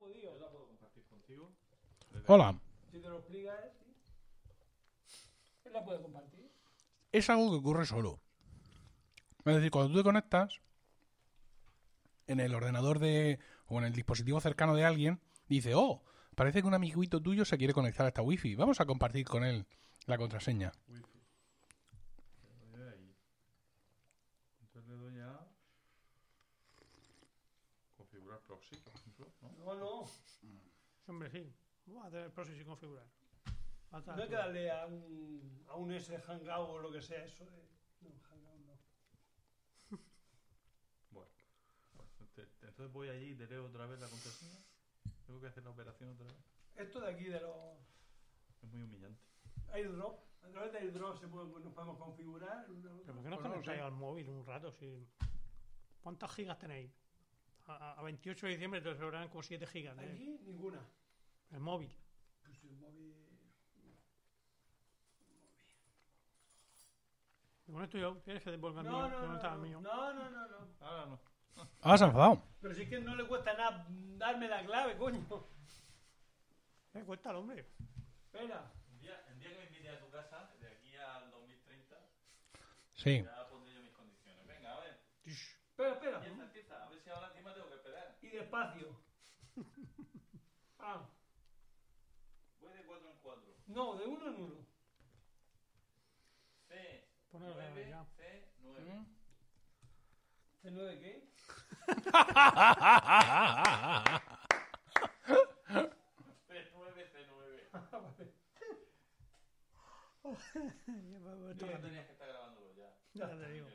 jodido. la puedo compartir contigo. Hola. Si te lo sí. La puede compartir. Es algo que ocurre solo. Es decir, cuando tú te conectas en el ordenador de o en el dispositivo cercano de alguien, dice, oh, parece que un amiguito tuyo se quiere conectar a esta wifi. Vamos a compartir con él la contraseña. Wifi. Le doy ahí. Entonces le doy a configurar proxy, por ejemplo, ¿no? No, no. Hombre, sí. Vamos a tener proxy sin configurar. No hay que darle a un, a un S Hangout o lo que sea eso. De... No, Hangout no. Bueno, entonces voy allí y te leo otra vez la contraseña. Tengo que hacer la operación otra vez. Esto de aquí de los Es muy humillante. airdrop, a través de airdrop se puede, nos podemos configurar. una- ¿Pero por qué no no lo conectáis al móvil un rato? Si... ¿Cuántas gigas tenéis? A, a 28 de diciembre te sobrarán como 7 gigas. Aquí ninguna. El móvil. Pues el móvil. Con esto yo, ¿quieres que devuelva el No, mío? no, no, no, el mío. no, no, no, no. Ahora no. Ah, se ha enfadado. Pero si es que no le cuesta nada darme la clave, coño. ¿Qué cuesta el hombre? Espera. El día, el día que me invite a tu casa, de aquí al 2030, Sí. ya pondré yo mis condiciones. Venga, a ver. Espera, espera. Empieza, empieza. A ver si ahora encima tengo que esperar. Y despacio. Ah, Voy de 4 en 4. no, de uno en uno. C, Ponelo 9, ya. C, 9. ¿De nueve qué? C9, C9. Tú no tenías que estar grabándolo ya. Ya te digo.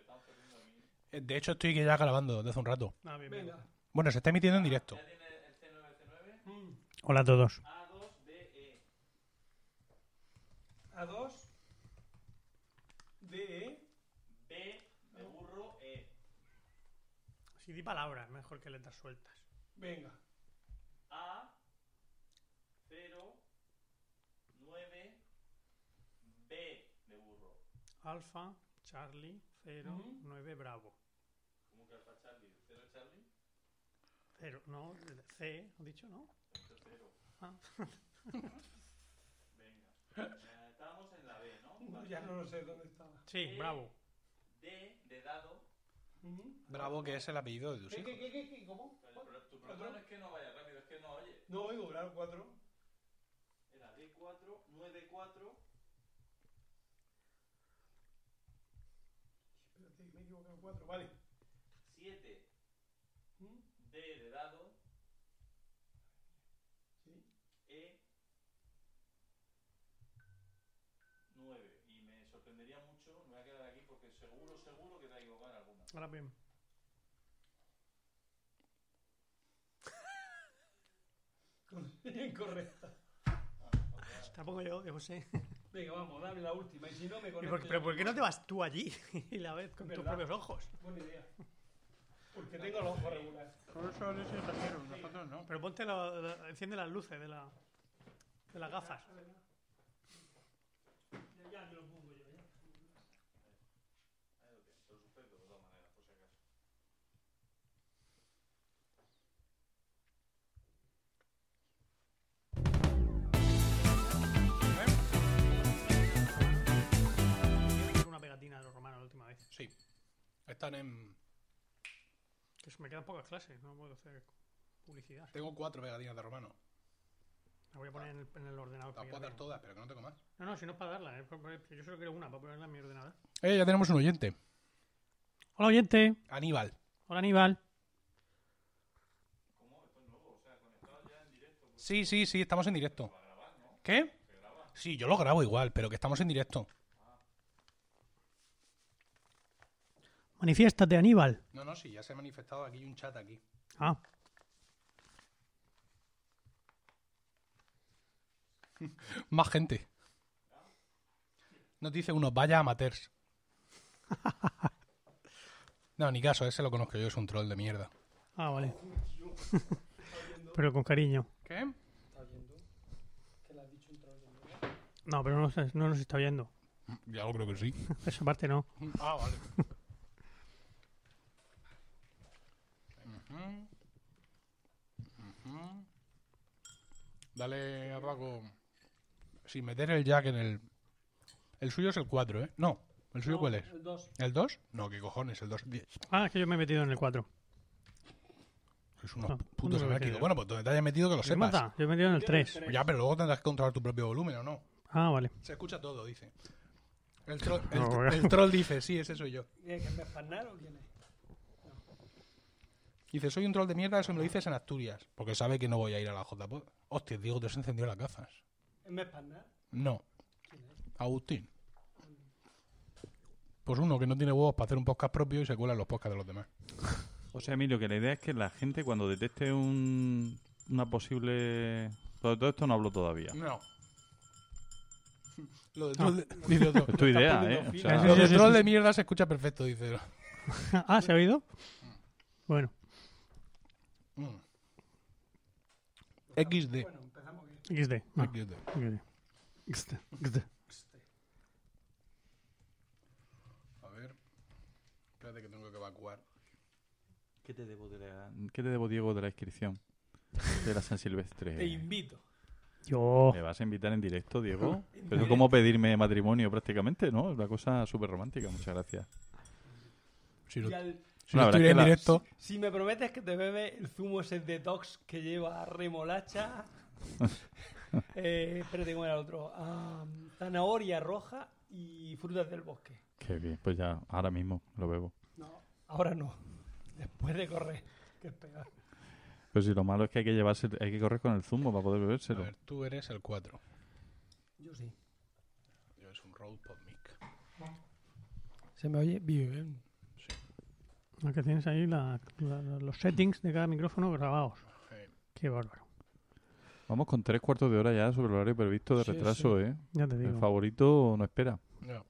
Eh, De hecho, estoy ya grabando desde hace un rato. Ah, bien, bien. Venga. Bueno, se está emitiendo en directo. Ya tiene el C9, C9. Hola a todos. A2, D, E. A dos. D, E. B de burro, E. Si di palabras, mejor que letras sueltas. Venga. A, 0, 9, B de burro. Alfa, Charlie, 0, Ujú. 9, Bravo. ¿Cómo que alfa Charlie? ¿0 Charlie? 0, no, C, ¿has dicho, no? Esto es 0. Ah. Venga. Eh, estábamos en la B, ¿no? No, ya no lo sé dónde estaba. Sí, Eh. Bravo. D de dado. Ujú. Bravo, que es el apellido de tus ¿Qué, hijos. qué, qué, qué, qué? ¿Cómo? Pero el pro- tu ¿Cuatro? problema no es que no vaya rápido, es que no oye. No oigo, claro, cuatro. Era D4, 9, 4. Espérate, me he equivocado, cuatro. Vale. 7 Mm, D de dado. Sí. E 9. Y me sorprendería mucho, me voy a quedar aquí porque seguro, seguro que te has equivocado en alguna. Ahora bien. Incorrecta. Te la pongo yo, que José. Venga, vamos, dame la última. Y si no, me ¿Y conecto. por- yo ¿Pero por qué no te vas tú allí y la ves con tus ¿Verdad? propios ojos? Buena idea. Porque tengo los ojos regulares. Por eso les trajeron, nosotros no. Pero ponte la, la- enciende las luces de, la, de las gafas. Están en. Que me quedan pocas clases, no puedo hacer publicidad. Tengo cuatro pegatinas de romano. La voy a poner en el, en el ordenador. Las puedo dar todas, pero que no tengo más. No, no, si no es para darla, poner- yo solo quiero una para ponerla en mi ordenador. Eh, ya tenemos un oyente. Hola, oyente. Aníbal. Hola, Aníbal. ¿Cómo? Esto es nuevo, o sea, conectado ya en directo. Pues, Sí, sí, sí, estamos en directo. para grabar, ¿no? ¿Qué? Se graba. Sí, yo lo grabo igual, pero que estamos en directo. Manifiéstate, Aníbal. No, no, sí, ya se ha manifestado aquí hay un chat aquí. Ah, Más gente. Nos dice uno, vaya amateurs. No, ni caso, ese lo conozco yo, es un troll de mierda. ah, vale. pero con cariño. ¿Qué? No, pero no, no nos está oyendo. Ya lo creo que sí. Esa parte no. Ah, vale. Dale a Paco. Sin meter el jack en el. El suyo es el 4, ¿eh? No. ¿El suyo No, cuál es? El 2. ¿El 2? No, ¿qué cojones? El 2 es 10. Ah, es que yo me he metido en el 4. Es unos Ah, putos ¿dónde me he anárquicos. metido? Bueno, pues donde te hayas metido que lo ¿Qué sepas. da? Yo me he metido en el 3. Ya, pero luego tendrás que controlar tu propio volumen, ¿o no? Ah, vale. Se escucha todo, dice. El, tro- el, No, el troll dice, sí, ese soy yo. ¿Quién es? ¿Que me o quién es? Dice, soy un troll de mierda, eso me lo dices en Asturias. Porque sabe que no voy a ir a la JPO. Hostia, Diego, te has encendido las gafas. ¿Es me espanar? No. Agustín. Pues uno que no tiene huevos para hacer un podcast propio y se cuela en los podcasts de los demás. O sea, Emilio, que la idea es que la gente cuando detecte un, una posible... De todo esto no hablo todavía. No. Lo de troll de, dice otro. Es tu idea, ¿eh? O sea, Lo de troll de mierda se escucha perfecto, dice. ah, ¿se ha oído? Bueno, Mm. XD. Bueno, empezamos bien. XD. No, XD. XD. XD. XD. A ver. Espérate que tengo que evacuar. ¿Qué te debo, de la- ¿Qué te debo, Diego, de la inscripción de la San Silvestre? Te invito. Yo. ¿Me vas a invitar en directo, Diego? Pero es como pedirme matrimonio prácticamente, ¿no? Es una cosa súper romántica. Muchas gracias. Si lo, Y al- si estuviera en la- directo. me prometes que te bebe el zumo ese detox que lleva remolacha. eh, espérate, ¿cómo era el otro? Ah, zanahoria roja y frutas del bosque. Qué bien, pues ya, ahora mismo lo bebo. No, ahora no. Después de correr, que es peor. Pero si lo malo es que hay que llevarse, hay que correr con el zumo para poder A bebérselo. ver, tú eres el 4. Yo sí. Yo es un Road Podmic. ¿Se me oye? Bien. Que tienes ahí la- la- los settings de cada micrófono grabados. Eh, Qué bárbaro. Vamos con tres cuartos de hora ya sobre el horario previsto de Sí, retraso, ¿eh? Ya te El digo. favorito no espera. no.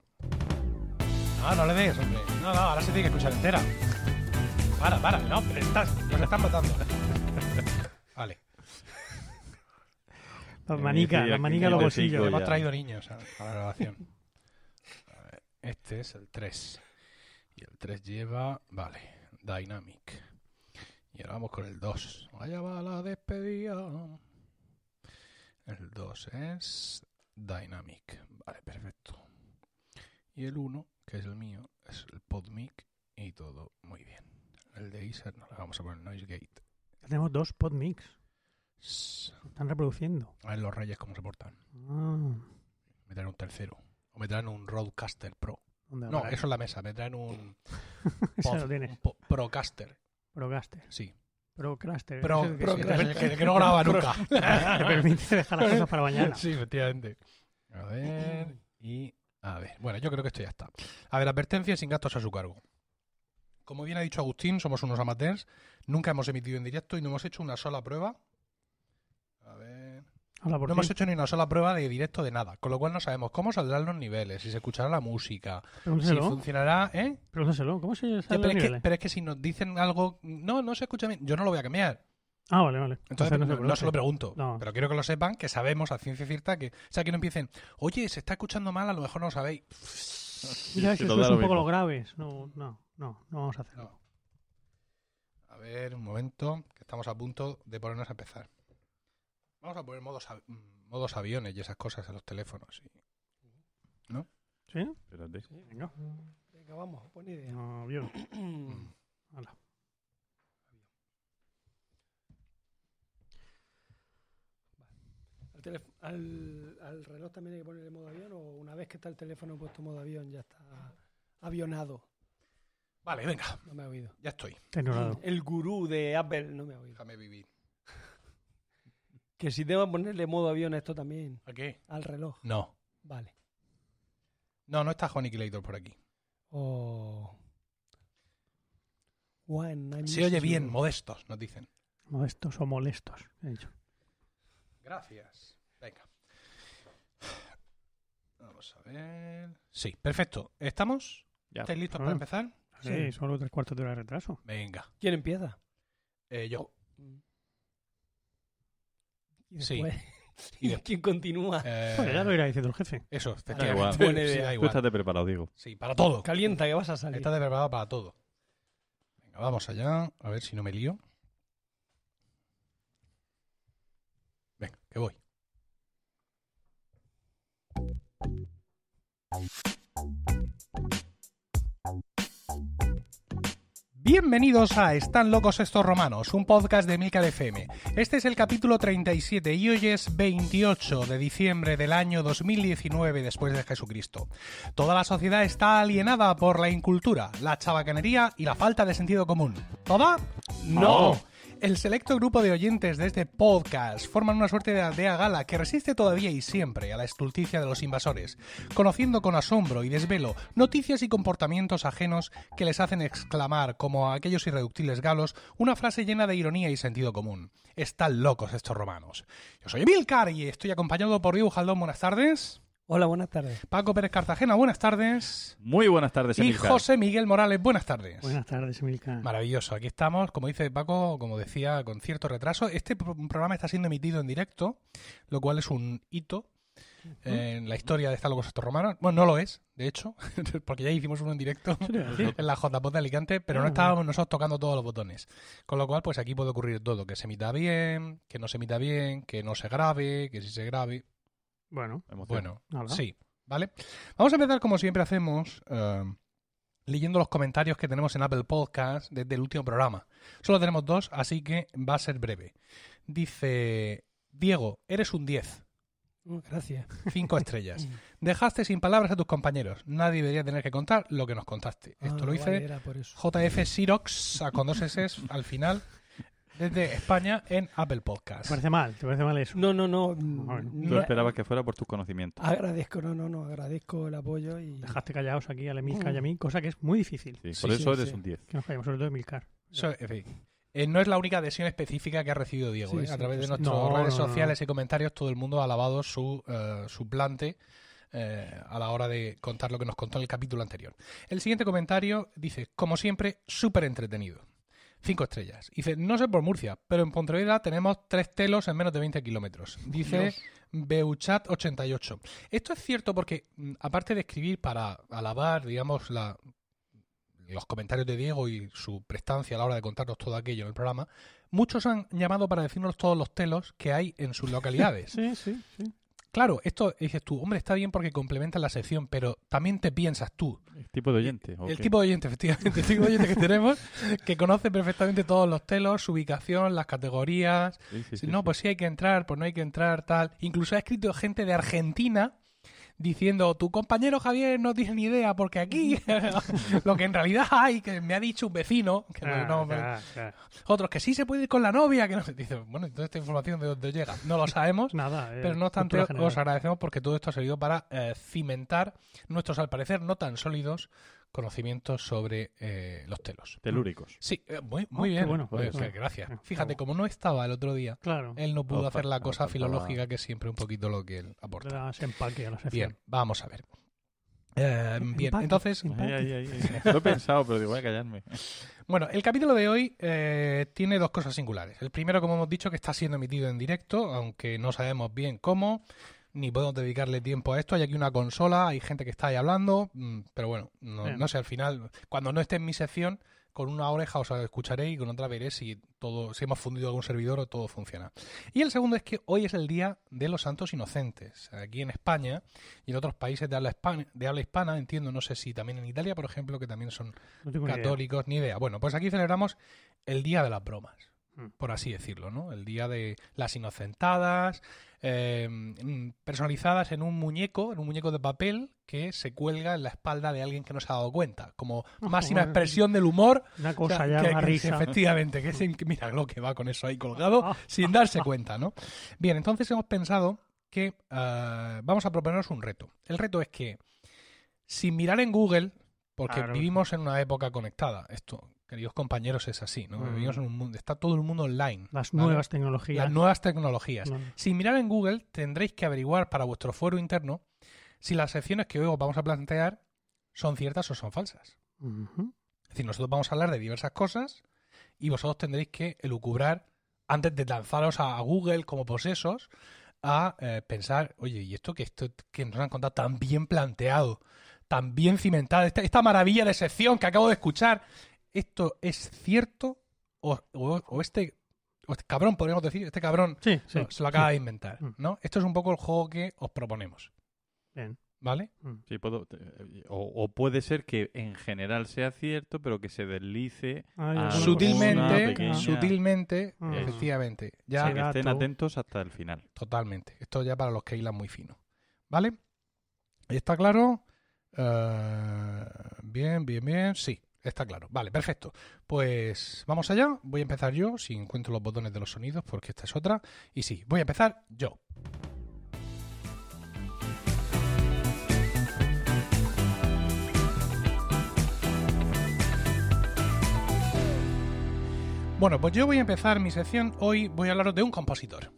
No, no le des, hombre. No, no, ahora se tiene que escuchar entera. Para, para, no, pero estás, nos están matando. vale, Las Eh, manicas, sí, las manicas a los bolsillos. hemos traído niños a, a la grabación. A ver, este es el 3. Y el 3 lleva, vale, Dynamic. Y ahora vamos con el 2. Allá va la despedida. El 2 es Dynamic. Vale, perfecto. Y el 1, que es el mío, es el PodMic y todo muy bien. El de Acer no le vamos a poner Noise Gate. Tenemos dos podmix. Sss. Están reproduciendo. A ver los reyes cómo se portan. Ah, Me traen un tercero. O me traen un Roadcaster Pro. ¿Dónde No, eso es la mesa. Me traen un, pod- lo tienes. un Procaster. Procaster. Sí. Procraster. Pro, que- que no graba nunca. te permite dejar las cosas para mañana. Sí, efectivamente. A ver. Y. A ver. Bueno, yo creo que esto ya está. A ver, advertencia sin gastos a su cargo. Como bien ha dicho Agustín, somos unos amateurs. Nunca hemos emitido en directo y no hemos hecho una sola prueba. A ver. Habla por No hemos hecho ni una sola prueba de directo de nada. Con lo cual no sabemos cómo saldrán los niveles, si se escuchará la música, si funcionará. ¿Eh? Pregúntaselo. ¿Cómo se Ya, salen pero, los es que, pero es que si nos dicen algo, no, no se escucha bien, yo no lo voy a cambiar. Ah, vale, vale. Entonces no, se no pregunte. se lo pregunto. No. Pero quiero que lo sepan, que sabemos a ciencia cierta que. O sea, que no empiecen, oye, se está escuchando mal, a lo mejor no lo sabéis. Ya ves Que un lo poco mismo. los graves. No, no, no, no vamos a hacerlo. No. A ver, un momento, que estamos a punto de ponernos a empezar. Vamos a poner modos, av- mm, modos aviones y esas cosas en los teléfonos. y- ¿Sí? Espérate. Venga. Venga, vamos, buena idea. No, avión. Hala. Al, al- al reloj también hay que ponerle modo avión o una vez que está el teléfono puesto modo avión ya está avionado. Vale, venga, No me ha oído. ya estoy. El gurú de Apple no me ha oído. Déjame vivir. Que si debo ponerle modo avión a esto también, ¿A qué? al reloj. No. Vale. No, no está Honeyculator por aquí. O... When I Se oye you. bien, modestos, nos dicen. Modestos o molestos. he dicho. Gracias. Venga. Vamos a ver. Sí, perfecto. ¿Estamos? Ya. ¿Estáis listos Ah. para empezar? Sí, solo tres cuartos de hora de retraso. Venga. ¿Quién empieza? Eh, yo. Y después, sí. ¿Y, quién continúa? Eh, bueno, ya lo irá diciendo el jefe. Eso, efectivamente. Buena idea, sí, Tú estás preparado, digo. Sí, para todo. Calienta, que vas a salir. Estás preparado para todo. Venga, vamos allá. A ver si no me lío. Venga, que voy. Bienvenidos a Están locos estos romanos, un podcast de Milcar FM. Este es el capítulo 37 y hoy es 28 de diciembre del año 2019 después de Jesucristo. Toda la sociedad está alienada por la incultura, la chabacanería y la falta de sentido común. ¿Toda? No. El selecto grupo de oyentes de este podcast forman una suerte de aldea gala que resiste todavía y siempre a la estulticia de los invasores, conociendo con asombro y desvelo noticias y comportamientos ajenos que les hacen exclamar, como a aquellos irreductibles galos, una frase llena de ironía y sentido común. Están locos estos romanos. Yo soy Emilcar y estoy acompañado por Diego Jaldón. Buenas tardes. Hola, buenas tardes. Paco Pérez Cartagena. Buenas tardes. Muy buenas tardes, Y Emilcar. José Miguel Morales. Buenas tardes. Buenas tardes, Emilcar. Maravilloso, aquí estamos, como dice Paco, como decía, con cierto retraso. Este pro- programa está siendo emitido en directo, lo cual es un hito en la historia de Están locos estos romanos. Bueno, no lo es, de hecho, porque ya hicimos uno en directo en la JPOT de Alicante, pero no estábamos nosotros tocando todos los botones. Con lo cual, pues aquí puede ocurrir todo, que se emita bien, que no se emita bien, que no se grabe, que sí se grabe. Bueno, Emoción. Bueno, sí, ¿vale? Vamos a empezar como siempre hacemos, eh, leyendo los comentarios que tenemos en Apple Podcast desde el último programa. Solo tenemos dos, así que va a ser breve. Dice, Diego, eres un 10, Oh, gracias. cinco estrellas. Dejaste sin palabras a tus compañeros. Nadie debería tener que contar lo que nos contaste. Esto Ah, lo vale, era por eso. JF Sirox, con dos S al final, desde España en Apple ¿te Podcast. parece mal? ¿Te parece mal eso? No, no, no. Bueno, mm, Tú no- esperabas que fuera por tus conocimientos. Agradezco, no, no, no. Agradezco el apoyo y. Dejaste callados aquí al Emilcar y a mí, cosa que es muy difícil. Sí, Sí, por eso sí, eres sí. un 10. Que nos callamos, sobre todo Emilcar. Eso, en fin. Eh, no es la única adhesión específica que ha recibido Diego. Sí, ¿eh? sí, a través de sí. nuestras No, redes no, no. sociales y comentarios, todo el mundo ha alabado su, eh, su plante eh, a la hora de contar lo que nos contó en el capítulo anterior. El siguiente comentario dice, como siempre, súper entretenido. Cinco estrellas. Dice, no sé por Murcia, pero en Pontevedra tenemos tres telos en menos de 20 kilómetros. Dice Beuchat88. Esto es cierto porque, mm, aparte de escribir para alabar, digamos, la, los comentarios de Diego y su prestancia a la hora de contarnos todo aquello en el programa, muchos han llamado para decirnos todos los telos que hay en sus localidades. Sí, sí, sí. Claro, esto dices tú, hombre, está bien porque complementa la sección, pero también te piensas tú, ¿El tipo de oyente? ¿o el tipo de oyente, efectivamente, el tipo de oyente que tenemos, que conoce perfectamente todos los telos, su ubicación, las categorías. Sí, no, sí. pues sí hay que entrar, pues no hay que entrar, tal. Incluso ha escrito gente de Argentina diciendo, tu compañero Javier no tiene ni idea, porque aquí lo que en realidad hay, que me ha dicho un vecino, que no- Ah, no- otros que sí se puede ir con la novia, que no se dice, bueno, entonces esta información de dónde llega, no lo sabemos. Nada, eh, Pero no obstante, os agradecemos porque todo esto ha servido para eh, cimentar nuestros, al parecer, no tan sólidos conocimientos sobre eh, los telos. Telúricos. Sí, eh, muy, muy Oh, qué bien. bueno, Pues, qué bueno. gracias. Ah, Fíjate, como no estaba el otro día, Claro, él no pudo hacer la cosa filológica, que es siempre un poquito lo que él aporta. empaque a la. Bien, vamos a ver. Eh, bien, Empaque. entonces, ahí. Lo he pensado, pero digo, voy a callarme. Bueno, el capítulo de hoy eh, tiene dos cosas singulares. El primero, como hemos dicho, que está siendo emitido en directo, aunque no sabemos bien cómo, ni podemos dedicarle tiempo a esto. Hay aquí una consola, hay gente que está ahí hablando, mm, pero bueno, no, sé, al final, cuando no esté en mi sección, con una oreja os escucharé y con otra veré si todo, si hemos fundido algún servidor o todo funciona. Y el segundo es que hoy es el día de los santos inocentes. Aquí en España y en otros países de habla, hispana, de habla hispana, entiendo, no sé si también en Italia, por ejemplo, que también son No tengo ni idea. católicos, ni idea. Bueno, pues aquí celebramos el Día de las Bromas. Por así decirlo, ¿no? El Día de las Inocentadas, eh, mm, personalizadas en un muñeco, en un muñeco de papel que se cuelga en la espalda de alguien que no se ha dado cuenta, como máxima bueno. expresión del humor. Una O cosa sea, ya, que- una que- risa. Efectivamente, que es mira lo que va con eso ahí colgado sin darse cuenta, ¿no? Bien, entonces hemos pensado que ah, vamos a proponernos un reto. El reto es que sin mirar en Google, porque Claro. vivimos en una época conectada, esto, queridos compañeros, es así, ¿no? Mm. Vivimos en un mundo, está todo el mundo online. Las ¿vale? nuevas tecnologías. Las nuevas tecnologías. No. Sin mirar en Google, tendréis que averiguar para vuestro fuero interno si las secciones que hoy os vamos a plantear son ciertas o son falsas. Es decir, nosotros vamos a hablar de diversas cosas y vosotros tendréis que elucubrar, antes de lanzaros a, a Google como posesos, a eh, pensar, oye, ¿y esto que, esto que nos han contado tan bien planteado, tan bien cimentado, esta, esta maravilla de sección que acabo de escuchar, ¿esto es cierto o, o- o este, o este cabrón, podríamos decir, este cabrón Sí, sí. no, se lo acaba sí. de inventar? Mm. ¿no? Esto es un poco el juego que os proponemos. Bien. ¿vale? Sí, puedo- eh, o, o puede ser que en general sea cierto, pero que se deslice Ah, sutilmente, pequeña- sutilmente, Ah. efectivamente. O Ya sea, que estén atentos hasta el final. Totalmente. Esto ya para los que hilan muy fino. ¿Vale? ¿Está claro? Eh, bien, bien, bien. Sí, está claro. Vale, perfecto. Pues vamos allá. Voy a empezar yo, si encuentro los botones de los sonidos, porque esta es otra. Y sí, voy a empezar yo. Bueno, pues yo voy a empezar mi sección. Hoy voy a hablaros de un compositor.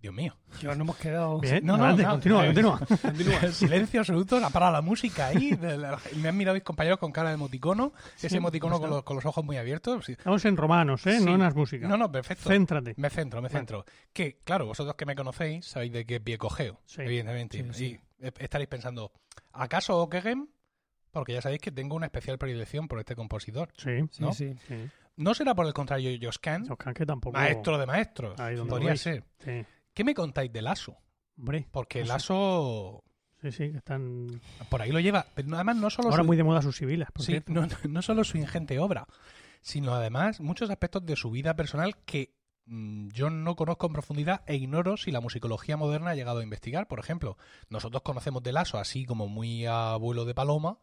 Dios mío. Que nos hemos quedado. Bien, No, no, adelante, no. continúa, Eh, continúa. Silencio absoluto, ha parado la música ahí. de la- y me han mirado mis compañeros con cara de emoticono. ese emoticono pues con no. los, con los ojos muy abiertos. Sí. Estamos en romanos, ¿eh? Sí. No en las músicas. No, no, perfecto. Céntrate. Me centro, me Bueno. centro. Que, claro, vosotros que me conocéis sabéis de qué pie cogeo, Sí. evidentemente. Sí, sí. Y estaréis pensando, ¿acaso Okegem? Porque ya sabéis que tengo una especial predilección por este compositor. Sí, Sí, ¿no? sí. sí. No será por el contrario Joscan, Joscan que tampoco... maestro de maestros. Ahí donde Podría ser. Sí. ¿Qué me contáis de Lasso? Hombre, Porque. Lasso sí, sí, que están por ahí lo lleva. Pero además no solo ahora su- muy de moda sus sibilas, por Sí, cierto. no, no solo su ingente obra, sino además muchos aspectos de su vida personal que mm, yo no conozco en profundidad e ignoro si la musicología moderna ha llegado a investigar. Por ejemplo, nosotros conocemos de Lasso, así como muy abuelo de Paloma,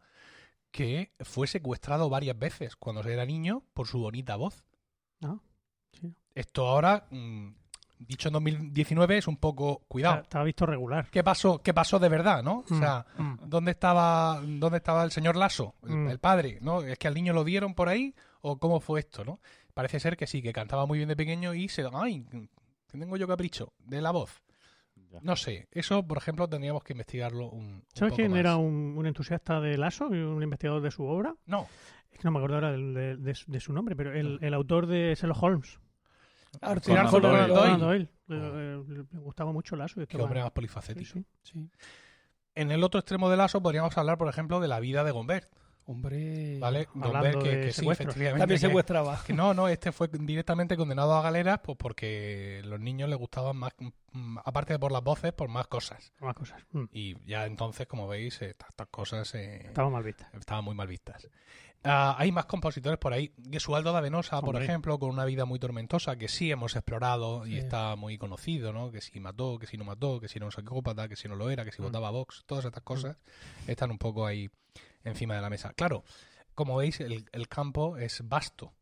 que fue secuestrado varias veces cuando era niño por su bonita voz. Ah, sí. Esto ahora, mm, dicho en 2019, es un poco... Cuidado. Estaba visto regular. ¿Qué pasó, ¿Qué pasó de verdad, no? O Mm, sea, mm. ¿Dónde estaba, dónde estaba el señor Lasso, el, Mm. el padre? ¿no? ¿Es que al niño lo dieron por ahí o cómo fue esto? no Parece ser que sí, que cantaba muy bien de pequeño y se... ¡Ay! que tengo yo capricho de la voz. Ya. No sé, eso, por ejemplo, tendríamos que investigarlo un, un ¿Sabes poco quién más. era un, un entusiasta de Lasso y un investigador de su obra? No, Es que no me acuerdo ahora del- de, de su- de su nombre, pero el, el autor de Sherlock Holmes. Arthur Conan Conan Doyle. Doyle. Conan Doyle. Le, le- le gustaba mucho Lasso. y qué hombre más polifacético. sí. Sí. En el otro extremo de Lasso podríamos hablar, por ejemplo, de la vida de Gombert, Hombre. ¿vale? hablando Gombert, que, de que sí, secuestros. efectivamente. También que- secuestraba. Que no, no, este fue directamente condenado a galeras pues porque los niños les gustaban más, mm, aparte de por las voces, por más cosas. Más cosas. Mm. Y ya entonces, como veis, eh, estas estas cosas eh, Estaba mal vista. estaban muy mal vistas. Ah, hay más compositores por ahí. Gesualdo da Venosa, por ejemplo, con una vida muy tormentosa, que sí hemos explorado y está muy conocido, ¿no? Que si mató, que si no mató, que si era un psicópata, que si no lo era, que si Mm. votaba a Vox, todas estas cosas están un poco ahí encima de la mesa. Claro, como veis, el, el campo es vasto.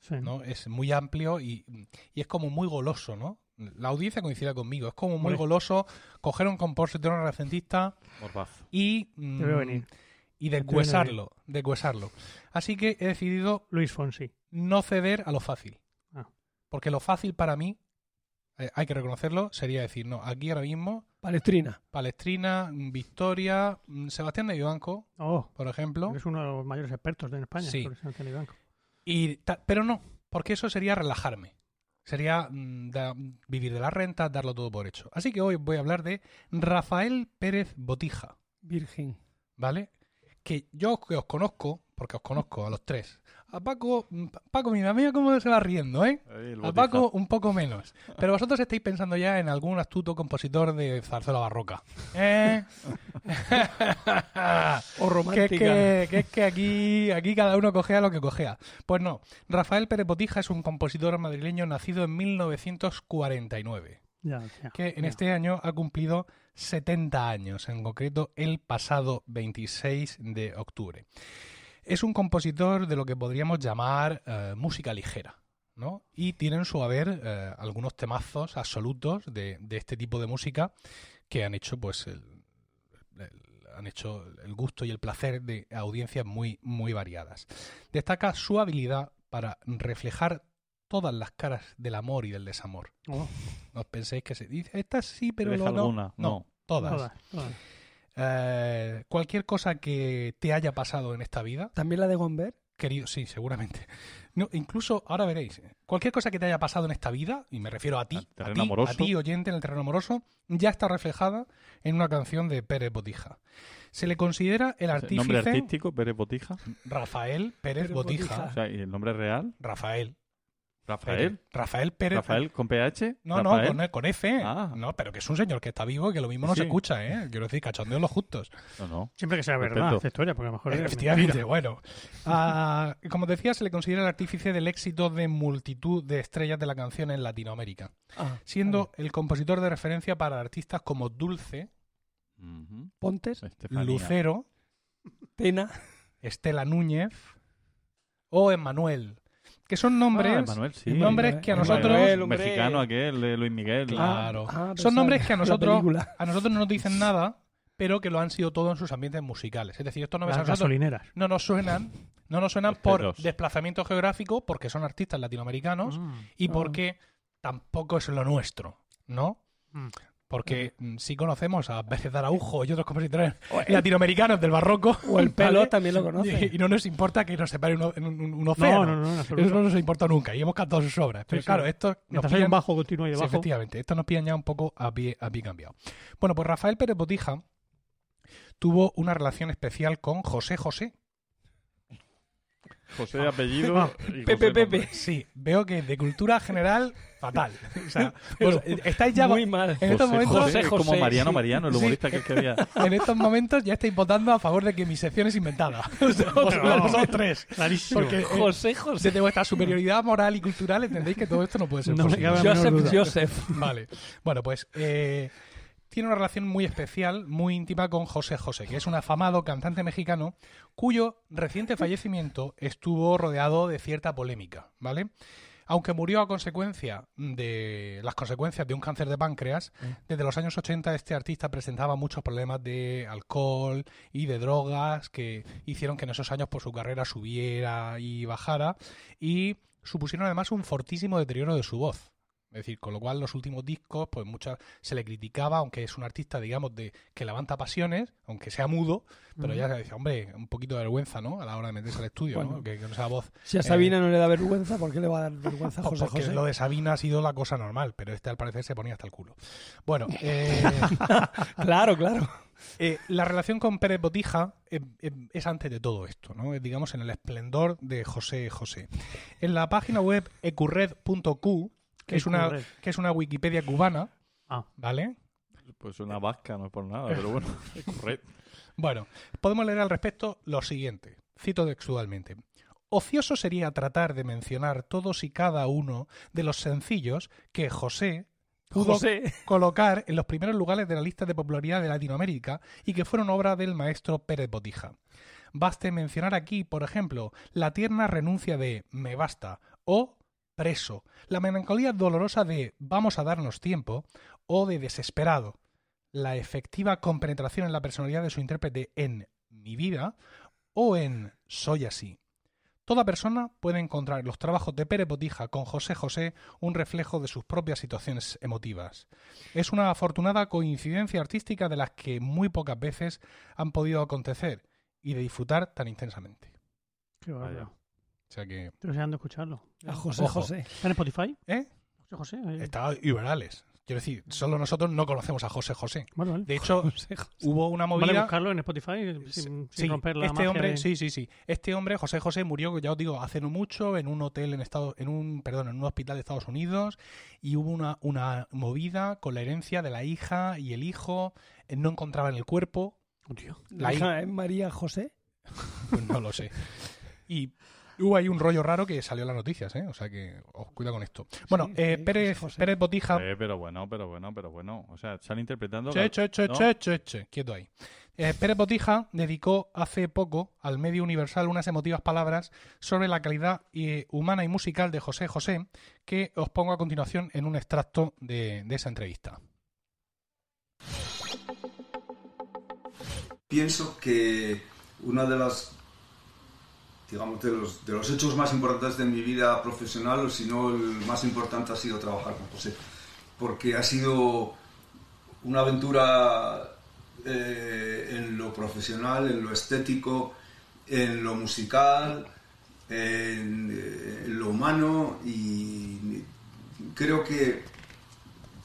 Sí. ¿no? Es muy amplio y, y es como muy goloso, ¿no? La audiencia coincide conmigo. Es como muy goloso coger un compositor renacentista y, mm, Te veo venir. Y descuesarlo, descuesarlo. Así que he decidido Luis Fonsi. no ceder a lo fácil. Ah. Porque lo fácil para mí, eh, hay que reconocerlo, sería decir, no, aquí ahora mismo, Palestrina. Palestrina, Victoria, mm, Sebastián de Vivanco, Oh, por ejemplo. eres uno de los mayores expertos en España. Sí. Sebastián Ibanco. Y pero no, porque eso sería relajarme. Sería mm, da- vivir de la renta, darlo todo por hecho. Así que hoy voy a hablar de Rafael Pérez Botija, Virgen. ¿vale? Que yo que os conozco, porque os conozco a los tres. A Paco, mm, Paco, mira, mira cómo se va riendo, ¿eh? A. Paco un poco menos. Pero vosotros estáis pensando ya en algún astuto compositor de zarzuela barroca. ¿Eh? O que es romántica. que, que es que aquí, aquí cada uno cogea lo que cogea. Pues no, Rafael Pérez Botija es un compositor madrileño nacido en 1949, Ya, ya, que en ya. este año ha cumplido 70 años, en concreto el pasado 26 de octubre. Es un compositor de lo que podríamos llamar eh, música ligera. ¿no? Y tiene en su haber eh, algunos temazos absolutos de, de este tipo de música que han hecho pues el, el- han hecho el gusto y el placer de audiencias muy muy variadas. Destaca su habilidad para reflejar todas las caras del amor y del desamor. Oh, No os penséis que se dice esta sí, pero ¿Deja lo no. alguna? No, No. todas. todas, todas. Eh, cualquier cosa que te haya pasado en esta vida, También la de Gomber. querido, sí, seguramente. No, incluso, ahora veréis, cualquier cosa que te haya pasado en esta vida, y me refiero a ti, a ti, a ti, oyente en el terreno amoroso, ya está reflejada en una canción de Pérez Botija. Se le considera el ¿El nombre artífice artístico, Pérez Botija? Rafael Pérez Pérez Botija. Botija. O sea, ¿y el nombre real? Rafael. Rafael. Rafael Pérez. Rafael con PH. No, Rafael. no, con, con F. Ah. No, pero que es un señor que está vivo y que lo mismo no Sí. se escucha, ¿eh? Quiero decir, cachondeo los justos. No, no. Siempre que sea verdad esta historia, porque a lo mejor es Efectivamente, bueno. Ah, como decía, se le considera el artífice del éxito de multitud de estrellas de la canción en Latinoamérica, Ah, siendo el compositor de referencia para artistas como Dulce. Pontes, Estefanía. Lucero, Pena. Estela Núñez o Emmanuel, que son nombres, Ah, sí. nombres que a nosotros... Hombre. Mexicano aquel, de Luis Miguel. Claro. Ah, ah, son nombres que a nosotros, a nosotros no nos dicen nada, pero que lo han sido todo en sus ambientes musicales. Es decir, estos nombres a las nosotros gasolineras. no nos suenan, no nos suenan por desplazamiento geográfico, porque son artistas latinoamericanos, Mm. y Ah. porque tampoco es lo nuestro, ¿no? Mm. Porque mm, sí conocemos a Pérez de Araujo y otros compositores el, latinoamericanos del barroco. o el pelo ¿vale? también lo conoce. Y, y no nos importa que nos separe un, un, un- No, océano. no, no, en Eso no nos importa nunca y hemos cantado sus obras. Pero sí. claro, esto nos Mientras hay pillan- un bajo continuo Sí, debajo. efectivamente, esto nos pillan ya un poco a pie, a pie cambiado. Bueno, pues Rafael Pérez Botija tuvo una relación especial con José José. José de apellido. y Pepe, José Pepe. Sí, veo que de cultura general, fatal. O sea, estáis ya Muy mal. en estos José, momentos, José, es como Mariano sí. Mariano, el Sí. humorista que, que había. en estos momentos ya estáis votando a favor de que mi sección es inventada. O sea, vosotros, No. tres. Clarísimo. Porque eh, José José. desde vuestra superioridad moral y cultural entendéis que todo esto no puede ser No posible. Joseph. Joseph. Vale. Bueno, pues eh, tiene una relación muy especial, muy íntima con José José, que es un afamado cantante mexicano cuyo reciente fallecimiento estuvo rodeado de cierta polémica, ¿vale? Aunque murió a consecuencia de las consecuencias de un cáncer de páncreas, desde los años 80 este artista presentaba muchos problemas de alcohol y de drogas que hicieron que en esos años pues, su carrera subiera y bajara y supusieron además un fortísimo deterioro de su voz. Es decir, con lo cual los últimos discos, pues muchas se le criticaba, aunque es un artista, digamos, de que levanta pasiones, aunque sea mudo, pero ya se decía, hombre, un poquito de vergüenza, ¿no? A la hora de meterse al estudio, ¿no? Que, que esa voz. Si a Sabina no le da vergüenza, ¿por qué le va a dar vergüenza a Pues José porque José? lo de Sabina ha sido la cosa normal, pero este al parecer se ponía hasta el culo. Bueno, eh, Claro, claro. eh, la relación con Pérez Botija eh, eh, es antes de todo esto, ¿no? Es, digamos, en el esplendor de José José. En la página web ecurred.q, que es, una, que es una Wikipedia cubana, Ah. ¿vale? Pues una vasca, no es por nada, pero bueno, es correcto. Bueno, podemos leer al respecto lo siguiente. Cito textualmente. Ocioso sería tratar de mencionar todos y cada uno de los sencillos que José pudo José. colocar en los primeros lugares de la lista de popularidad de Latinoamérica y que fueron obra del maestro Pérez Botija. Baste mencionar aquí, por ejemplo, la tierna renuncia de Me basta o Preso, la melancolía dolorosa de Vamos a darnos tiempo o de Desesperado, la efectiva compenetración en la personalidad de su intérprete en Mi vida o en Soy así. Toda persona puede encontrar en los trabajos de Pérez Botija con José José un reflejo de sus propias situaciones emotivas. Es una afortunada coincidencia artística de las que muy pocas veces han podido acontecer y de disfrutar tan intensamente. Qué. O sea que... Estoy deseando escucharlo. A José Ojo. José. ¿Está en Spotify? ¿Eh? José José. eh, Está Iberales. Quiero decir, solo nosotros no conocemos a José José. Bueno, vale. De hecho, José José. hubo una Vale movida... buscarlo en Spotify sin, sin Sí, romper la este magia hombre, de- sí, sí, sí. Este hombre, José José, murió, ya os digo, hace no mucho en un hotel en Estados, en un, perdón, en un hospital de Estados Unidos y hubo una, una movida con la herencia de la hija y el hijo, eh, no encontraban el cuerpo, Oh. La La hija es María José. pues no lo sé. Y hubo ahí un rollo raro que salió en las noticias, ¿eh? O sea que os cuida con esto. Bueno, Sí, eh, sí, Pérez, José. Pérez Botija Eh, pero bueno, pero bueno, pero bueno. O sea, están interpretando. Che, che, che, ¿no? che, che, che. Quieto ahí. Eh, Pérez Botija dedicó hace poco al medio universal unas emotivas palabras sobre la calidad eh, humana y musical de José José, que os pongo a continuación en un extracto de, de esa entrevista. Pienso que uno de las digamos de los, de los hechos más importantes de mi vida profesional, o si no el más importante, ha sido trabajar con José, porque ha sido una aventura eh, en lo profesional, en lo estético, en lo musical, en, eh, lo humano y creo que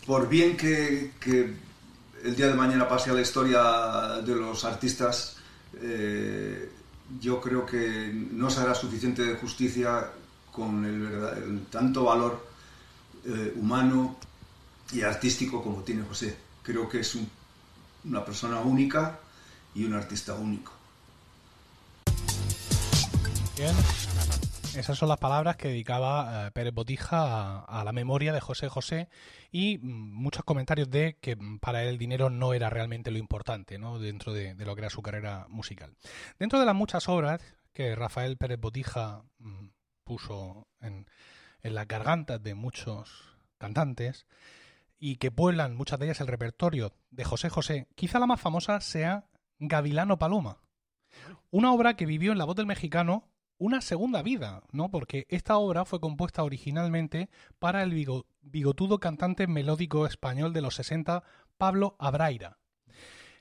por bien que, que el día de mañana pase a la historia de los artistas, eh, yo creo que no se hará suficiente justicia con el, tanto valor eh, humano y artístico como tiene José. Creo que es un- una persona única y un artista único. Bien. Esas son las palabras que dedicaba eh, Pérez Botija a, la memoria de José José y mm, muchos comentarios de que mm, para él el dinero no era realmente lo importante ¿no? dentro de, de lo que era su carrera musical. Dentro de las muchas obras que Rafael Pérez Botija mm, puso en, en las gargantas de muchos cantantes y que pueblan muchas de ellas el repertorio de José José, quizá la más famosa sea Gavilano Paloma. Una obra que vivió en la voz del mexicano una segunda vida, ¿no? Porque esta obra fue compuesta originalmente para el bigo- bigotudo cantante melódico español de los 60, Pablo Abraira.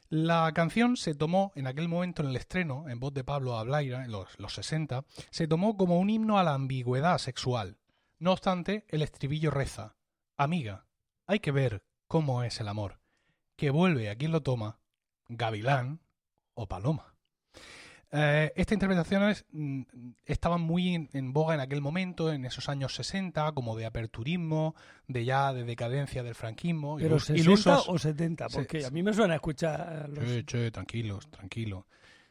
La canción se tomó en aquel momento en el estreno, en voz de Pablo Abraira, en los, los 60, se tomó como un himno a la ambigüedad sexual. No obstante, el estribillo reza, Amiga, hay que ver cómo es el amor, que vuelve a quien lo toma, gavilán o paloma. Eh, estas interpretaciones mm, estaban muy en, en boga en aquel momento, en esos años 60, como de aperturismo, de ya de decadencia del franquismo. Pero ilus- 60 ilusos. o 70, Se- porque se- a mí me suena a escuchar los... Che, che, tranquilos, tranquilo.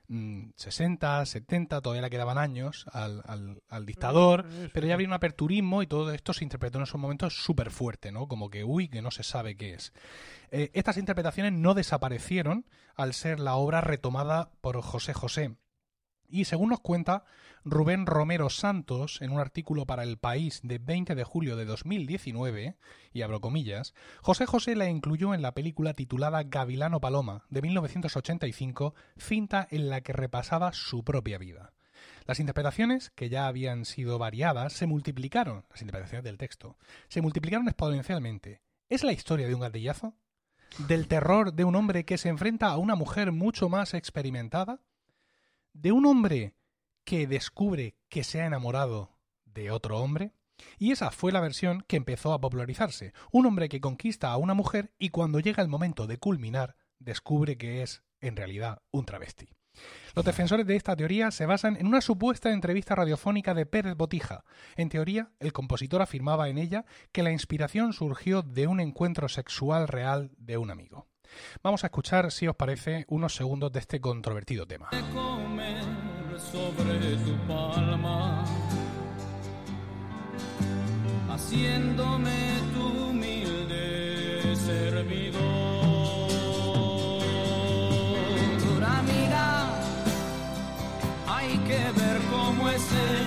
Mm, 60, 70, todavía le quedaban años al, al- al dictador, pero ya había un aperturismo y todo esto se interpretó en esos momentos súper fuerte, ¿no? Como que, uy, que no se sabe qué es. Eh, estas interpretaciones no desaparecieron al ser la obra retomada por José José. Y según nos cuenta Rubén Romero Santos en un artículo para El País de 20 de julio de 2019, y abro comillas, José José la incluyó en la película titulada Gavilano Paloma de 1985, cinta en la que repasaba su propia vida. Las interpretaciones, que ya habían sido variadas, se multiplicaron, las interpretaciones del texto, se multiplicaron exponencialmente. ¿Es la historia de un gatillazo? ¿Del terror de un hombre que se enfrenta a una mujer mucho más experimentada? ¿De un hombre que descubre que se ha enamorado de otro hombre? Y esa fue la versión que empezó a popularizarse. Un hombre que conquista a una mujer y cuando llega el momento de culminar, descubre que es, en realidad, un travesti. Los defensores de esta teoría se basan en una supuesta entrevista radiofónica de Pérez Botija. En teoría, el compositor afirmaba en ella que la inspiración surgió de un encuentro sexual real de un amigo. Vamos a escuchar, si os parece, unos segundos de este controvertido tema. sobre tu palma, haciéndome tu humilde servidor. Amiga, hay que ver cómo es el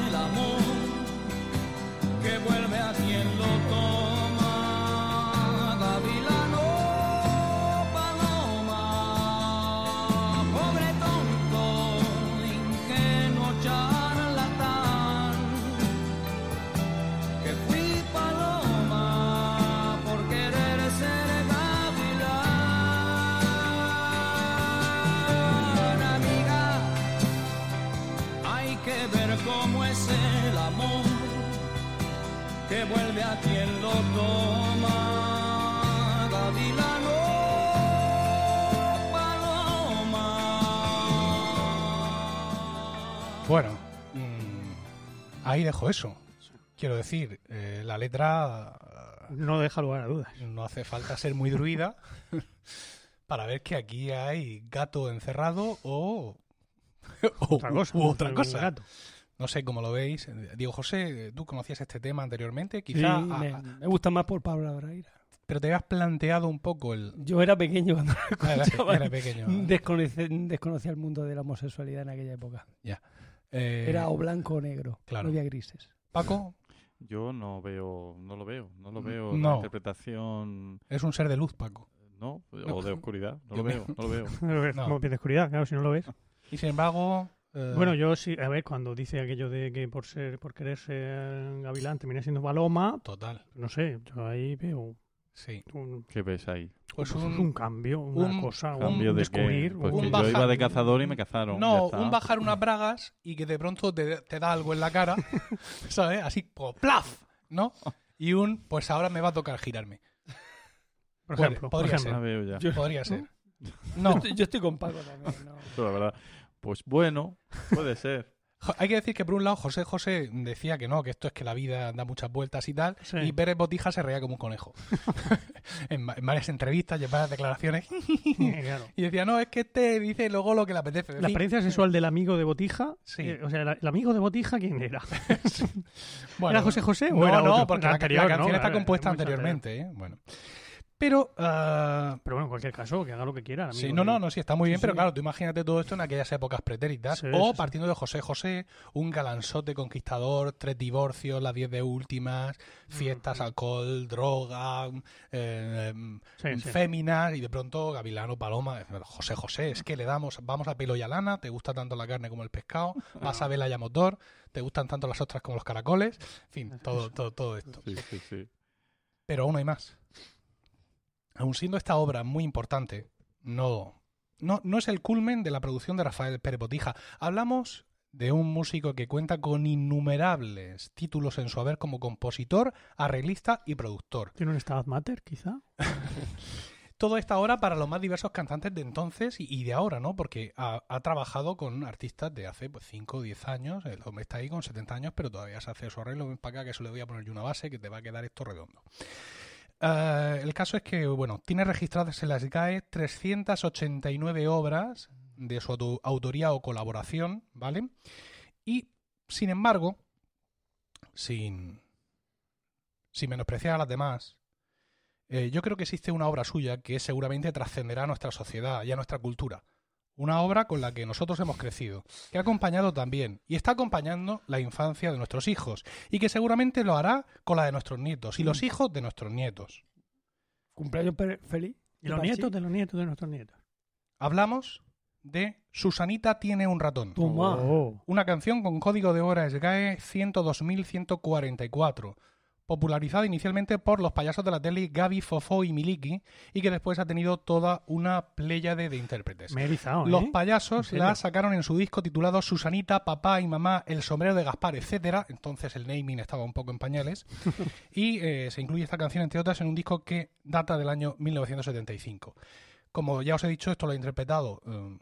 Bueno, mm, ahí dejo eso. Quiero decir, eh, la letra No deja lugar a dudas. eh, no hace falta ser muy druida para ver que aquí hay gato encerrado o, o- Otra cosa. u otra un cosa. gato. No sé cómo lo veis. Diego José, ¿tú conocías este tema anteriormente? Sí, Quizá, me, ah, me gusta más por Pablo Abraira. pero te habías planteado un poco el... Yo era pequeño cuando lo Era, escuchaba. era pequeño. Desconoce- desconocía el mundo de la homosexualidad en aquella época. Eh, Era o blanco o negro. claro. No había grises. Paco Yo no veo, no lo veo, no lo Mm, veo. no. La interpretación, es un ser de luz, Paco. ¿no? O de oscuridad, no lo veo, no lo veo. No. de oscuridad, claro, si no lo ves. Y sin embargo... eh, Bueno, yo sí, a ver, cuando dice aquello de que por ser, por querer ser gavilán termina siendo paloma, Total, no sé, yo ahí veo sí. un, ¿Qué ves ahí? Pues pues un, un cambio, una un cosa, un, ¿Cambio de descubrir. Pues un que yo iba de cazador y me cazaron. No, un bajar unas bragas y que de pronto te, te da algo en la cara, ¿sabes? Así, como ¡plaf! ¿No? Y un, pues ahora me va a tocar girarme. por Puede- ejemplo, por podría ejemplo. La veo ya. Yo- Podría ser. Yo, No, estoy, yo estoy con Paco también. ¿no? Pero la verdad, pues bueno, puede ser. Hay que decir que por un lado José José decía que no, que esto es que la vida da muchas vueltas y tal, Sí. y Pérez Botija se reía como un conejo. en, va- en varias entrevistas y en varias declaraciones. Claro. y decía, no, es que este dice luego lo que le apetece. La experiencia sexual del amigo de Botija. Sí. eh, o sea, el amigo de Botija, ¿quién era? bueno, ¿Era José José o No, era no, otro? porque La la, anterior, la canción ¿no? está compuesta anterior. anteriormente. ¿eh? Bueno. Pero, ah, Pero bueno, en cualquier caso, que haga lo que quiera. el Sí, amigo no, no, no, sí, está muy bien, Sí, pero sí. claro, tú imagínate todo esto en aquellas épocas pretéritas. Sí, o sí, sí. partiendo de José José, un galanzote conquistador, tres divorcios, las diez de últimas, fiestas, alcohol, droga, eh, em, Sí, sí. féminas, y de pronto Gavilano, Paloma, José José, es que le damos, vamos a pelo y a lana, te gusta tanto la carne como el pescado, vas a vela y a motor, te gustan tanto las ostras como los caracoles, en fin, todo, todo, todo esto. Sí, sí, sí. Pero aún hay más. Aun siendo esta obra muy importante, no, no, no es el culmen de la producción de Rafael Pérez Botija. Hablamos de un músico que cuenta con innumerables títulos en su haber como compositor, arreglista y productor. ¿Tiene un Stabat Mater, quizá? Todo esta obra para los más diversos cantantes de entonces y, de ahora, ¿no? Porque ha, ha trabajado con artistas de hace pues, 5 o 10 años. El hombre está ahí con 70 años, pero todavía se hace su arreglo. Ven para acá que se le voy a poner yo una base que te va a quedar esto redondo. Eh, el caso es que, bueno, tiene registradas en las GAE 389 obras de su auto- autoría o colaboración, ¿vale? Y, sin embargo, sin, sin menospreciar a las demás, eh, yo creo que existe una obra suya que seguramente trascenderá a nuestra sociedad y a nuestra cultura. Una obra con la que nosotros hemos crecido, que ha acompañado también y está acompañando la infancia de nuestros hijos y que seguramente lo hará con la de nuestros nietos y los hijos de nuestros nietos. Cumpleaños feliz. Y los Pachi. nietos de los nietos de nuestros nietos. Hablamos de Susanita tiene un ratón. Oh. Una canción con código de hora SGAE 102.144, popularizada inicialmente por los payasos de la tele Gaby, Fofó y Miliki, y que después ha tenido toda una pléyade de intérpretes. Me he erizado, ¿eh? Los payasos ¿En serio? la sacaron en su disco titulado Susanita, Papá y Mamá, El sombrero de Gaspar, etcétera. Entonces el naming estaba un poco en pañales. y eh, se incluye esta canción, entre otras, en un disco que data del año 1975. Como ya os he dicho, esto lo he interpretado eh,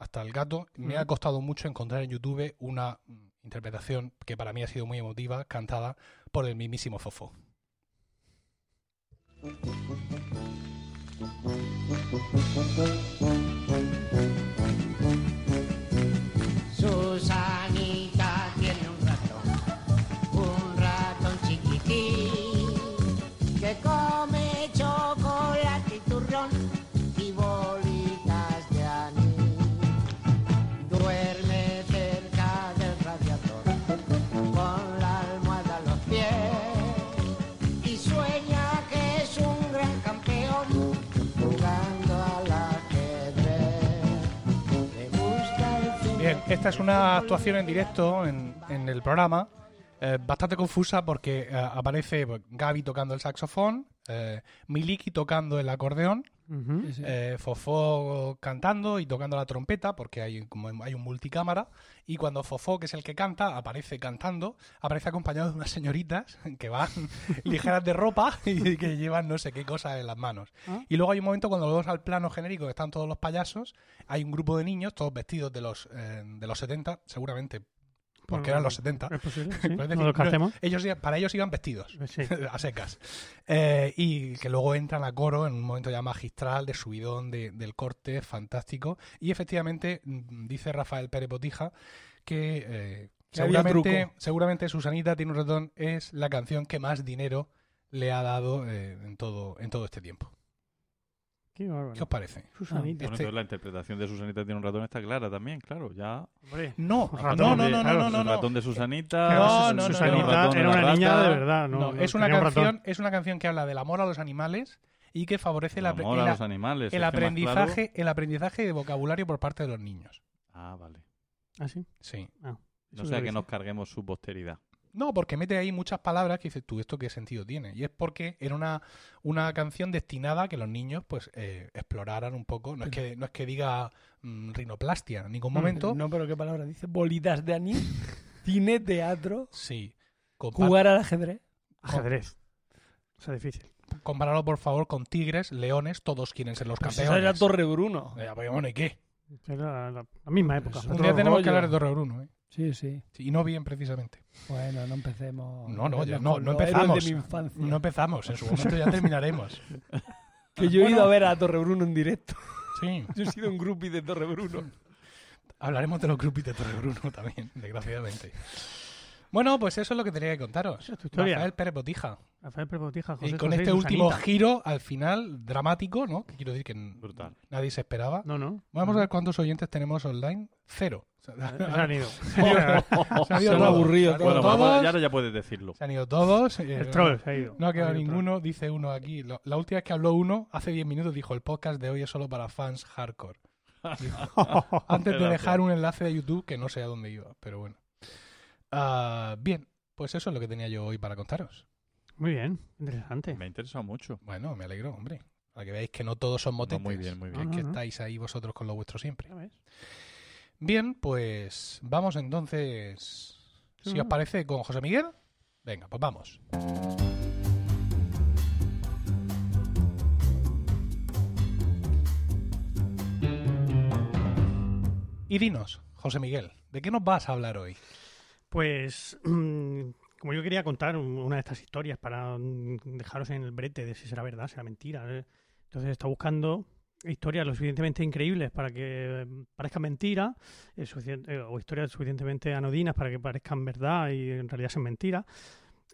hasta el gato. Me ha costado mucho encontrar en YouTube una interpretación que para mí ha sido muy emotiva, cantada por el mismísimo Fofo. Esta es una actuación en directo en, en el programa, eh, bastante confusa porque eh, aparece pues, Gaby tocando el saxofón, eh, Miliki tocando el acordeón, Ujú. eh, Fofó cantando y tocando la trompeta porque hay como hay un multicámara y cuando Fofó, que es el que canta, aparece cantando, aparece acompañado de unas señoritas que van ligeras de ropa y que llevan no sé qué cosas en las manos. Ah. Y luego hay un momento cuando vemos al plano genérico que están todos los payasos, hay un grupo de niños, todos vestidos de los, eh, de los 70, seguramente porque eran los 70. Es posible, sí. Es decir, no lo descartemos. ellos, para ellos iban vestidos Sí. a secas. Eh, y que luego entran a coro en un momento ya magistral de subidón de- del corte, fantástico. Y efectivamente, mm, dice Rafael Pérez Botija que eh, Que seguramente, seguramente Susanita tiene un ratón es la canción que más dinero le ha dado eh, en, todo, en todo este tiempo. Qué bárbaro. ¿Qué os parece? Susanita. Bueno, Este- entonces la interpretación de Susanita tiene un ratón está clara también, claro. Ya. Hombre. No, Un no, ratón no, no, de- no, claro, no, no, el no. ratón de Susanita. No, no, no, Susanita no, ratón, era una niña rata. de verdad. No, No, no, es una un canción, es una canción que habla del amor a los animales y que favorece El el, el los animales. aprendizaje, el aprendizaje de vocabulario por parte de los niños. Ah, vale. Ah, sí. Sí. No Eso sea que nos carguemos su posteridad. No, porque mete ahí muchas palabras que dices tú, ¿esto qué sentido tiene? Y es porque era una, una canción destinada a que los niños pues eh, exploraran un poco. No es que, no es que diga mm, rinoplastia en ningún momento. No, pero qué palabra dice. Bolitas de anís, cine, teatro, Sí. Compa- jugar al ajedrez. Ajedrez. O sea, difícil. Compáralo, por favor, con tigres, leones, todos quieren ser los Pues campeones. esa era Torre Bruno. Eh, pues, bueno, ¿y qué? Era la, la misma época. Un otro día tenemos que hablar de Torre Bruno, ¿eh? Sí, sí. Y no bien, precisamente. Bueno, no empecemos. No, no, ya no, no empezamos. de mi infancia. No empezamos, en su momento ya terminaremos. Que yo he ido a ver a Torre Bruno en directo. Sí, Yo he sido un groupie de Torre Bruno. hablaremos de los groupies de Torre Bruno también, desgraciadamente. Bueno, pues eso es lo que tenía que contaros. Es tu historia. Rafael Pérez Botija. Rafael Pérez Botija, José y con José este último giro al final dramático, ¿no? Que quiero decir que Brutal. nadie se esperaba. No, no. Vamos a ver cuántos oyentes tenemos online. Cero. Se han ido. se han ido Se han todos. aburrido Se han ido Bueno, todos. ya ahora ya puedes decirlo. Se han ido todos. eh, El troll se ha ido. No ha quedado troll. ninguno, dice uno aquí. La última vez que habló uno, hace 10 minutos, dijo: el podcast de hoy es solo para fans hardcore. Dijo, Antes de dejar un enlace de YouTube que no sé a dónde iba, pero bueno. Ah, bien, pues eso es lo que tenía yo hoy para contaros. Muy bien, interesante. Me ha interesado mucho. Bueno, me alegro, hombre. Para que veáis que no todos son No, motetes. muy bien, muy que bien. es No, que no. estáis ahí vosotros con lo vuestro siempre. Bien, pues vamos entonces, Sí, si no. os parece, con José Miguel. Venga, pues vamos. Y dinos, José Miguel, ¿de qué nos vas a hablar hoy? Pues, como yo quería contar un- una de estas historias para mm, dejaros en el brete de si será verdad, será mentira. ¿eh? Entonces estado buscando historias lo suficientemente increíbles para que mm, parezcan mentira, eh, eh, o historias suficientemente anodinas para que parezcan verdad y en realidad sean mentira.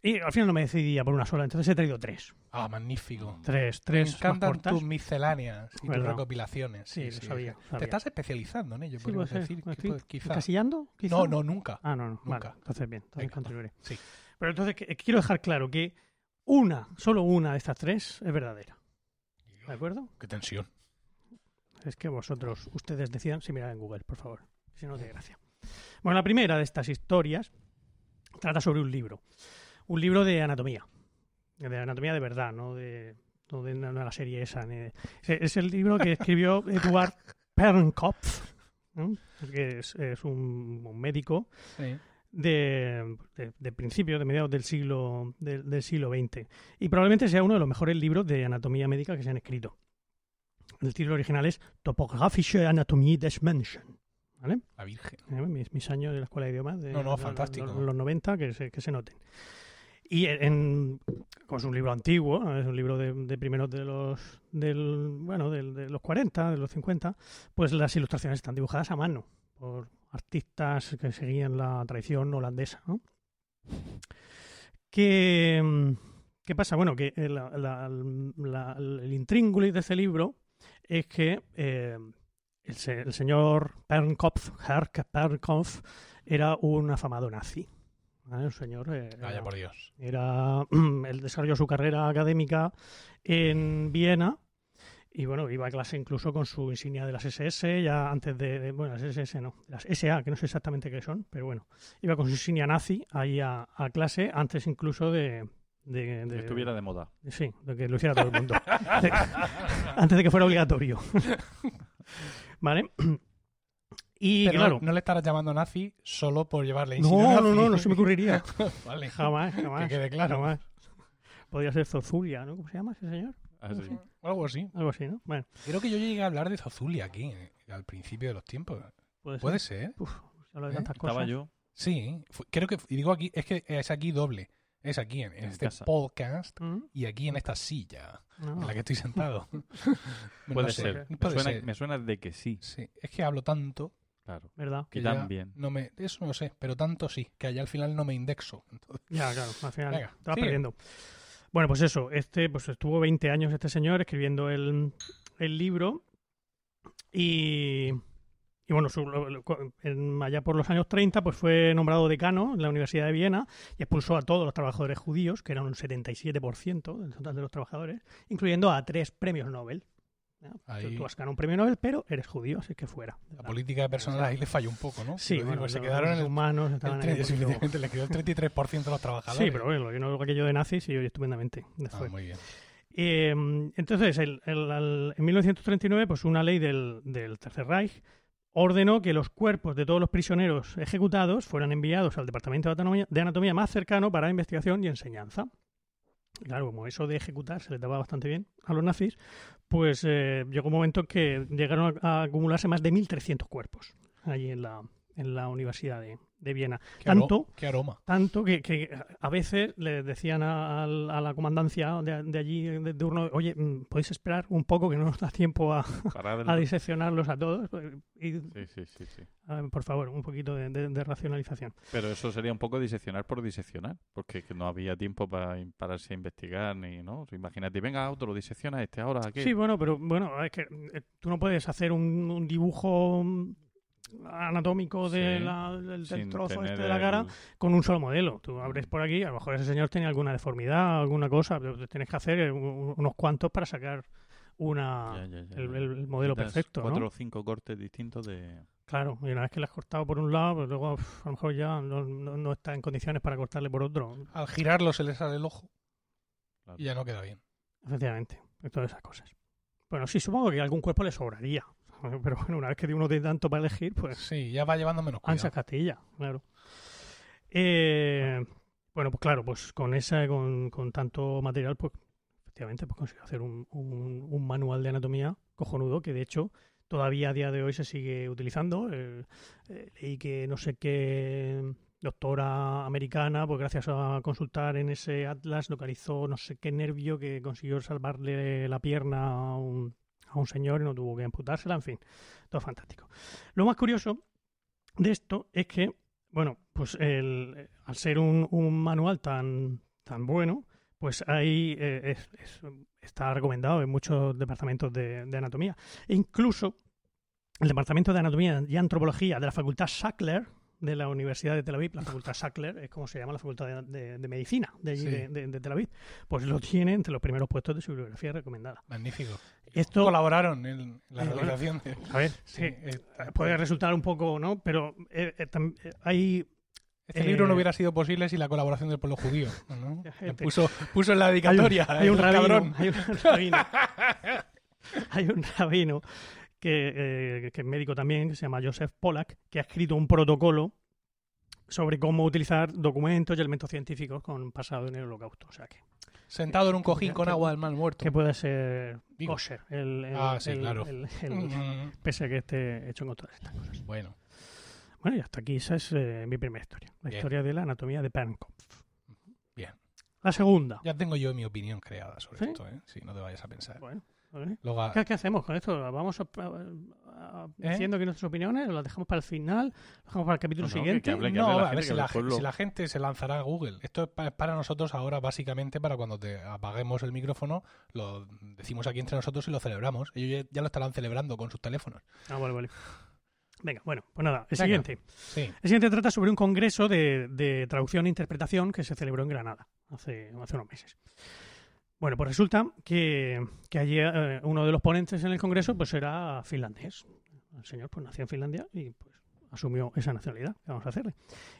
Y al final no me decidía por una sola, entonces he traído tres. Ah, magnífico. Tres, Me tres. más encantan cortas. tus misceláneas y tus recopilaciones. Sí, lo sabía, Te estás especializando en ello, Sí, podríamos puede ser. decir. ¿Me puede- quizá. ¿Encasillando? quizá? No, no, nunca. Ah, no, no. Vale, Nunca. entonces bien, entonces continuaré. Sí. Pero entonces quiero dejar claro que una, solo una de estas tres es verdadera. ¿De acuerdo? Qué tensión. Es que vosotros, ustedes decidan si miran en Google, por favor. Si no, de gracia. Bueno, la primera de estas historias trata sobre un libro. Un libro de anatomía. De anatomía de verdad, no de, no de la serie esa. ni de- es, el libro que escribió Eduard Pernkopf, ¿no? que es, es un, un médico Sí. de, de, de principio, de mediados del siglo, del- del siglo XX. Y probablemente sea uno de los mejores libros de anatomía médica que se han escrito. El título original es Topographische Anatomie des Menschen. ¿Vale? La Virgen. Eh, Mis, mis años de la escuela de idiomas de No, no, fantástico. Los, los 90, que se, que se noten. Y en, es un libro antiguo, es un libro de, de primeros de los del, bueno, del- de los 40, de los 50, pues las ilustraciones están dibujadas a mano por artistas que seguían la tradición holandesa. ¿Qué, ¿Qué pasa? Bueno, que el, intríngulis de este libro es que eh, el, el señor Pernkopf, Herk Pernkopf, era un afamado nazi. Un señor eh, Vaya era- por Dios. era él desarrolló su carrera académica en Viena y bueno iba a clase incluso con su insignia de las SS ya antes de, de- bueno las SS no las SA que no sé exactamente qué son pero bueno iba con su insignia nazi ahí a, a clase antes incluso de, de- de- Que estuviera de moda. sí de que lo hiciera todo el mundo antes de que fuera obligatorio vale y Pero claro no, no le estarás llamando nazi solo por llevarle no, no, no, no se me ocurriría. Vale. Jamás, jamás. Que quede claro. jamás. Podría ser Zozulia, ¿no? ¿Cómo se llama ese señor? Así. Algo así. Algo así, ¿no? Bueno, Creo que yo llegué a hablar de Zozulia aquí, eh, al principio de los tiempos. puede ser. ¿Puede ser? Uf, se habla de ¿Eh? tantas Estaba yo. Sí. Creo que, y digo aquí, es que es aquí doble. Es aquí, en, este casa. podcast Mm, y aquí en esta silla no. en la que estoy sentado. No Puede sé, ser. Me puede suena, ser. me suena de que sí. Sí, es que hablo tanto Claro. ¿Verdad? que Y también. no me, eso no lo sé, pero tanto sí, que allá al final no me indexo. Entonces, Ya, claro, al final Venga, te vas sigue. perdiendo. Bueno, pues eso, este pues estuvo 20 años este señor escribiendo el, el libro y, y bueno, su- lo- lo- en- allá por los años 30 pues fue nombrado decano en la Universidad de Viena y expulsó a todos los trabajadores judíos, que eran un 77% del total de los trabajadores, incluyendo a tres premios Nobel. Ahí- Tú has ganado un premio Nobel, pero eres judío, así que fuera. la política de personal ahí le falló un poco, ¿no? Sí, bueno, se los quedaron en el, humanos el estaban un poquito- efectivamente, le quedó el 33% de los trabajadores. Sí, pero bueno, yo no aquello de nazis y yo estupendamente. Ah, muy bien. Eh, entonces, el- el- en 1939, pues una ley del, del Tercer Reich ordenó que los cuerpos de todos los prisioneros ejecutados fueran enviados al departamento de anatomía, de anatomía más cercano para investigación y enseñanza. Claro, como eso de ejecutar se les daba bastante bien a los nazis, pues eh, llegó un momento en que llegaron a, a acumularse más de 1.300 cuerpos allí en la, en la Universidad de, de Viena. Qué, Tanto, qué aroma. tanto que, que a veces le decían a, la comandancia de, de allí, de turno, oye, mm, podéis esperar un poco que no nos da tiempo a, diseccionarlos a todos. Y, Sí, sí, sí, sí. a ver, por favor, un poquito de, de- de racionalización. Pero eso sería un poco diseccionar por diseccionar, porque que no había tiempo para pararse a investigar ni, ¿no? Imagínate, venga, otro, disecciona este ahora, aquí. Sí, bueno, pero bueno, es que eh, tú no puedes hacer un, un dibujo mm, anatómico de Sí, la- del, trozo este de la cara el- con un solo modelo. Tú abres por aquí, a lo mejor ese señor tenía alguna deformidad, alguna cosa, pero tienes que hacer un- unos cuantos para sacar una Ya, ya, ya, el, modelo Quitas perfecto, Cuatro ¿no? o cinco cortes distintos de... Claro, y una vez que le has cortado por un lado, pues luego uf, a lo mejor ya no, no- no está en condiciones para cortarle por otro. Al girarlo se le sale el ojo Claro. y ya no queda bien. Efectivamente, y todas esas cosas. Bueno, sí, supongo que algún cuerpo le sobraría. Pero bueno, una vez que uno tiene tanto para elegir, pues Sí, ya va llevando menos cuidado. Castilla, claro. Eh, bueno, pues claro, pues con esa, con, con tanto material, pues efectivamente, pues consiguió hacer un, un- un manual de anatomía cojonudo que de hecho todavía a día de hoy se sigue utilizando. Eh, eh, leí que no sé qué doctora americana, pues gracias a consultar en ese atlas localizó no sé qué nervio que consiguió salvarle la pierna a un, a un señor y no tuvo que amputársela, en fin, todo fantástico. Lo más curioso de esto es que, bueno, pues el, al ser un, un manual tan, tan bueno, pues ahí eh, es- es- está recomendado en muchos departamentos de, de anatomía. E incluso el departamento de anatomía y antropología de la facultad Sackler de la Universidad de Tel Aviv, la facultad Sackler es como se llama la facultad de, de- de medicina de, allí Sí. de, de- de Tel Aviv, pues lo tiene entre los primeros puestos de su bibliografía recomendada. Magnífico. Esto, Colaboraron en la Eh, realización de... a ver, Sí, eh, puede resultar un poco, ¿no? Pero eh, hay Este libro no hubiera sido posible sin la colaboración del pueblo judío. puso, puso en la hay un, dedicatoria. hay un el rabino, cabrón. hay un rabino, hay un rabino que, eh, que es médico también, que se llama Joseph Pollack, que ha escrito un protocolo sobre cómo utilizar documentos y elementos científicos con pasado en el holocausto. O sea que, Sentado en un cojín con agua del mal muerto. que puede ser Digo. kosher, el, el- Ah, sí, el- claro. el- el- Mm, pese a que esté hecho con todas estas cosas. Bueno, Bueno, y hasta aquí esa es eh, mi primera historia. La Bien. historia de la anatomía de Pernkopf. Bien. La segunda. ya tengo yo mi opinión creada sobre ¿Sí? esto, ¿eh? Sí, no te vayas a pensar. Bueno, Luego, ¿Qué, qué hacemos con esto? ¿Vamos a, a- a- ¿Eh? diciendo aquí nuestras opiniones? ¿Las dejamos para el final? ¿Las dejamos para el capítulo No, no, que- siguiente? que hable, que no, la a ver, que si la, el ge- pueblo- si la gente se lanzará a Google. Esto es pa- es para nosotros ahora, básicamente, para cuando te apaguemos el micrófono, lo decimos aquí entre nosotros y lo celebramos. Ellos ya, ya lo estarán celebrando con sus teléfonos. Ah, vale, vale. Venga, bueno, pues nada, el Venga. siguiente. Sí. El siguiente trata sobre un congreso de, de traducción e interpretación que se celebró en Granada hace, hace unos meses. Bueno, pues resulta que, que allí eh, uno de los ponentes en el congreso pues era finlandés. El señor pues nació en Finlandia y pues asumió esa nacionalidad. ¿Qué vamos a hacerle?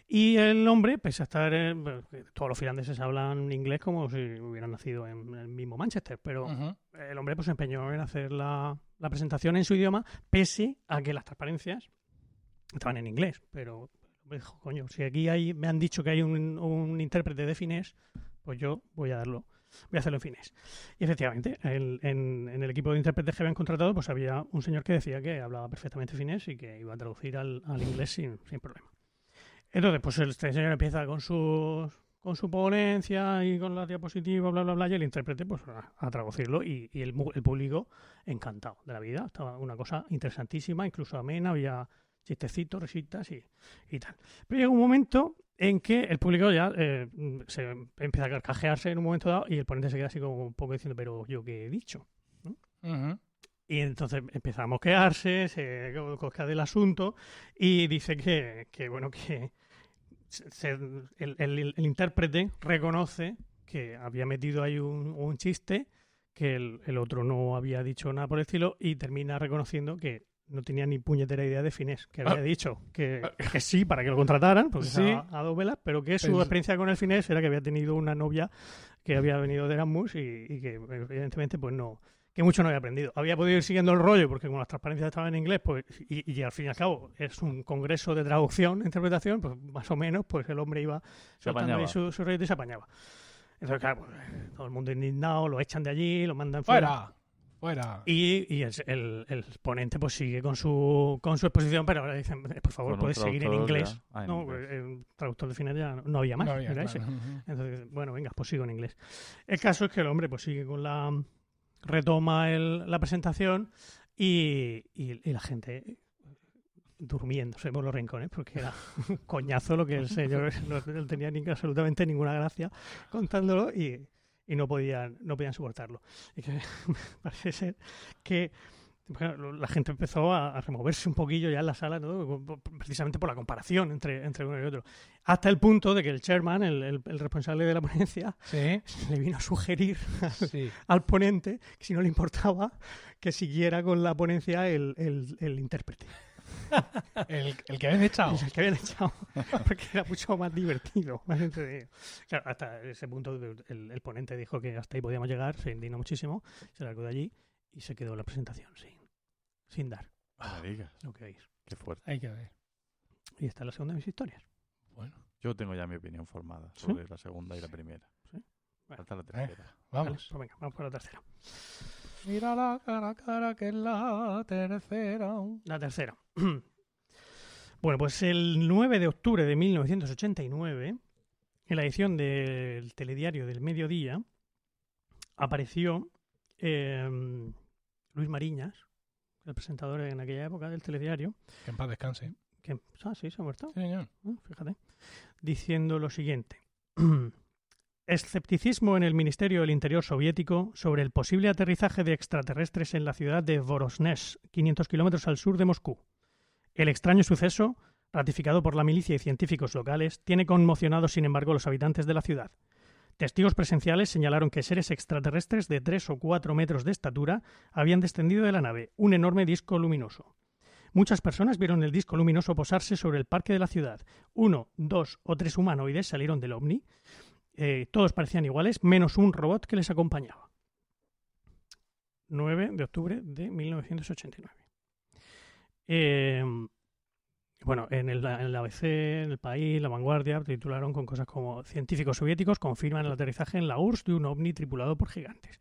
Y el hombre, pese a estar... en- que todos los finlandeses hablan inglés como si hubieran nacido en el mismo Manchester, pero Ujú. el hombre pues se empeñó en hacer la, la presentación en su idioma, pese a que las transparencias estaban en inglés. Pero dijo, coño, si aquí hay, me han dicho que hay un, un intérprete de finés, pues yo voy a darlo, voy a hacerlo en finés. Y efectivamente, el- en, el equipo de intérpretes que habían contratado, pues había un señor que decía que hablaba perfectamente finés y que iba a traducir al, inglés sin, sin problema. Entonces, pues este señor empieza con sus con su ponencia y con la diapositiva, bla, bla, bla, y el intérprete pues a, traducirlo y, el, el público encantado de la vida. Estaba una cosa interesantísima, incluso amena, había chistecitos, risitas y, y tal. Pero llega un momento en que el público ya eh, se empieza a carcajearse en un momento dado y el ponente se queda así como un poco diciendo, pero yo qué he dicho. Y entonces empieza a mosquearse, se cosca del asunto y dice que, que, bueno, que se- se- el, el- el intérprete reconoce que había metido ahí un, un chiste, que el, el otro no había dicho nada por el estilo y termina reconociendo que no tenía ni puñetera idea de finés, que había Ah. dicho que, que sí para que lo contrataran, porque Sí. estaba a dos velas, pero que su Pens- experiencia con el finés era que había tenido una novia que había venido de Erasmus y, y que evidentemente pues no, que mucho no había aprendido. Había podido ir siguiendo el rollo porque como las transparencias estaban en inglés, pues y, y al fin y al cabo es un congreso de traducción interpretación, pues más o menos pues el hombre iba soltando ahí su, su rollo y se apañaba. Entonces, claro, pues, todo el mundo indignado, lo echan de allí, lo mandan fuera. Fuera, fuera. Y, y el, el- el ponente pues sigue con su, con su exposición, pero ahora dicen, "Eh, por favor, puedes seguir en inglés. Ah, en no, inglés. el traductor de final ya no, no había más. No había, era claro. ese. Entonces, bueno, venga, pues sigo en inglés. El caso es que el hombre pues sigue con la... retoma el- la presentación y, y- y la gente durmiéndose por los rincones porque era un coñazo lo que el señor no, no tenía ni, absolutamente ninguna gracia contándolo y, y no podían no podían soportarlo y que parece ser que bueno, la gente empezó a, a removerse un poquillo ya en la sala, ¿no? precisamente por la comparación entre, entre uno y otro. Hasta el punto de que el chairman, el, el- el responsable de la ponencia, Sí, le vino a sugerir sí. al ponente que si no le importaba que siguiera con la ponencia el, el- el intérprete, El, el que habían echado. el que habían echado, porque era mucho más divertido. Claro, hasta ese punto el, el ponente dijo que hasta ahí podíamos llegar, se indignó muchísimo, se largó de allí y se quedó la presentación sin, sin dar digas. lo que veis. Qué fuerte. Hay que ver. Y esta es la segunda de mis historias. Bueno, Yo tengo ya mi opinión formada ¿Sí? sobre la segunda y la primera. Sí. Bueno. Falta la tercera. Vale, vamos. pues venga, vamos por la tercera. Mira la cara a cara que es la tercera. La tercera. bueno, pues el 9 de octubre de 1989, en la edición del telediario del mediodía, apareció eh, Luis Mariñas, el presentador en aquella época del telediario, Que en paz descanse. que, ah, sí, se ha muerto, Sí, señor. Ah, fíjate, diciendo lo siguiente. Escepticismo en el Ministerio del Interior soviético sobre el posible aterrizaje de extraterrestres en la ciudad de Vorosnezh, 500 kilómetros al sur de Moscú. El extraño suceso, ratificado por la milicia y científicos locales, tiene conmocionados, sin embargo, los habitantes de la ciudad. Testigos presenciales señalaron que seres extraterrestres de 3 o 4 metros de estatura habían descendido de la nave, un enorme disco luminoso. Muchas personas vieron el disco luminoso posarse sobre el parque de la ciudad. Uno, dos o tres humanoides salieron del ovni. Eh, todos parecían iguales, menos un robot que les acompañaba. 9 de octubre de 1989. Eh, bueno, en el, ABC, en el país, la vanguardia, titularon con cosas como científicos soviéticos confirman el aterrizaje en la URSS de un ovni tripulado por gigantes.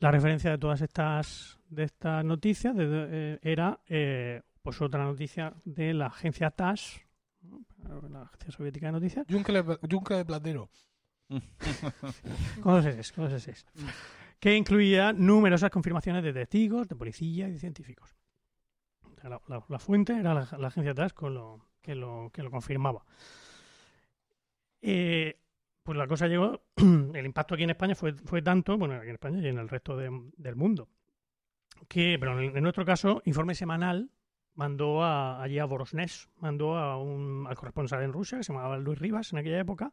La referencia de todas estas, de estas noticias eh, era pues otra noticia de la agencia TASS, la agencia soviética de noticias, yunque de platero. Ss, con dos Ss, que incluía numerosas confirmaciones de testigos, de policía y de científicos. La, fuente era la, la agencia lo, que, lo, que lo confirmaba. Eh, pues la cosa llegó, el impacto aquí en España fue, fue tanto, bueno, aquí en España y en el resto de- del mundo, que, pero en nuestro caso, Informe Semanal mandó a, allí a Vorosnezh, mandó a un, al corresponsal en Rusia, que se llamaba Luis Rivas en aquella época,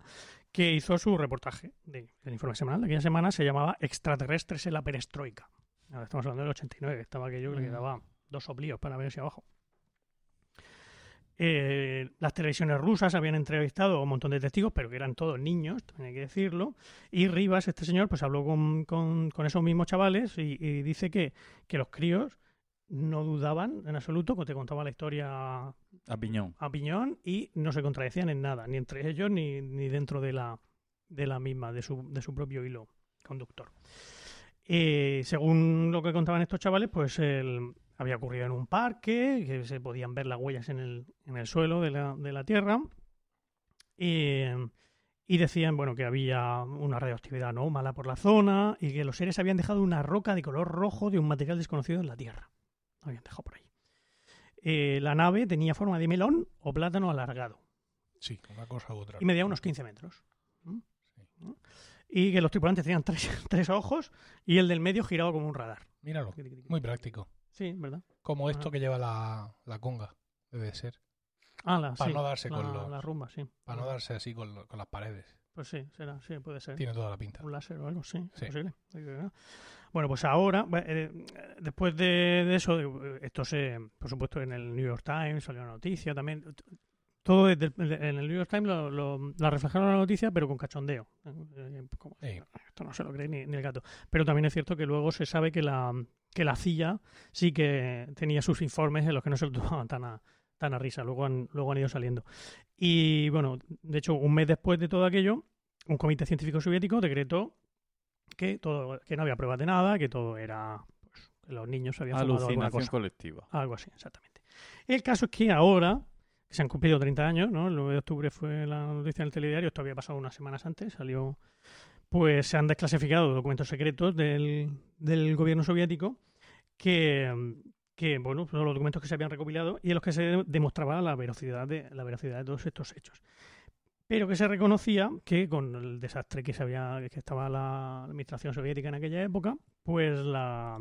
que hizo su reportaje de- del Informe Semanal. De aquella semana se llamaba Extraterrestres en la Perestroika. Ahora estamos hablando del 89, estaba aquello que le Mm. quedaba dos soplíos para ver hacia abajo. Eh, las televisiones rusas habían entrevistado a un montón de testigos, pero que eran todos niños, también hay que decirlo. Y Rivas, este señor, pues habló con, con- con esos mismos chavales y, y dice que, que los críos no dudaban en absoluto, que te contaba la historia A piñón. a piñón y no se contradecían en nada, ni entre ellos ni, ni dentro de la, de la misma, de su, de su propio hilo conductor. Eh, según lo que contaban estos chavales, pues el- había ocurrido en un parque, que se podían ver las huellas en el, en el suelo de la, de la Tierra. Y, y decían, bueno, que había una radioactividad anómala por la zona y que los seres habían dejado una roca de color rojo de un material desconocido en la Tierra. Lo habían dejado por ahí. Eh, la nave tenía forma de melón o plátano alargado Sí, una cosa u otra. y medía unos 15 metros. ¿Mm? ¿Mm? Y que los tripulantes tenían tres, tres ojos y el del medio giraba como un radar. Míralo. Muy práctico. Sí, ¿verdad? Como esto que lleva la, la conga. Debe ser. Ah, la, Para sí, no darse la, con los- la rumba, sí. Para no darse así con, lo- con las paredes. Pues sí, será, sí, puede ser. Tiene toda la pinta. Un láser o algo, sí, Sí. posible. Bueno, pues ahora, bu- eh, después de, de eso, eh, esto se, por supuesto, en el New York Times salió una noticia también. Todo desde el- en el New York Times lo, lo- la reflejaron la noticia, pero con cachondeo. Eh, como- Sí. esto no se lo cree ni, ni el gato. Pero también es cierto que luego se sabe que la, que la CIA sí que tenía sus informes en los que no se lo tomaban tan a, tan a risa. Luego han, luego han ido saliendo. Y bueno, de hecho, un mes después de todo aquello, un comité científico soviético decretó que, todo, que no había pruebas de nada, que todo era. Pues, que los niños se habían fumado alguna cosa. colectiva. Algo así, exactamente. El caso es que ahora, que se han cumplido 30 años, ¿no? El 9 de octubre fue la noticia en el telediario, esto había pasado unas semanas antes, salió. Pues se han desclasificado documentos secretos del, del gobierno soviético que, que, bueno, son los documentos que se habían recopilado y en los que se demostraba la veracidad de, la veracidad de todos estos hechos. Pero que se reconocía que con el desastre que se había, que estaba la administración soviética en aquella época, pues la,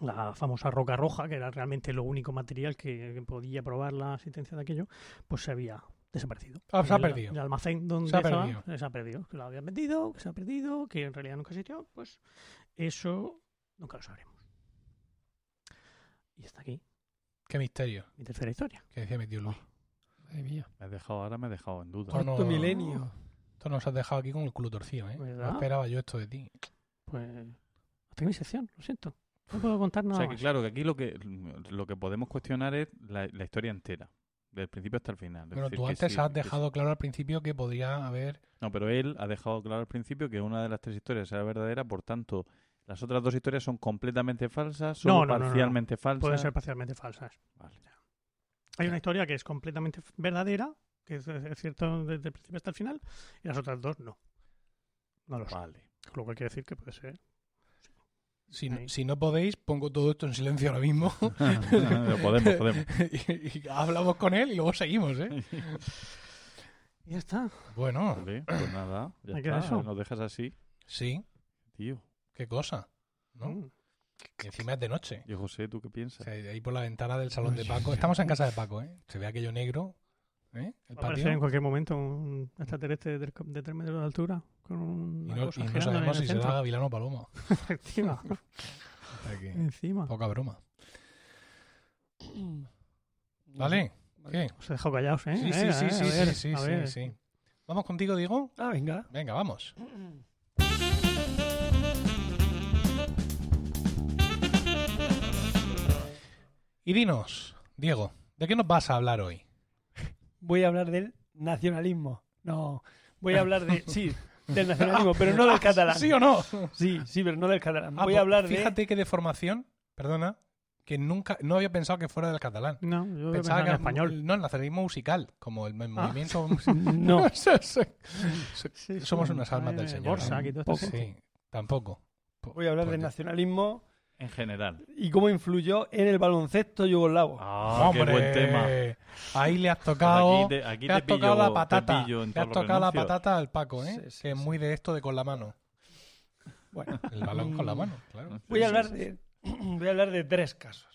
la famosa roca roja, que era realmente lo único material que, que podía probar la existencia de aquello, pues se había desaparecido. Ah, se ha El- perdido. El almacén donde Se ha estaba, perdido. se ha perdido. Que lo habían vendido, que se ha perdido, que en realidad nunca existió, pues eso nunca lo sabremos. Y hasta aquí Qué misterio. mi tercera historia. Que decía mi tío Luis. Madre mía. Me he dejado, ahora me he dejado en duda. Cuarto Cuarto milenio. Esto nos has dejado aquí con el culo torcido, ¿eh? ¿Verdad? No esperaba yo esto de ti. Pues hasta mi sección, lo siento. No puedo contar O nada sea que más. claro, que aquí lo que lo que podemos cuestionar es la, la historia entera, del principio hasta el final. Es Pero decir, tú antes sí, has dejado claro al principio que podría haber... No, pero él ha dejado claro al principio que una de las tres historias era verdadera, por tanto, las otras dos historias son completamente falsas, son No, no, no, no. parcialmente falsas. Pueden ser parcialmente falsas. Vale. Hay una historia que es completamente verdadera, que es, es cierto desde el principio hasta el final, y las otras dos no. No lo sé. Vale. Lo cual quiere decir que puede ser. Si no, si no podéis, pongo todo esto en silencio ahora mismo. Lo podemos, podemos. y, y hablamos con él y luego seguimos, ¿eh? Y ya está. Bueno, Vale, pues nada, ya está. eso. Nos dejas así, sí, tío. qué cosa. ¿no? Mm. Que encima es de noche. Yo, José, ¿tú qué O piensas? sea, ahí por la ventana del salón de Paco. Estamos en casa de Paco, ¿eh? Se ve aquello negro. ¿eh? El Va a aparecer en cualquier momento un extraterrestre de, tre- de 3 metros de altura con un Y no, y no sabemos si será Gavilano o Paloma. Encima. O sea que, Encima. poca broma. ¿Vale? ¿Qué? Os he dejado callados, ¿eh? Sí, sí, sí, eh, sí, a ver, sí, sí, a sí, sí. ¿Vamos contigo, Diego? Ah, venga. Venga, vamos. Y dinos, Diego, ¿de qué nos vas a hablar hoy? Voy a hablar del nacionalismo. No, voy a hablar de... Sí, del nacionalismo, pero no del catalán. ¿Sí o no? Sí, sí, pero no del catalán. Ah, Voy pues a hablar de... Fíjate que de formación, perdona, que nunca, no había pensado que fuera del catalán. No, yo Pensaba que en español. No, el nacionalismo musical, como el, el Ah. movimiento. No, Somos unas almas del Eh, Señor. Esta Sí, gente. tampoco. voy a hablar Pues del nacionalismo En general. y cómo influyó en el baloncesto yugoslavo. Ah, qué buen tema. Ahí le has Pues tocado, aquí te, aquí le te has tocado pillo- la te patata. has tocado la patata al Paco, ¿eh? Sí, sí, que es sí. muy de esto de con la mano. Bueno, El balón con la mano, claro. voy a hablar de, voy a hablar de tres casos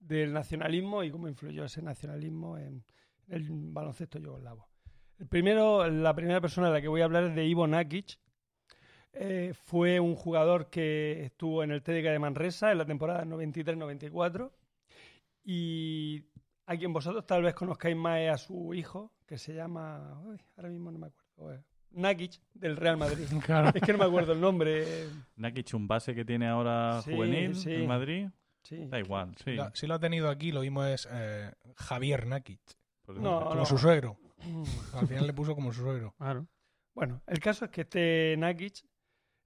del nacionalismo y cómo influyó ese nacionalismo en el baloncesto yugoslavo. El primero, la primera persona de la que voy a hablar es de Ivo Nakic. Eh, fue un jugador que estuvo en el TDK de Manresa en la temporada 93-94 y a quien vosotros tal vez conozcáis más es a su hijo, que se llama... uy, ahora mismo no me acuerdo. eh, Nakic, del Real Madrid. Claro. Es que no me acuerdo el nombre. Nakic, un base que tiene ahora Sí, juvenil sí. en Madrid. Sí. Da igual, sí. Si lo ha tenido aquí, lo mismo es eh, Javier Nakic, No, como su suegro. Al final le puso como su suegro. Claro. Bueno, el caso es que este Nakic...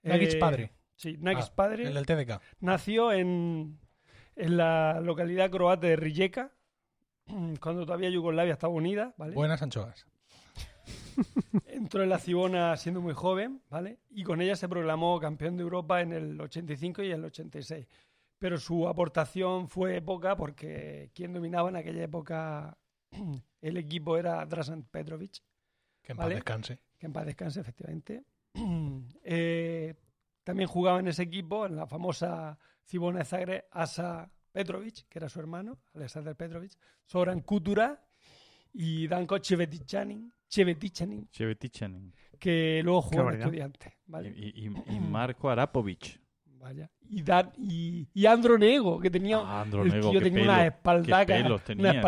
Nakic eh, padre, Sí, Nakic Ah, padre el del TDK. nació en, en la localidad croata de Rijeka, cuando todavía Yugoslavia estaba unida, ¿vale? Buenas anchoas. Entró en la Cibona siendo muy joven, ¿vale? Y con ella se proclamó campeón de Europa en el 85 y el 86. Pero su aportación fue poca porque quien dominaba en aquella época el equipo era Drasan Petrovic, Que en Vale. paz descanse. que en paz descanse, efectivamente. Eh, también jugaba en ese equipo, en la famosa Cibona de Zagreb, Asa Petrovic, que era su hermano, Alexander Petrovic, Soran Kutura y Danko Chevetichanin, Chevetichanin, Chevetichanin. que luego jugó en barbaridad. estudiante. ¿vale? Y, y- y- y Marco Arapovic. Vaya. Y, Dan, y, y Andro Nego, que tenía, Ah, Andro el tío tenía pelo, unas espaldacas,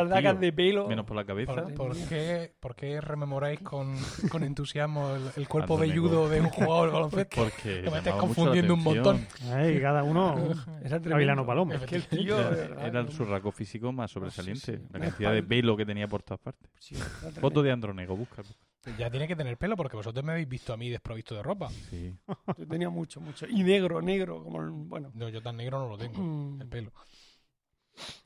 unas de pelo. Menos por la cabeza. ¿Por, por qué, por qué rememoráis con, con entusiasmo el, el cuerpo Ando velludo de un jugador de baloncesto? Porque Que me la confundiendo un montón. Cada uno. Era. Gavilano Paloma. Es que el tío... Era, no- surraco físico más sobresaliente. sí. La cantidad de pelo que tenía por todas partes. sí. Foto de Andronego, busca. Ya tiene que tener pelo porque vosotros me habéis visto a mí desprovisto de ropa. Sí. Yo tenía mucho, mucho. Y negro, negro, como el- bueno. No, yo tan negro no lo tengo, Mm, el pelo.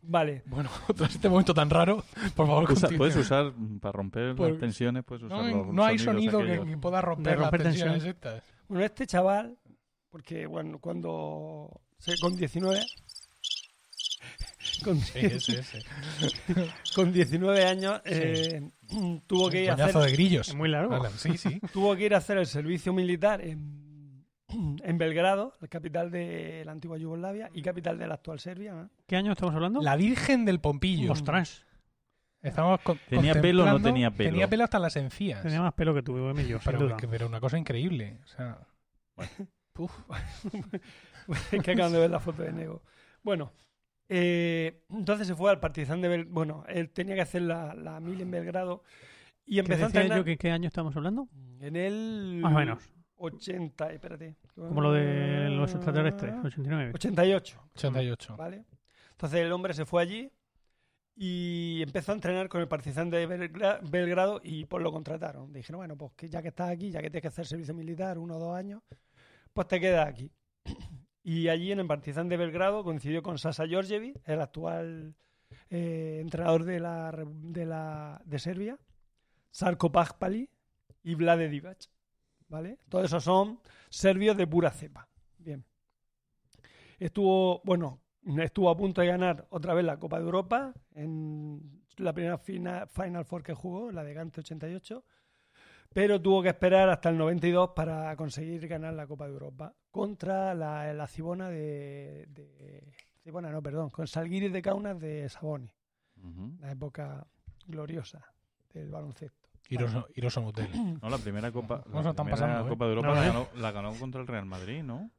Vale. Bueno, tras este momento tan raro, por favor, Usa- puedes usar, mm, para romper Por- las tensiones, puedes usar No, los no hay sonido que, aquellos. que pueda romper, romper las tensiones tensión. estas. Bueno, este chaval, porque bueno, cuando con 19 con, Sí, ese, ese. con 19 años eh, tuvo que ir a hacer de grillos. Es muy largo. Vale, sí, sí. tuvo que ir a hacer el servicio militar en, en Belgrado, la capital de la antigua Yugoslavia y capital de la actual Serbia. ¿no? ¿Qué año estamos hablando? La Virgen del Pompillo. Ostras, Estamos con- ¿Tenía pelo o no tenía pelo? Tenía pelo hasta las encías. tenía más pelo que tú, Emilio, sin pero, duda. que- pero una cosa increíble. O sea, Es que acaban de ver la foto de Nego. Bueno, eh, entonces se fue al Partizan de Belgrado. Bueno, él tenía que hacer la, la mil en Belgrado y ¿Qué empezó a decía entrenar yo que qué año estamos hablando? en el Más o menos. 80, espérate. Como lo de los extraterrestres, 89. 88, 88. ¿vale? Entonces el hombre se fue allí y empezó a entrenar con el Partizan de Belgra- Belgrado y pues lo contrataron. Dijeron, bueno, pues que ya que estás aquí, ya que tienes que hacer servicio militar uno o dos años, pues te quedas aquí. Y allí en el Partizan de Belgrado coincidió con Sasa Georgievich, el actual eh, entrenador de la, de la de Serbia, Sarko Pahpali y Vlade Divac. ¿Vale? Todos esos son serbios de pura cepa. Bien. Estuvo, bueno, estuvo a punto de ganar otra vez la Copa de Europa en la primera fina- Final Four que jugó, la de Gante 88, pero tuvo que esperar hasta el 92 para conseguir ganar la Copa de Europa contra la, la Cibona de, de- Cibona, no, perdón, con Salguiris de Kaunas de Saboni, Ujú. la época gloriosa del baloncesto. Iros, iros a un hotel. No, la primera Copa, la están primera pasando, ¿eh? Copa de Europa No, la, ganó, la ganó contra el Real Madrid, ¿no?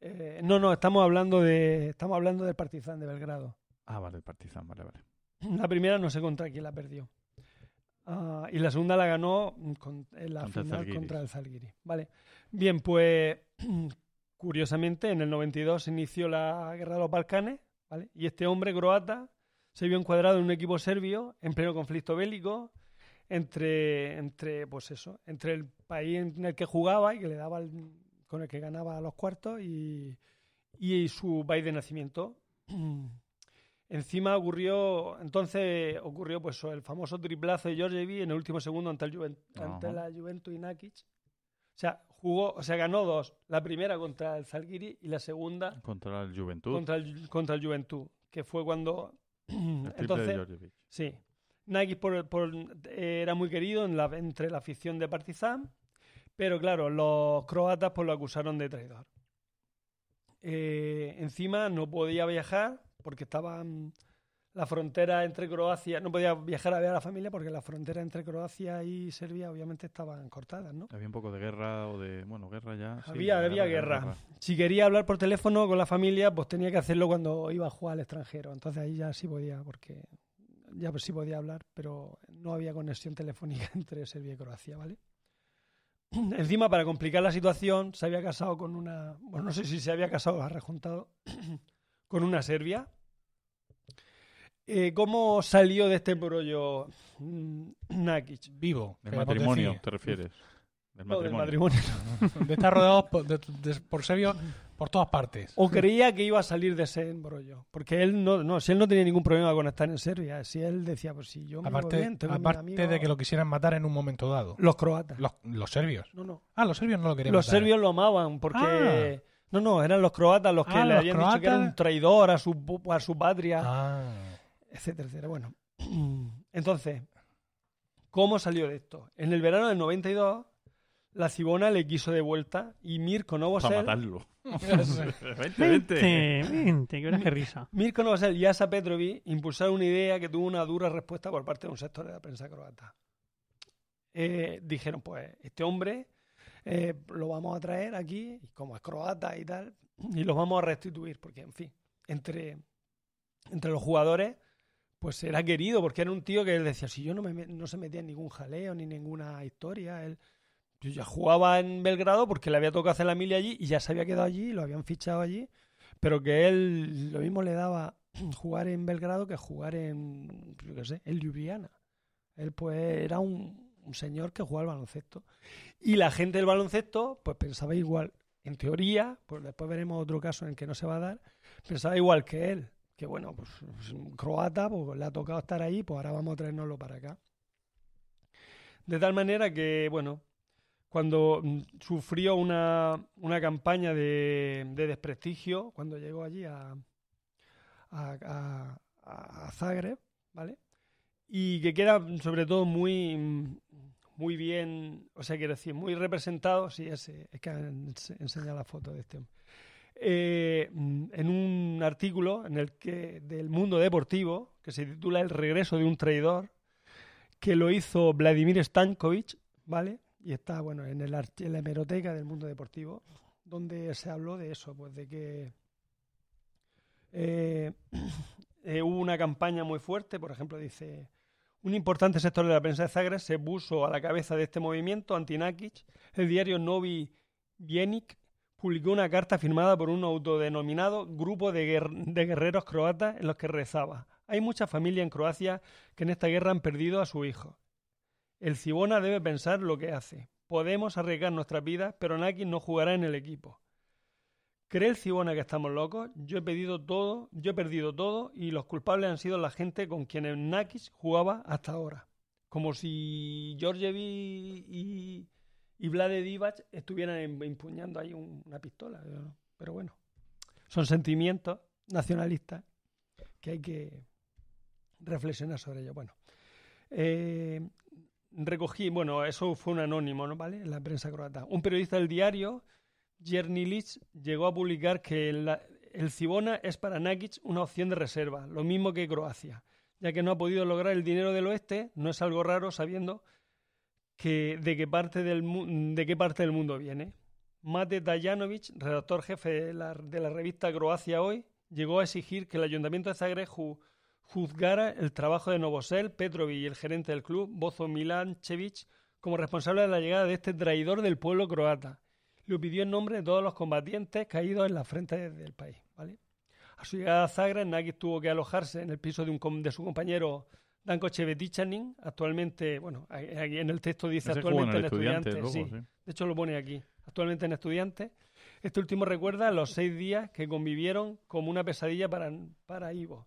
Eh, no, no, estamos hablando de estamos hablando del Partizan de Belgrado. Ah, vale, el Partizan, vale, vale. La primera no sé contra quién la perdió. Ah, y la segunda la ganó con- en la Contra el final Zalgiris. contra el Zalgiris. Vale. Bien, pues curiosamente en el 92 se inició la guerra de los Balcanes, ¿vale? Y este hombre croata se vio encuadrado en un equipo serbio en pleno conflicto bélico entre entre pues eso, entre el país en el que jugaba y que le daba el- con el que ganaba los cuartos y, y su país de nacimiento. Encima ocurrió, entonces ocurrió pues el famoso triplazo de Georgievi en el último segundo ante, el la Juventus y Nakic. O sea, jugó, o sea, ganó dos. La primera contra el Zalgiris y la segunda Contra el Juventud. contra el, contra el Juventud, que fue cuando... el triple de entonces. Sí. Nakic por, por- era muy querido en la- entre la afición de Partizan, pero claro, los croatas pues, lo acusaron de traidor. Eh, encima no podía viajar porque estaban la frontera entre Croacia, no podía viajar a ver a la familia porque las fronteras entre Croacia y Serbia obviamente estaban cortadas, ¿no? Había un poco de guerra o de... Bueno, guerra ya. sí, Había, había guerra. Si quería hablar por teléfono con la familia, pues tenía que hacerlo cuando iba a jugar al extranjero. Entonces ahí ya sí podía, porque ya pues sí podía hablar, pero no había conexión telefónica entre Serbia y Croacia, ¿vale? Encima, para complicar la situación, se había casado con una. Bueno, no sé si se había casado o ha rejuntado con una serbia. Eh, ¿Cómo salió de este brollo mm, Nakic? Vivo. Del matrimonio, decir. te refieres. Del No, del matrimonio. De estar rodeado por, de- de- por serbios por todas partes. O creía que iba a salir de ese embrollo. Porque él no, no, si él no tenía ningún problema con estar en Serbia. Si él decía, pues si yo me Aparte, bien, tengo mis aparte amigos- de que lo quisieran matar en un momento dado. Los croatas. Los, los serbios. No, no. Ah, los serbios no lo querían Los matar. serbios lo amaban porque... No, no, eran los croatas los que Ah, le los habían dicho que era un traidor a su, pu- a su patria, Ah. etcétera, etcétera. Bueno, entonces, ¿cómo salió de esto? En el verano del 92, la Cibona le quiso de vuelta y Mirko Para Novosel... matarlo. vente, vente. Que qué risa. Mirko Novosel y Asa Petrovic impulsaron una idea que tuvo una dura respuesta por parte de un sector de la prensa croata. Eh, dijeron, pues, este hombre eh, lo vamos a traer aquí, como es croata y tal, y los vamos a restituir, porque, en fin, entre, entre los jugadores, pues era querido, porque era un tío que él decía, si yo no, me, no se metía en ningún jaleo ni ninguna historia, él yo ya jugaba en Belgrado porque le había tocado hacer la mili allí y ya se había quedado allí, lo habían fichado allí, pero que él lo mismo le daba jugar en Belgrado que jugar en, yo qué sé, en Ljubljana. Él pues era un, un señor que jugaba al baloncesto. Y la gente del baloncesto, pues pensaba igual, en teoría, pues después veremos otro caso en el que no se va a dar, pensaba igual que él, que bueno, pues es un croata, pues le ha tocado estar ahí, pues ahora vamos a traernoslo para acá. De tal manera que, bueno, cuando mm, sufrió una, una campaña de, de desprestigio, cuando llegó allí a, a, a- a Zagreb, ¿vale? Y que queda sobre todo muy, muy bien, o sea, quiero decir, muy representado, sí, ese, es que han ense- enseñado la foto de este hombre. Eh, mm, en un artículo en el que del mundo deportivo que se titula El regreso de un traidor que lo hizo Vladimir Stankovic, ¿vale? Y está, bueno, en, el, en la hemeroteca del mundo deportivo, donde se habló de eso, pues de que eh, eh, hubo una campaña muy fuerte, por ejemplo, dice, un importante sector de la prensa de Zagreb se puso a la cabeza de este movimiento anti-Nakic. El diario Novi Vienik publicó una carta firmada por un autodenominado grupo de, de guerreros croatas en los que rezaba. Hay muchas familias en Croacia que en esta guerra han perdido a su hijo. El Cibona debe pensar lo que hace. Podemos arriesgar nuestras vidas, pero Nakic no jugará en el equipo. ¿Cree el Cibona que estamos locos? Yo he pedido todo, yo he perdido todo y los culpables han sido la gente con quienes Nakis jugaba hasta ahora. Como si Georgievi y, y Vlade Divac estuvieran em- empuñando ahí un- una pistola. no- Pero bueno, son sentimientos nacionalistas que hay que reflexionar sobre ello. Bueno, eh, recogí, bueno, eso fue un anónimo, ¿no? ¿Vale? En la prensa croata. Un periodista del diario Jernilic llegó a publicar que el Cibona es para Nakic una opción de reserva, lo mismo que Croacia, ya que no ha podido lograr el dinero del oeste, no es algo raro sabiendo que de qué parte del, de qué parte del mundo viene. Mate Tajanovic, redactor jefe de la, de la revista Croacia Hoy, llegó a exigir que el ayuntamiento de Zagreb ju- juzgara el trabajo de Novosel, Petrovic y el gerente del club, Bozo Milancevic, como responsable de la llegada de este traidor del pueblo croata lo pidió en nombre de todos los combatientes caídos en la frente del país. ¿vale? A su llegada a Zagreb, Nakic tuvo que alojarse en el piso de, un, com- de su compañero Danko Chevetichanin, actualmente, bueno, aquí en el texto dice Ese actualmente en, Estudiante luego, sí. sí. De hecho, lo pone aquí. Actualmente en estudiantes. Este último recuerda los seis días que convivieron como una pesadilla para, para Ivo,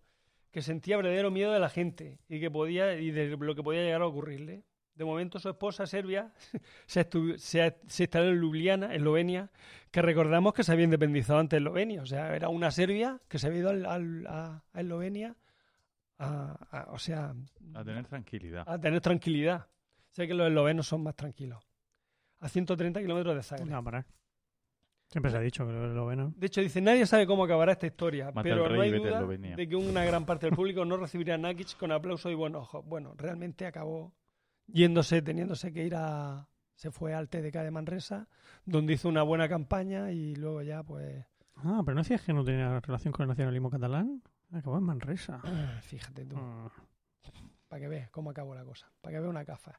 que sentía verdadero miedo de la gente y, que podía, y de lo que podía llegar a ocurrirle. De momento, su esposa serbia se, se, se instaló en Ljubljana, Eslovenia, que recordamos que se había independizado ante Eslovenia. O sea, era una Serbia que se había ido al- al- a, a Eslovenia a, a- o sea, A tener tranquilidad. a tener tranquilidad. Sé que los eslovenos son más tranquilos. A 130 kilómetros de Zagreb. No va a parar. Siempre se ha dicho que lo esloveno. De hecho, dice, nadie sabe cómo acabará esta historia, Mata pero no hay duda de que una gran parte del público no recibirá a Nakic con aplauso y buen ojo. Bueno, realmente acabó yéndose, teniéndose que ir a... Se fue al TDK de Manresa, donde hizo una buena campaña y luego ya, pues... Ah, pero no decías que no tenía relación con el nacionalismo catalán. Acabó en Manresa. Fíjate tú, Ah. para que veas cómo acabó la cosa, para que veas una gafa.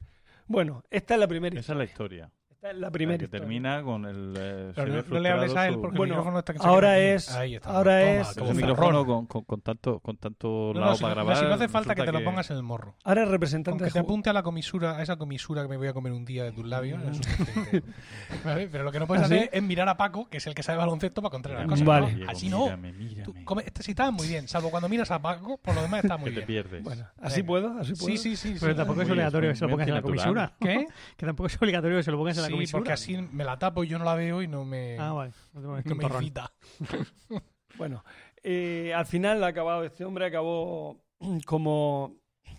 Bueno, esta es la primera Esa es la historia. historia. Esta es la La primera que historia. termina con el. eh, se no, no le hables a él su- porque Bueno, el micrófono está que se ahora es- Ahí está. ahora Toma, es- como un micrófono con, con, con tanto, con tanto No, lado no, si, para grabar. si no hace falta que te lo pongas en el morro. Ahora es Con representante que te apunte a la comisura, a esa comisura que me voy a comer un día de tus labios. ¿Vale? Pero lo que no puedes ¿Ah, hacer es mirar a Paco, que es el que sabe baloncesto, para contar las cosas. Vale. Así no. mírame, mírame. Tú come- este sí está muy bien, salvo cuando miras a Paco, por lo demás está muy que te bien. pierdes. Bueno, así puedo, así puedo. Sí, sí, sí. Pero tampoco es obligatorio que se lo pongas en la comisura. ¿Qué? Que tampoco es obligatorio que se lo pongas en la comisura. porque así me la tapo y yo no la veo y no me, Ah, vale. No no me incita. Bueno, eh, al final ha acabado, este hombre acabó como...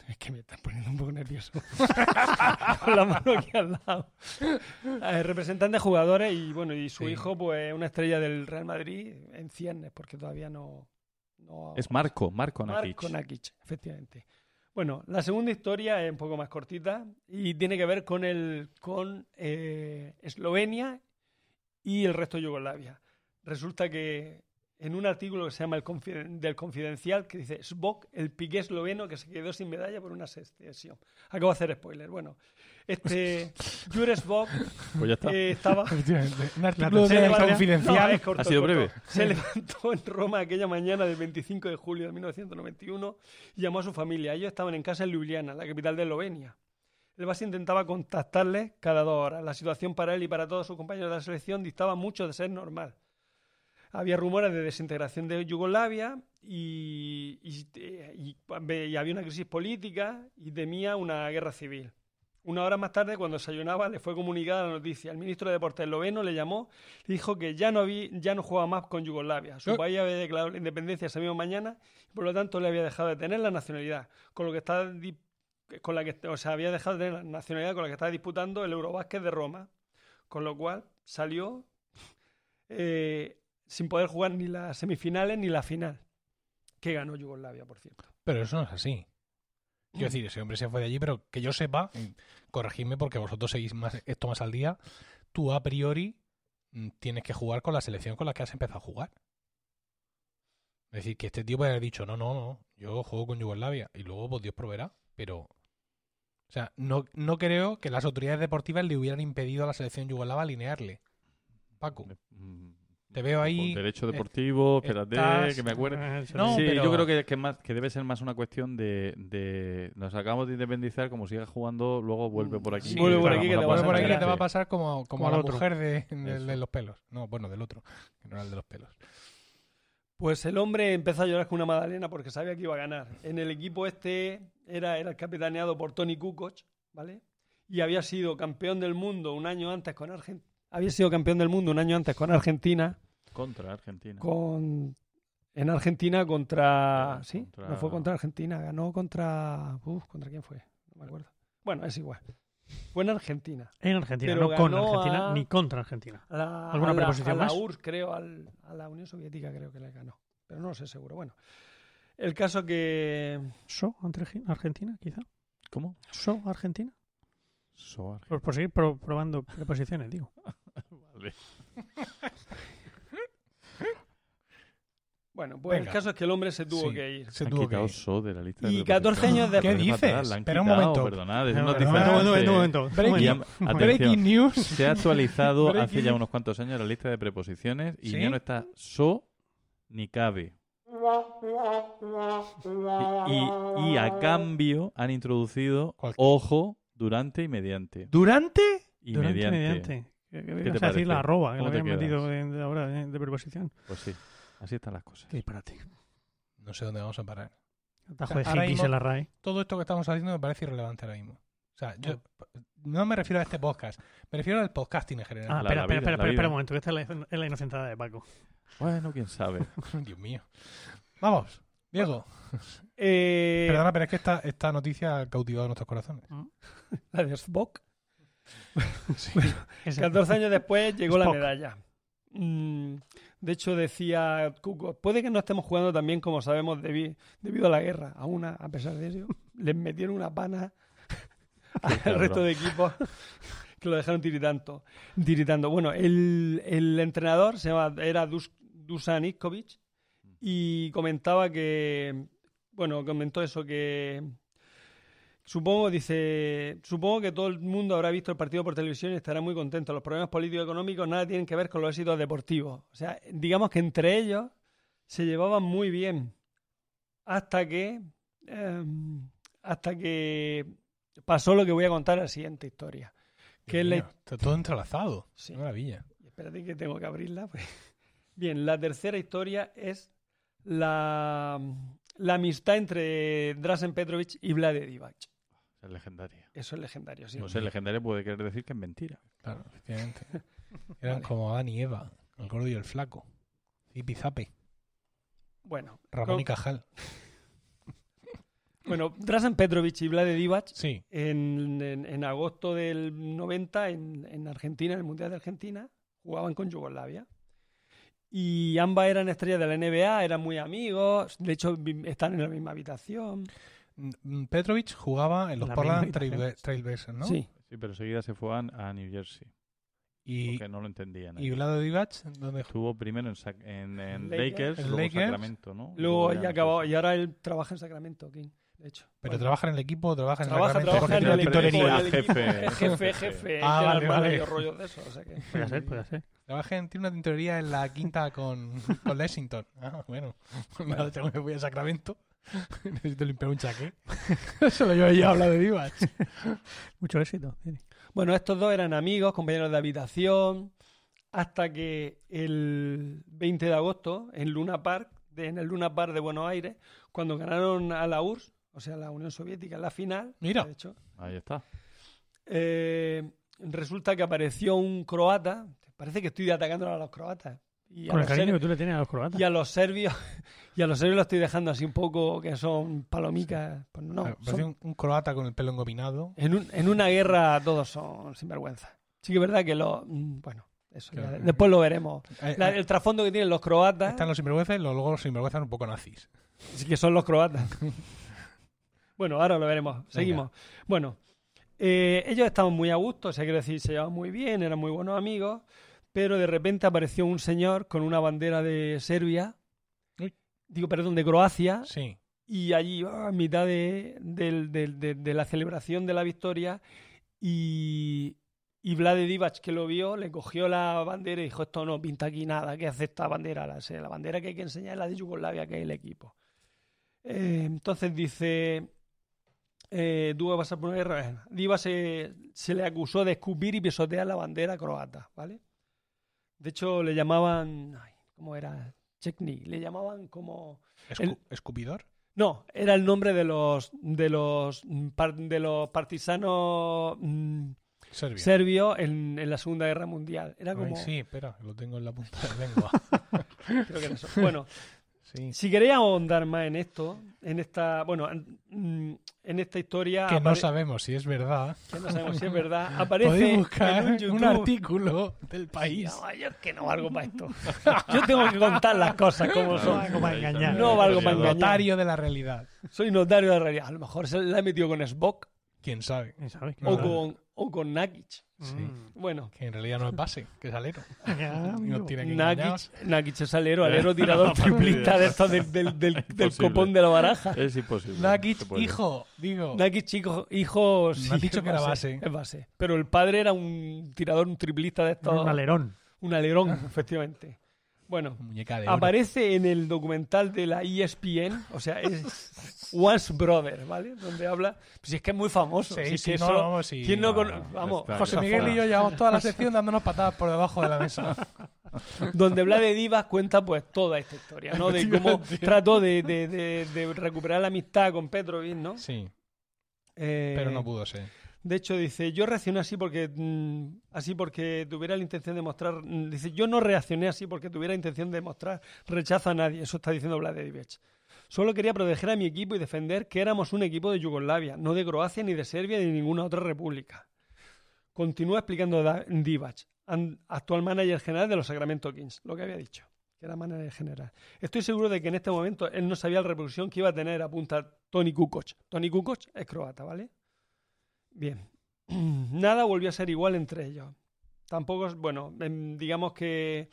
Es que me están poniendo un poco nervioso. Con la mano aquí al lado. Eh, representante de jugadores y bueno, y su Sí. hijo, pues una estrella del Real Madrid en ciernes, porque todavía no... no Es Marco, Marco Nakic. Marko Nakic, efectivamente. Bueno, la segunda historia es un poco más cortita y tiene que ver con el con eh, Eslovenia y el resto de Yugoslavia. Resulta que en un artículo que se llama el del Confidencial que dice Svok, el piqué esloveno que se quedó sin medalla por una sesión. Acabo de hacer spoiler. Bueno, este Jure Svok Pues ya está. eh, estaba Efectivamente. Un artículo de confidencial. No, es corto, Ha sido corto. breve. Se levantó en Roma aquella mañana del 25 de julio de 1991 y llamó a su familia. Ellos estaban en casa en Ljubljana, la capital de Eslovenia. El Barça intentaba contactarles cada dos horas. La situación para él y para todos sus compañeros de la selección distaba mucho de ser normal. Había rumores de desintegración de Yugoslavia y, y- y- y había una crisis política y temía una guerra civil. Una hora más tarde, cuando desayunaba, le fue comunicada la noticia. El ministro de Deportes esloveno le llamó y dijo que ya no, había, ya no jugaba más con Yugoslavia. Su ¿Eh? país había declarado la independencia esa misma mañana y por lo tanto le había dejado de tener la nacionalidad, con lo que está con la que o sea, había dejado de tener la nacionalidad con la que estaba disputando el Eurobásquet de Roma, con lo cual salió eh, sin poder jugar ni las semifinales ni la final, que ganó Yugoslavia, por cierto. Pero eso no es así. Quiero decir, ese hombre se fue de allí, pero que yo sepa, corregidme porque vosotros seguís más, esto más al día, tú a priori mm, tienes que jugar con la selección con la que has empezado a jugar. Es decir, que este tío puede haber dicho, no, no, no, yo juego con Yugoslavia y luego pues Dios proveerá, pero... O sea, no, no creo que las autoridades deportivas le hubieran impedido a la selección yugoslava alinearle. Paco, Mm, te veo ahí... Por derecho eh, deportivo, espérate, estás- que me acuerde. No, sí. pero- yo creo que, que, más, que debe ser más una cuestión de, de nos acabamos de independizar, como siga jugando, luego vuelve por aquí. Sí, vuelve por aquí que te por aquí que va a pasar como, como Como a la otro. mujer de, de- Eso. de los pelos. No, bueno, del otro, que no era el de los pelos. Pues el hombre empezó a llorar con una magdalena porque sabía que iba a ganar. En el equipo este era, era capitaneado por Tony Kukoc, ¿vale? Y había sido campeón del mundo un año antes con Argentina. Había sido campeón del mundo un año antes con Argentina, Contra Argentina. con en Argentina contra, Ah, sí, contra- no fue contra Argentina, ganó contra, uf, contra quién fue, no me acuerdo. Bueno, es igual. Fue en Argentina. En Argentina, Pero no con ganó Argentina a- ni contra Argentina. A la, ¿Alguna a la- preposición a la más? URSS, creo, al- a la Unión Soviética creo que le ganó. Pero no lo sé seguro. Bueno, el caso que ¿So Arge- Argentina, quizá? ¿Cómo? ¿So Argentina? Soar. Por, por seguir pro- probando preposiciones, digo. Vale. Bueno, pues Venga. el caso es que el hombre se tuvo Sí. que ir. Se Han tuvo que ir. So de la lista de Y preposiciones. 14 años ¿Qué después. Es dices? Espera un momento. Perdonad, es Un noticia momento, un momento, un momento. Breaking- Y Breaking news. se ha actualizado hace Breaking- ya unos cuantos años la lista de preposiciones y ¿Sí? ya no está so ni cabe. Y, y a cambio han introducido ¿Cuál? ojo, durante y mediante. ¿Durante? Y Durante, mediante. mediante. ¿Qué, qué te ibas a decir parece? la arroba, que lo ¿Cómo te habían metido de, de ahora de, de preposición. Pues sí, así están las cosas. Qué disparate. No sé dónde vamos a parar. Atajo de Ahora hippies mismo- en la RAE. Todo esto que estamos haciendo me parece irrelevante ahora mismo. O sea, yo no me refiero a este podcast, me refiero al podcasting en general. Ah, La- espera, espera, vida, espera, la espera, vida. un momento, que esta es la, es la inocentada de Paco. Bueno, quién sabe. Dios mío. Vamos, Diego. Eh, Perdona, pero es que esta, esta noticia ha cautivado nuestros corazones. la de Spock. Ese- 14 años después llegó la Spock. medalla. Mm, de hecho, decía Cuco, puede que no estemos jugando tan bien como sabemos debi- debido a la guerra. Aún a, a pesar de eso, les metieron una pana al resto de equipos que lo dejaron tiritando. tiritando. Bueno, el, el entrenador se llama, era Dus- Dusan Ivkovic y comentaba que, bueno, comentó eso que Supongo, dice, supongo que todo el mundo habrá visto el partido por televisión y estará muy contento. Los problemas políticos y económicos nada tienen que ver con los éxitos deportivos. O sea, digamos que entre ellos se llevaban muy bien. Hasta que. em, hasta que pasó lo que voy a contar en la siguiente historia. Que es la, Está todo entrelazado. Sí. Qué maravilla. Espérate que tengo que abrirla. pues. Bien, la tercera historia es la, la amistad entre Drazen Petrovic y Vlade Divac. Es legendaria. Eso es legendario, sí. No sé, legendaria puede querer decir que es mentira. Claro, efectivamente. Eran Vale. como Adán y Eva, el gordo y el flaco. Y Pizape, Bueno, Ramón y Cajal. bueno Drazen Petrovic y Vlade Divac Sí, en, en- en agosto del 90 en, en Argentina, en el Mundial de Argentina, jugaban con Yugoslavia. Y ambas eran estrellas de la NBA, eran muy amigos, de hecho están en la misma habitación. Mm, Petrovic jugaba en los La Portland Trailblazers, ¿no? Sí, Sí, pero seguida se fue a, a New Jersey. Y, Porque no lo entendían. y. Vlado Divac, ¿dónde? Estuvo primero en, Sac- en, en Lakers. Lakers, En luego Lakers. Sacramento, ¿no? luego ya acabó, y ahora él trabaja en Sacramento, King, de hecho. Pero Bueno, trabaja en el equipo trabaja en trabaja, Sacramento trabaja en el una equipo, el Jefe. jefe, jefe, Ah, vale, vale. rollos de eso, o sea que- Puede ser, puede ser. Trabaja en, tiene una tintorería en la quinta con, con Lexington. Ah, bueno. Nada, tengo que voy a Sacramento. Necesito limpiar un chaqué. Solo yo he hablado de Divac. Mucho éxito. Bueno, estos dos eran amigos, compañeros de habitación, hasta que el 20 de agosto, en Luna Park, en el Luna Park de Buenos Aires, cuando ganaron a la URSS, o sea, la Unión Soviética, en la final, Mira. de hecho, Ahí está. eh, resulta que apareció un croata, parece que estoy atacando a los croatas, y a, Con el los, cariño ser- que tú le tienes a los croatas. y a los serbios, y a los serbios los estoy dejando así un poco que son palomicas, pues no, son- un, un croata con el pelo engominado. en, un- en una guerra todos son sinvergüenza. Sí que es verdad que los... mm, Bueno, eso ya- Claro. después lo veremos. Eh, La- eh, el trasfondo que tienen los croatas, Están los sinvergüenzas y luego los sinvergüenzas un poco nazis. sí que son los croatas. bueno, ahora lo veremos. Seguimos. Bueno, eh, ellos estaban muy a gusto, o sea, quiero decir, se llevaban muy bien, eran muy buenos amigos, pero de repente apareció un señor con una bandera de Serbia, Uy. digo, perdón, de Croacia, Sí. y allí en mitad de, la celebración de la victoria y, y Vlade Divac que lo vio le cogió la bandera y dijo esto no pinta aquí nada ¿qué hace esta bandera? La, la bandera que hay que enseñar es la de Yugoslavia que es el equipo Eh, entonces dice eh, vas a Eh, Divac se, se le acusó de escupir y pisotear la bandera croata ¿vale? De hecho le llamaban ay, ¿cómo era? Chechny le llamaban como Escu- El- ¿Escupidor? no, era el nombre de los de los de los partisanos mm, serbios en, en la Segunda Guerra Mundial. Era Ay, como sí, espera, lo tengo en la punta de la lengua. creo que era eso. Bueno, Sí. si queréis ahondar más en esto, en esta, bueno, en, mm, esta historia Que no sabemos si es verdad. que no sabemos si es verdad, aparece Podéis buscar en un artículo del país. No, yo es que no valgo para esto. Yo tengo que contar las cosas como son. valgo para engañar. No valgo para engañar. Notario de la realidad. Soy notario de la realidad. A lo mejor se la he metido con Spock ¿Quién sabe? ¿Sabes? No, o no. con, o con Nakic. Sí. Mm. Bueno, Que en realidad no es base, que es alero. Nakic, Nakic es alero, alero tirador triplista de estos del, del, del, del copón de la baraja. Es imposible. Nakic, hijo, digo. Nakic, hijo, hijo sí, has dicho es que era base. Es base. Pero el padre era un tirador, un triplista de estos. Un alerón. Un alerón, efectivamente. Bueno, Muñeca de oro. aparece en el documental de la ESPN, o sea, es Once Brother, ¿vale? Donde habla. Pues si es que es muy famoso. Sí, si es sí, que no, sí, ¿Quién no, no, con- no, Vamos, está José. Miguel y yo llevamos toda la sección dándonos patadas por debajo de la mesa. donde Vlade Divas cuenta pues toda esta historia, ¿no? De cómo trató de, de- de- de recuperar la amistad con Petrovic, ¿no? Sí, Eh, pero no pudo ser. De hecho, dice, yo reaccioné así porque mm, así porque tuviera la intención de mostrar. mm, Dice, yo no reaccioné así porque tuviera intención de mostrar rechazo a nadie. Eso está diciendo Vladimir. Solo quería proteger a mi equipo y defender que éramos un equipo de Yugoslavia, no de Croacia, ni de Serbia, ni de ninguna otra república. Continúa explicando Divac, actual manager general de los Sacramento Kings, lo que había dicho, que era manager general. Estoy seguro de que en este momento él no sabía la repercusión que iba a tener, apunta Tony Kukoc. Tony Kukoc es croata, ¿vale? Bien. Nada volvió a ser igual entre ellos. Tampoco, es- bueno, em, digamos que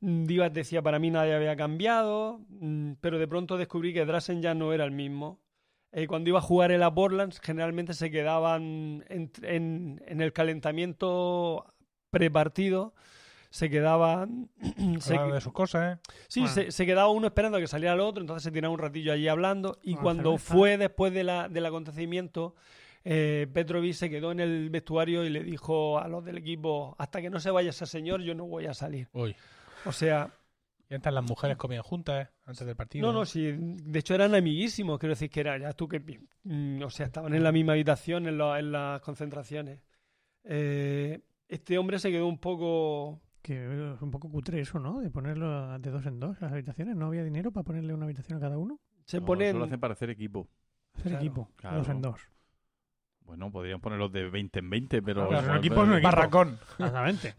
mm, Divac decía para mí nadie había cambiado, mm, pero de pronto descubrí que Drasen ya no era el mismo. Eh, cuando iba a jugar en la Borlands, generalmente se quedaban en, en- en el calentamiento prepartido, se quedaban. se- Hablando de sus cosas, ¿eh? Sí, Bueno. se, se quedaba uno esperando a que saliera el otro, entonces se tiraba un ratillo allí hablando. Y cuando fue después de la, del acontecimiento, eh, Petrovic se quedó en el vestuario y le dijo a los del equipo: Hasta que no se vaya ese señor, yo no voy a salir. Uy. O sea, Y antes las mujeres comían juntas, ¿eh? Antes del partido. no, no, sí, de hecho eran amiguísimos, quiero decir que era, ya tú que. mm, O sea, estaban en la misma habitación en, la- en las concentraciones. Eh, este hombre se quedó un poco. Que es un poco cutre eso, ¿no? De ponerlo de dos en dos las habitaciones. ¿No había dinero para ponerle una habitación a cada uno? Se No, pone. Eso lo hacen para hacer equipo. Hacer Claro, equipo. claro. Dos en dos. Bueno, podrían ponerlos de 20 en 20, pero... Claro, un equipo es un equipo. Barracón. Exactamente.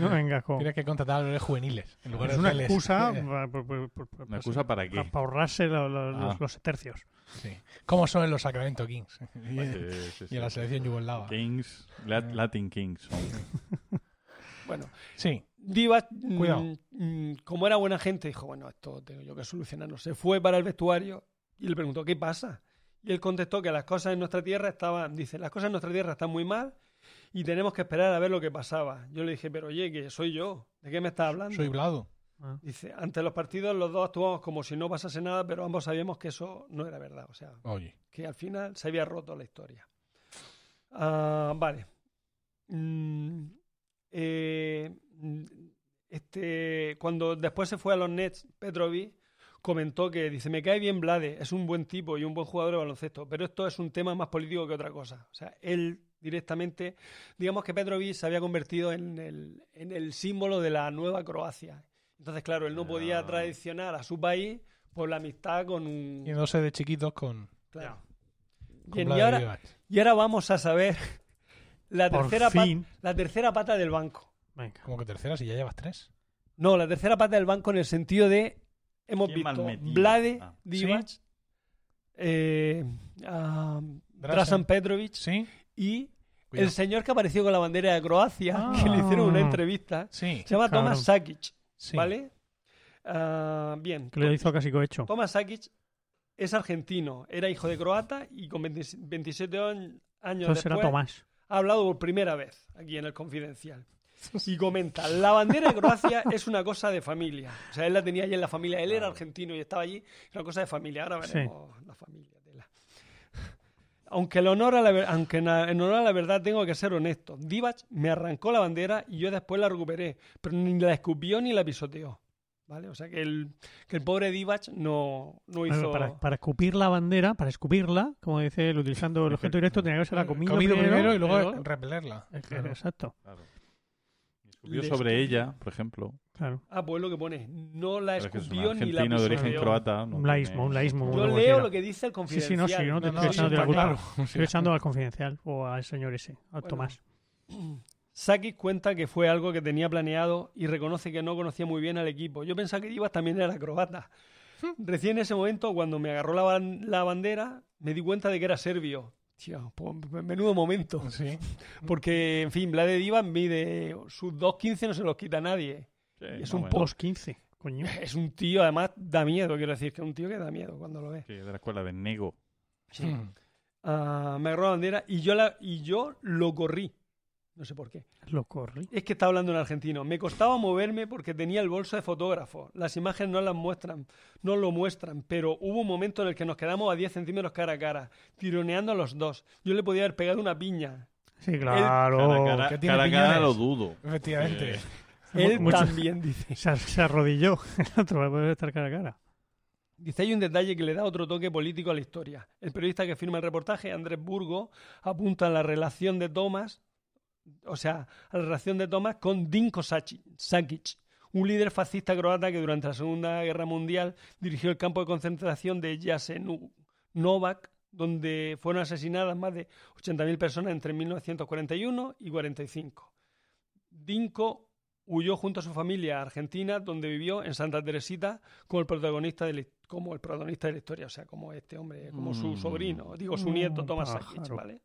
no vengas con... Tienes que contratar a los juveniles. En lugar Es de una excusa, pa- por- por- por- por- ¿Una excusa para qué? para ahorrarse lo- lo- los, Ah. los tercios. Sí. ¿Cómo son en los Sacramento Kings? y, Sí, sí, y en la selección yugoslava. Kings, Lat- Latin Kings. Bueno, Sí. Divac, mm, Cuidado. mm, como era buena gente, dijo, bueno, esto tengo yo que solucionarlo. Se fue para el vestuario y le preguntó, ¿qué pasa? Y él contestó que las cosas en nuestra tierra estaban, dice, las cosas en nuestra tierra están muy mal y tenemos que esperar a ver lo que pasaba. Yo le dije, pero oye, que soy yo, ¿de qué me estás hablando? Soy Vlado. Ah. Dice, ante los partidos los dos actuamos como si no pasase nada, pero ambos sabíamos que eso no era verdad. O sea, Oye. que al final se había roto la historia. Ah, vale. Mm, eh, este, cuando después se fue a los Nets, Petrovic comentó que dice, me cae bien Blade, es un buen tipo y un buen jugador de baloncesto, pero esto es un tema más político que otra cosa. O sea, él directamente, digamos que Petrovic se había convertido en el, en el símbolo de la nueva Croacia. Entonces, claro, él no podía traicionar a su país por la amistad con un... Yéndose de chiquitos con, Claro. con Bien, y ahora, y ahora vamos a saber la Por tercera, la tercera pata del banco. Venga. Como que tercera, si ya llevas tres. No, la tercera pata del banco en el sentido de hemos ¿Quién mal visto? Vlade, Ah. Divac, eh, Drasan. Drasan Petrovic Sí. y Cuidado. el señor que apareció con la bandera de Croacia, Ah. que le hicieron una entrevista. Sí. Se llama. Tomas Sakic, sí. ¿vale? Ah, bien. Que lo hizo casi cohecho. Tomas Sakic es argentino, era hijo de croata y con 20 27 años Entonces era Tomás. ha hablado por primera vez aquí en el Confidencial. Y comenta, la bandera de Croacia es una cosa de familia. O sea, él la tenía allí en la familia. Él era argentino y estaba allí. Es una cosa de familia. Ahora Sí. veremos la familia. tela. Aunque, el honor a la, aunque en honor a la verdad tengo que ser honesto. Divac me arrancó la bandera y yo después la recuperé. Pero ni la escupió ni la pisoteó. ¿Vale? O sea, que el, que el pobre Divac no, no Bueno, hizo... para, para escupir la bandera, para escupirla, como dice él, utilizando el objeto directo, tenía que ser la comido, Comido primero, y luego repelerla. Claro. Exacto, Claro. Le sobre escupió. ella, por ejemplo. claro. Ah, pues lo que pone. No la Pero es escupió ni la argentino de origen croata. no Un laísmo, un laísmo, Yo leo lo que dice el Sí, confidencial. sí, no, sí, no te No, estoy no, sí, echando de la está culpa. claro. Estoy echando al confidencial o al señor ese, a Bueno. Tomás. Saki cuenta que fue algo que tenía planeado y reconoce que no conocía muy bien al equipo. Yo pensaba que Divas también era croata. Recién en ese momento, cuando me agarró la, ban- la bandera, me di cuenta de que era serbio. Tío, pues, menudo momento. Sí. Porque, en fin, Vlade Divac mide sus 2.15 no se los quita nadie. Sí, es un. Post 15, coño. Es un tío, además, da miedo, quiero decir, que es un tío que da miedo cuando lo ves. Sí, de la escuela de Nego. Ah, me agarró la bandera y yo, la, y yo lo corrí. No sé por qué. Lo corrí. Es que está hablando en argentino. Me costaba moverme porque tenía el bolso de fotógrafo. Las imágenes no las muestran, no lo muestran, pero hubo un momento en el que nos quedamos a 10 centímetros cara a cara, tironeando a los dos. Yo le podía haber pegado una piña. Sí, claro. Cara a cara, que tiene cara, a cara lo dudo. Efectivamente. Eh, Él Mucho- también dice. Se, se arrodilló. El otro va a poder estar cara a cara. Dice, hay un detalle que le da otro toque político a la historia. El periodista que firma el reportaje, Andrés Burgo, apunta a la relación de Thomas, o sea, a la relación de Thomas con Dinko Sakic, un líder fascista croata que durante la Segunda Guerra Mundial dirigió el campo de concentración de Jasenovac, donde fueron asesinadas más de 80.000 personas entre 1941 y 45. Dinko huyó junto a su familia a Argentina, donde vivió en Santa Teresita como el protagonista de la, como el protagonista de la historia, o sea, como este hombre, como su Mm. sobrino, digo su nieto Tomás. Sakic, ¿vale?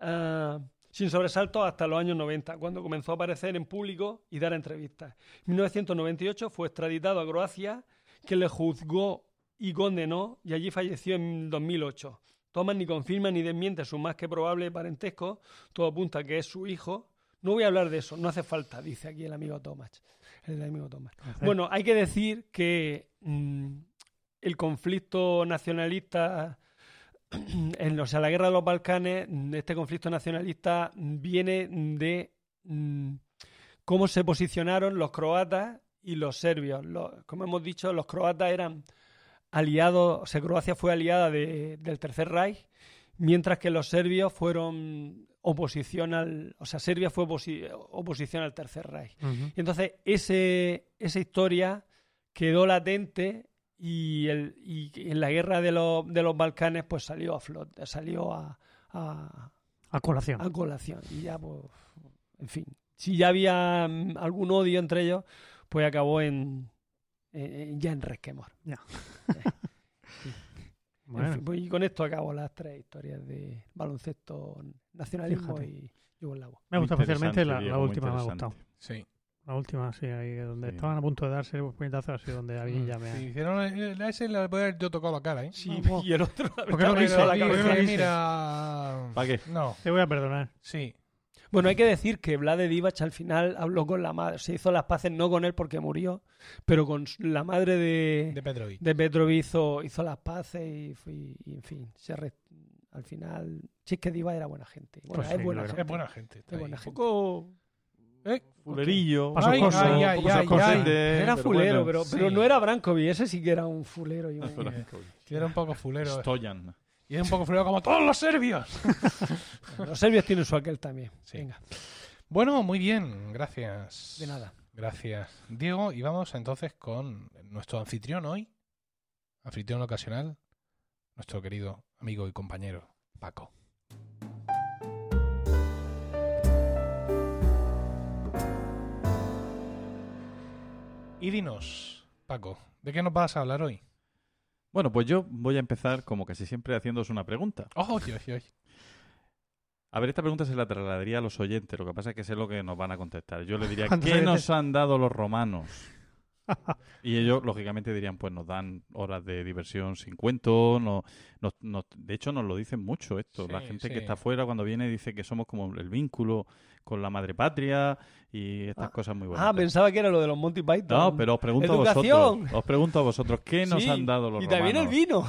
Ah, sin sobresalto hasta los años 90, cuando comenzó a aparecer en público y dar entrevistas. En 1998 fue extraditado a Croacia, que le juzgó y condenó, y allí falleció en 2008. Tomás ni confirma ni desmiente su más que probable parentesco, todo apunta a que es su hijo. No voy a hablar de eso, no hace falta, dice aquí el amigo Tomás. El amigo Tomás. Bueno, hay que decir que mm, el conflicto nacionalista, en, o sea, la guerra de los Balcanes, mm, este conflicto nacionalista viene de mm, cómo se posicionaron los croatas y los serbios. Los- como hemos dicho, los croatas eran aliados, o sea, Croacia fue aliada de- del Tercer Reich, mientras que los serbios fueron oposición al, o sea, Serbia fue oposi- oposición al Tercer Reich. Y entonces ese, esa historia quedó latente y, el, y en la guerra de los, de los Balcanes pues salió a flote, salió a, a, A colación. a colación. Y ya pues, en fin, si ya había mm, algún odio entre ellos, pues acabó en, en- ya en resquemor. Bueno, fin, pues, y con esto acabo las tres historias de baloncesto nacionalismo Fíjate. y yugoslavo. me ha gustado especialmente la, la última, me ha gustado. Sí. La última, sí, ahí donde Sí. estaban a punto de darse los puñetazos, así donde alguien ya me ha... Si hicieron el- a ese le voy a haber yo tocado la cara, ¿eh? Sí, y el otro qué no hizo la ¿Por qué no cabeza. Porque quise? mira... ¿Para qué? No, Te voy a perdonar. sí. Bueno, hay que decir que Vlad de Divac al final habló con la madre, se hizo las paces no con él porque murió, pero con s- la madre de, De Petrovic. de Petrovic hizo, hizo las paces y, fue- y, en fin, se re- al final, si es que Diva era buena gente. Bueno, Pues es sí, buena gente. Es buena gente. Es buena gente. poco ¿Eh? fulerillo. Paso Ay, cosa, ay, ay, poco ay, sarcosete, Era pero fulero, bueno. pero, pero sí. no era Brankovic, ese sí que era un fulero. y un- Sí, Era un poco fulero. Stoyan. Y era un poco fulero como todos los serbios. Los serbios tienen su aquel también. Sí. Venga, Bueno, muy bien. Gracias. de nada. Gracias, Diego. Y vamos entonces con nuestro anfitrión hoy, anfitrión ocasional, nuestro querido amigo y compañero, Paco. Y dinos, Paco, ¿de qué nos vas a hablar hoy? Bueno, pues yo voy a empezar, como casi siempre, haciéndoos una pregunta. Oh, oy. A ver, esta pregunta se la trasladaría a los oyentes. Lo que pasa es que sé lo que nos van a contestar. Yo le diría, ¿Cuántos ¿qué nos han dado los romanos? y ellos, lógicamente, dirían, pues nos dan horas de diversión sin cuento. No, nos- nos- de hecho, nos lo dicen mucho esto. la Sí, gente sí. que está afuera, cuando viene, dice que somos como el vínculo con la madre patria y estas Ah. cosas muy buenas. Ah, pensaba que era lo de los Monty Python. No, pero os pregunto a Educación. vosotros. Os pregunto a vosotros, ¿qué nos Sí, han dado los Y también el vino.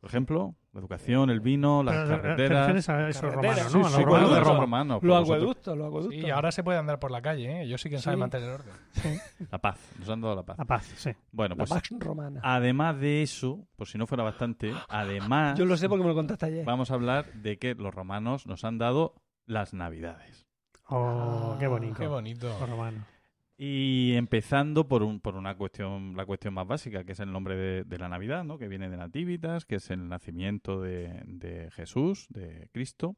Por ejemplo, la educación, el vino, las Pero, ¿Te carreteras. refieres a esos Carreteras, romanos, sí, no? A sí, los cuando romanos de los Roma. romanos, Los acueductos, los acueductos. Sí, ahora se puede andar por la calle, ¿eh? Yo sí que sabe Sí. mantener orden. La paz, nos han dado la paz. La paz, sí. Bueno, La pues Pax Romana. además de eso, por si no fuera bastante, además Yo lo sé porque me lo contaste ayer. vamos a hablar de que los romanos nos han dado las navidades. Oh, qué bonito. Qué bonito. Los romanos. Y empezando por un, por una cuestión, la cuestión más básica, que es el nombre de, la Navidad, ¿no? Que viene de Nativitas, que es el nacimiento de, de Jesús, de Cristo.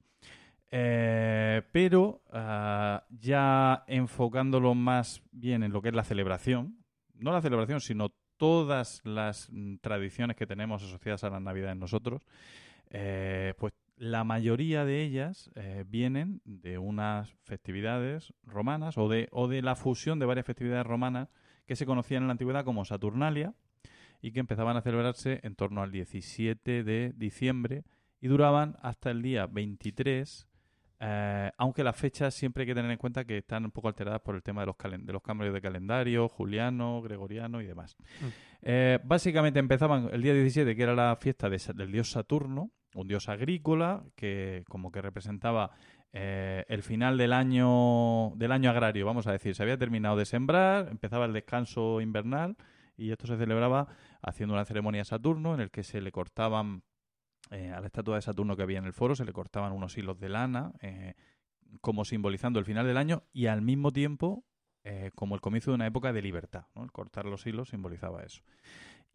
Eh, pero ah, ya enfocándolo más bien en lo que es la celebración, no la celebración, sino todas las mm, tradiciones que tenemos asociadas a la Navidad en nosotros, eh, pues la mayoría de ellas eh, vienen de unas festividades romanas o de, o de la fusión de varias festividades romanas que se conocían en la antigüedad como Saturnalia y que empezaban a celebrarse en torno al 17 de diciembre y duraban hasta el día 23, eh, aunque las fechas siempre hay que tener en cuenta que están un poco alteradas por el tema de los, de los cambios de calendario, juliano, gregoriano y demás. Mm. Eh, básicamente empezaban el día 17, que era la fiesta de del dios Saturno, un dios agrícola que como que representaba eh, el final del año del año agrario, vamos a decir, se había terminado de sembrar, empezaba el descanso invernal y esto se celebraba haciendo una ceremonia a Saturno en el que se le cortaban eh, a la estatua de Saturno que había en el foro, se le cortaban unos hilos de lana eh, como simbolizando el final del año y al mismo tiempo como el comienzo de una época de libertad. cortar los hilos simbolizaba eso.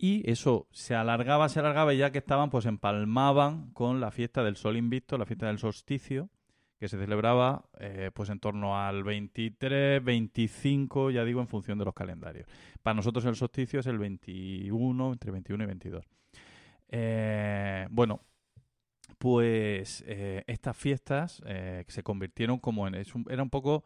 Y eso se alargaba, se alargaba y ya que estaban, pues empalmaban con la fiesta del sol invicto, la fiesta del solsticio, que se celebraba eh, pues en torno al 23, 25, ya digo, en función de los calendarios. Para nosotros el solsticio es el 21, entre 21 y 22. Eh, bueno, pues eh, estas fiestas eh, que se convirtieron como en... era un poco,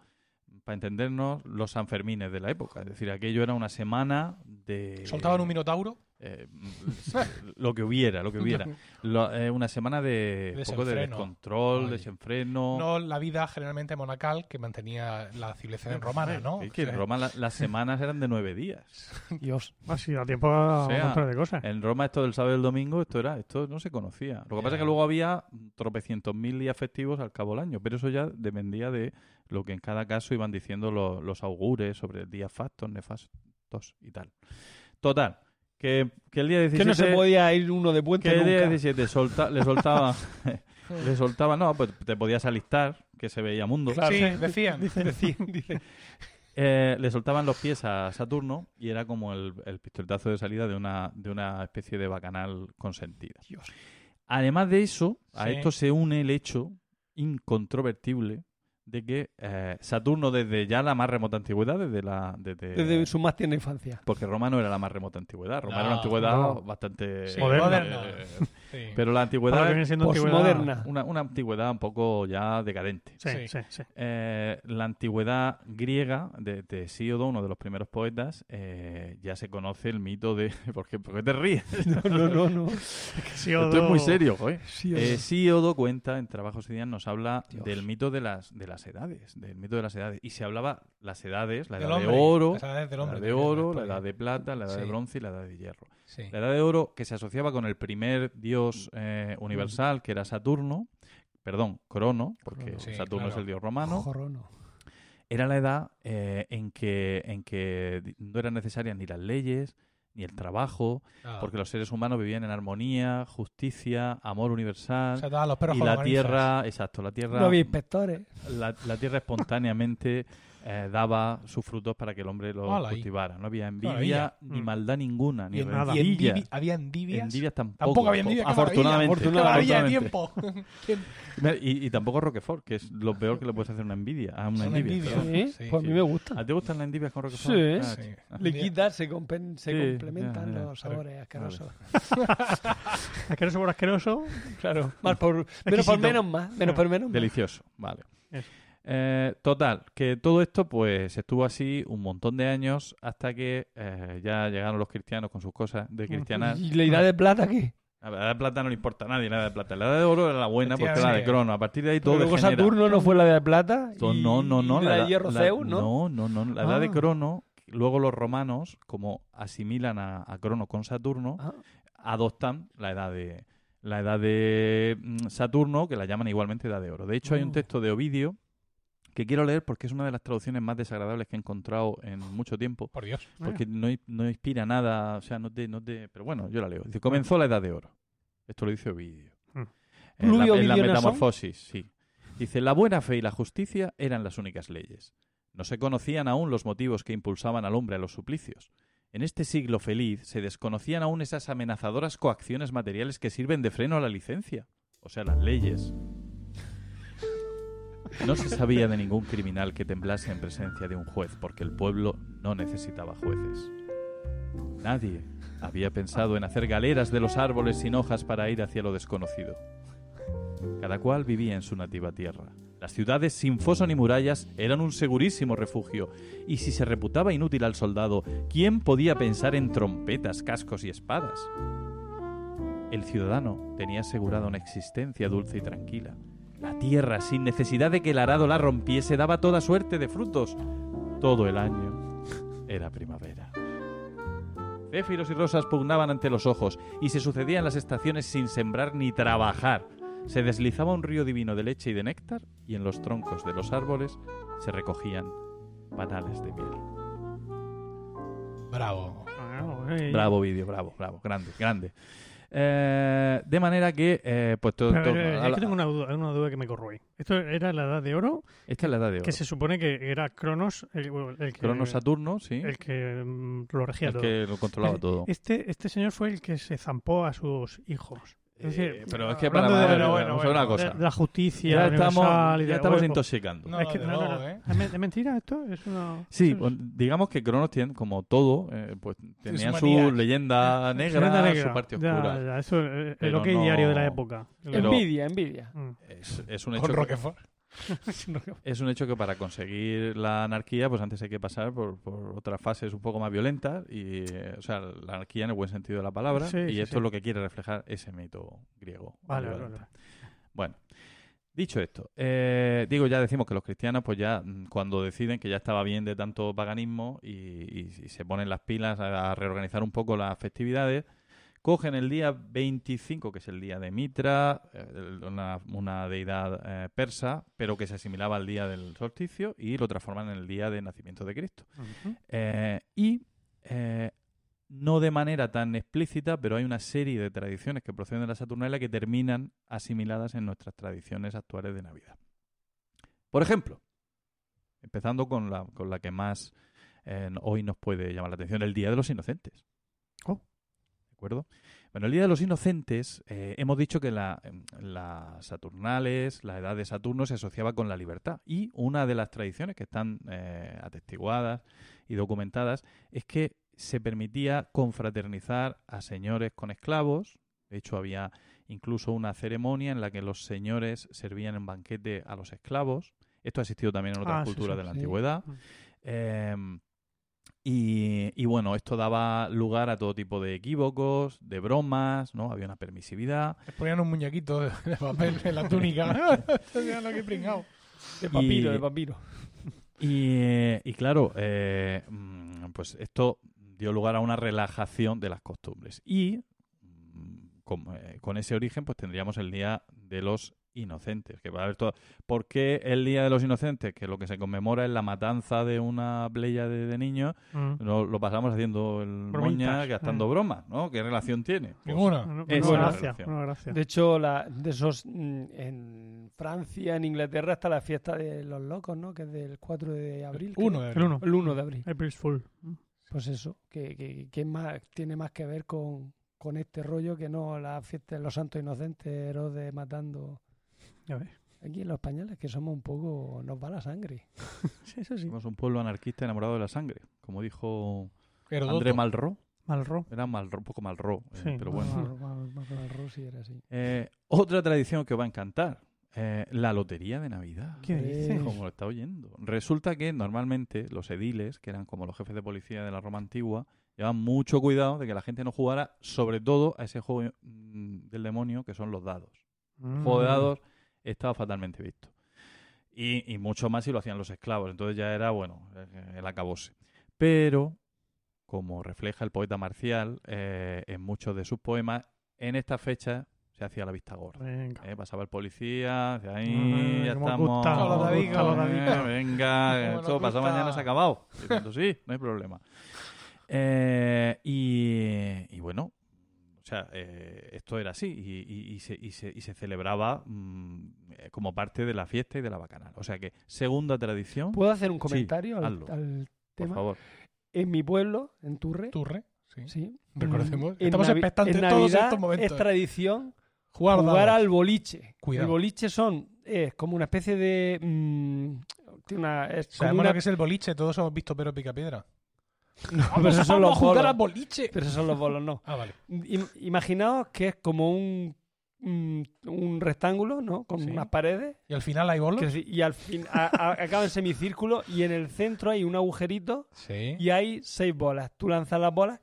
para entendernos, los Sanfermines de la época. Es decir, aquello era una semana de... ¿Soltaban un minotauro? Eh, lo que hubiera, lo que hubiera. Lo- eh, una semana de poco de descontrol, Ay. desenfreno. No la vida generalmente monacal que mantenía la civilización romana, ¿no? Es que O sea, en Roma la- las semanas eran de nueve días. Dios. Ha sido a tiempo a O sea, un montón de cosas. En Roma esto del sábado y el domingo, esto era, esto no se conocía. Lo que pasa es que luego había tropecientos mil días festivos al cabo del año, pero eso ya dependía de lo que en cada caso iban diciendo lo- los augures sobre días factos, nefastos y tal. Total, que, que el día 17... Que no se podía ir uno de puente que el día nunca. 17 solta- le soltaba... le soltaba, no, pues te podías alistar, que se veía mundo. Sí, decían. Dice, dice, dice. Eh, le soltaban los pies a Saturno y era como el, el pistoletazo de salida de una, de una especie de bacanal consentida. Dios. Además de eso, a Sí. esto se une el hecho incontrovertible de que eh, Saturno desde ya la más remota antigüedad, desde la... Desde, Desde su más tierna infancia. Porque Roma no era la más remota antigüedad. Roma era una antigüedad no. bastante... Sí, Moderna. moderna. eh, Sí. Pero la antigüedad. Posmoderna. una, una antigüedad un poco ya decadente. Sí, Sí. sí, sí. Eh, la antigüedad griega de, de Hesíodo, uno de los primeros poetas, eh, ya se conoce el mito de... ¿Por qué, por qué te ríes? No, no, no. Hesíodo- Esto es muy serio, Eh, cuenta en Trabajos y Días, nos habla Dios. del mito de las, de las edades, del mito de las edades. Y se hablaba las edades, la edad de oro, la edad de oro, la edad de plata, la edad de bronce y la edad de hierro. Sí. La edad de oro que se asociaba con el primer dios eh, universal, que era Saturno, perdón, Crono, porque Crono. Sí, Saturno es el dios romano, era la edad eh, en, que, en que no eran necesarias ni las leyes, ni el trabajo, Ah. porque los seres humanos vivían en armonía, justicia, amor universal. O sea, los y la tierra, exacto, la tierra, había inspectores. la, la tierra espontáneamente eh, daba sus frutos para que el hombre los Hola, cultivara. No había maravilla. envidia, ni Mm. maldad ninguna, ni nada. endivi- había envidias. Envidias tampoco. Tampoco había envidia. Afortunadamente. Afortunadamente. tiempo. Mira, Y, y tampoco Roquefort, que es lo peor que le puedes hacer una envidia. A una envidia. envidia. Sí, Sí, pues a mí sí. me ¿A gusta. ti te gustan las envidias con Roquefort? Sí. Ah, Sí. ah. Le quitas, se, compen- se Sí, complementan ya, ya. los sabores asquerosos. Asqueroso por asqueroso. Claro, más por, menos por menos más. Menos por menos más. Delicioso, vale. Eso. Eh, total, que todo esto pues estuvo así un montón de años hasta que eh, ya llegaron los cristianos con sus cosas de cristianas. ¿Y la edad de plata qué? La edad de plata no le importa a nadie, la edad de plata. La edad de oro era la buena porque era la de crono. A partir de ahí todo Pero luego degenera. Saturno no fue la de plata. Y- No, no, no. y la, edad- de hierro la- Zeus, ¿no? No, no, no. La edad de Ah. crono, luego los romanos, como asimilan a, a crono con Saturno, Ah. adoptan la edad de la edad de mm, Saturno, que la llaman igualmente edad de oro. De hecho, hay un Oh. texto de Ovidio que quiero leer porque es una de las traducciones más desagradables que he encontrado en mucho tiempo. Por Dios. Porque no, no inspira nada, o sea, no te, no te... Pero bueno, yo la leo. Dice, comenzó la edad de oro. Esto lo dice Ovidio. Mm. En ¿Pluvio la, en metamorfosis, sí. Dice, la buena fe y la justicia eran las únicas leyes. No se conocían aún los motivos que impulsaban al hombre a los suplicios. En este siglo feliz se desconocían aún esas amenazadoras coacciones materiales que sirven de freno a la licencia, o sea, las leyes. No se sabía de ningún criminal que temblase en presencia de un juez, porque el pueblo no necesitaba jueces. Nadie había pensado en hacer galeras de los árboles sin hojas para ir hacia lo desconocido. Cada cual vivía en su nativa tierra. Las ciudades sin foso ni murallas eran un segurísimo refugio, y si se reputaba inútil al soldado, ¿quién podía pensar en trompetas, cascos y espadas? El ciudadano tenía asegurada una existencia dulce y tranquila. La tierra, sin necesidad de que el arado la rompiese, daba toda suerte de frutos. Todo el año era primavera. Céfiros y rosas pugnaban ante los ojos, y se sucedían las estaciones sin sembrar ni trabajar. Se deslizaba un río divino de leche y de néctar, y en los troncos de los árboles se recogían panales de miel. Bravo. Bravo vídeo, bravo, bravo, grande, grande. Eh, de manera que, eh, pues todo. Pero, todo- eh, es que tengo una duda, una duda que me corroe. Esto era la edad de oro, Esta es la edad de oro. que se supone que era Cronos el, el que, Crono Saturno, sí. el que mm, lo regía El todo. que lo controlaba Eh, todo. Este, este señor fue el que se zampó a sus hijos. Es decir, Eh, pero es que para hablando de- bueno, vamos a ver una cosa. de la justicia Ya estamos, ya de- estamos bueno, intoxicando. No, es que de no, no. ¿eh? ¿Es, men- es mentira esto? Es una... Sí, es- pues, digamos que Cronos tiene, como todo, eh, pues tenía su leyenda negra, Leyenda negra. su parte Ya, oscura. ya, eso es ok no- diario de la época. Pero- Envidia, envidia. Mm. Es, es un Con hecho que, Roquefort. es un hecho que para conseguir la anarquía, pues antes hay que pasar por, por otras fases un poco más violentas y, eh, o sea, la anarquía en el buen sentido de la palabra. Sí, y sí, esto sí. es lo que quiere reflejar ese mito griego. Vale, vale, vale. Bueno, dicho esto, eh, digo, ya decimos que los cristianos, pues ya mm, cuando deciden que ya estaba bien de tanto paganismo y, y- y se ponen las pilas a, a reorganizar un poco las festividades, cogen el día 25, que es el día de Mitra, eh, una, una deidad eh, persa, pero que se asimilaba al día del solsticio, y lo transforman en el día de nacimiento de Cristo. Eh, y eh, no de manera tan explícita, pero hay una serie de tradiciones que proceden de la Saturnalia que terminan asimiladas en nuestras tradiciones actuales de Navidad. Por ejemplo, empezando con la, con la que más hoy nos puede llamar la atención, el Día de los Inocentes. Oh. Bueno, el Día de los Inocentes, eh, hemos dicho que la, em, las Saturnales, la edad de Saturno se asociaba con la libertad. Y una de las tradiciones que están eh, atestiguadas y documentadas es que se permitía confraternizar a señores con esclavos, De hecho, había incluso una ceremonia en la que los señores servían en banquete a los esclavos. Esto ha existido también en otras Ah, culturas sí, de la sí. antigüedad. Eh, y, y bueno, esto daba lugar a todo tipo de equívocos, de bromas, ¿no? Había una permisividad. Les ponían un muñequito de, de papel en la túnica. Lo que pringao. De papiro, Y- de papiro. Y, eh, y claro, eh, mm, pues esto dio lugar a una relajación de las costumbres. Y mm, con, eh, con ese origen, pues tendríamos el Día de los Inocentes. Que va a haber todo. ¿Por qué el Día de los Inocentes? Que lo que se conmemora es la matanza de una playa de, de niños. Mm. No, lo pasamos haciendo el Bromitas. moña, gastando Mm. bromas, ¿no? ¿Qué relación tiene? Pues, Ninguna. Bueno, Esa bueno, es la gracias, relación. bueno, gracias. De hecho, la, de esos mm, en Francia, en Inglaterra, está la fiesta de los locos, ¿no? Que es del 4 de abril. de El uno. El 1 de abril. April's Fool. Mm. Pues eso, que, que, que más, tiene más que ver con, con este rollo que no la fiesta de los santos inocentes, Herodes matando. Ya ves. Aquí los españoles, que somos un poco. nos va la sangre. Sí, eso sí. Somos un pueblo anarquista enamorado de la sangre. Como dijo Herodoto. André Malraux. Malro. Era Malraux, un poco Malraux, eh, Sí, pero bueno. Mal- mal- mal- mal Rossi era así. Eh, otra tradición que os va a encantar, eh, la lotería de Navidad. ¿Qué dices? Como lo está oyendo. Resulta que normalmente los ediles, que eran como los jefes de policía de la Roma antigua, llevaban mucho cuidado de que la gente no jugara, sobre todo a ese juego mm, del demonio que son los dados. El juego de Mm. dados estaba fatalmente visto. Y, y mucho más si lo hacían los esclavos. Entonces ya era, bueno, eh, el acabose. Pero, como refleja el poeta Marcial eh, en muchos de sus poemas, en esta fecha se hacía la vista gorda. Venga. Eh, pasaba el policía, hacia ahí, Ah, ya estamos. gusta, eh, gusta, venga, esto pasado mañana se ha acabado. Sí, no hay problema. Eh, y, y bueno, o sea, eh, esto era así y, y- y se, y se- y se celebraba mm, eh, como parte de la fiesta y de la bacanal. O sea que, segunda tradición, ¿Puedo hacer un comentario al- hazlo. al, por tema? favor. En mi pueblo, en Turre, Turre. Sí. sí. Reconocemos. en Estamos expectantes en todos Navidad estos momentos. Es tradición Jugar, al boliche. Cuidado. El boliche son es como una especie de mm, tiene una es como Sabemos una- lo que es el boliche. Todos hemos visto pero picapiedra. No, pero esos son los a jugar bolos. al boliche. Pero esos son los bolos, no. Ah, vale. Im- imaginaos que es como un un, un rectángulo, ¿no? Con Sí. unas paredes Y al final hay bolos. que sí, y al fin a- a- acaba en semicírculo y en el centro hay un agujerito Sí. y hay seis bolas. Tú lanzas las bolas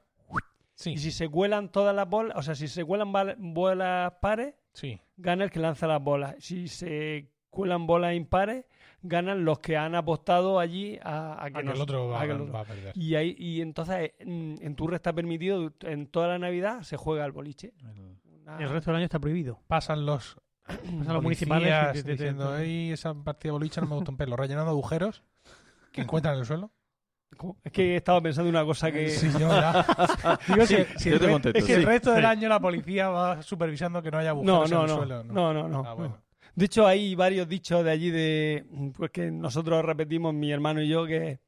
Sí. y si se cuelan todas las bolas, o sea, si se cuelan bal- bolas pares, Sí. gana el que lanza las bolas. Si se cuelan bolas impares, ganan los que han apostado allí a, a que, A que el otro va, a que el otro- va a perder. Y, ahí, y entonces en, en Turre está permitido, en toda la Navidad se juega al boliche. Una- Y el resto del año está prohibido. Pasan los Pasan los municipales diciendo, "Ey, esa partida de boliche no me gusta un pelo, rellenando agujeros que encuentran en el suelo. ¿Cómo? Es que estaba pensando en una cosa que... Sí, yo ya. Digo, si- si yo el te contesto, es que sí. el resto del año la policía va supervisando que no haya agujeros no, en el no, suelo. no, no, no, Ah, no. bueno. De hecho, hay varios dichos de allí de... Pues que nosotros repetimos, mi hermano y yo, que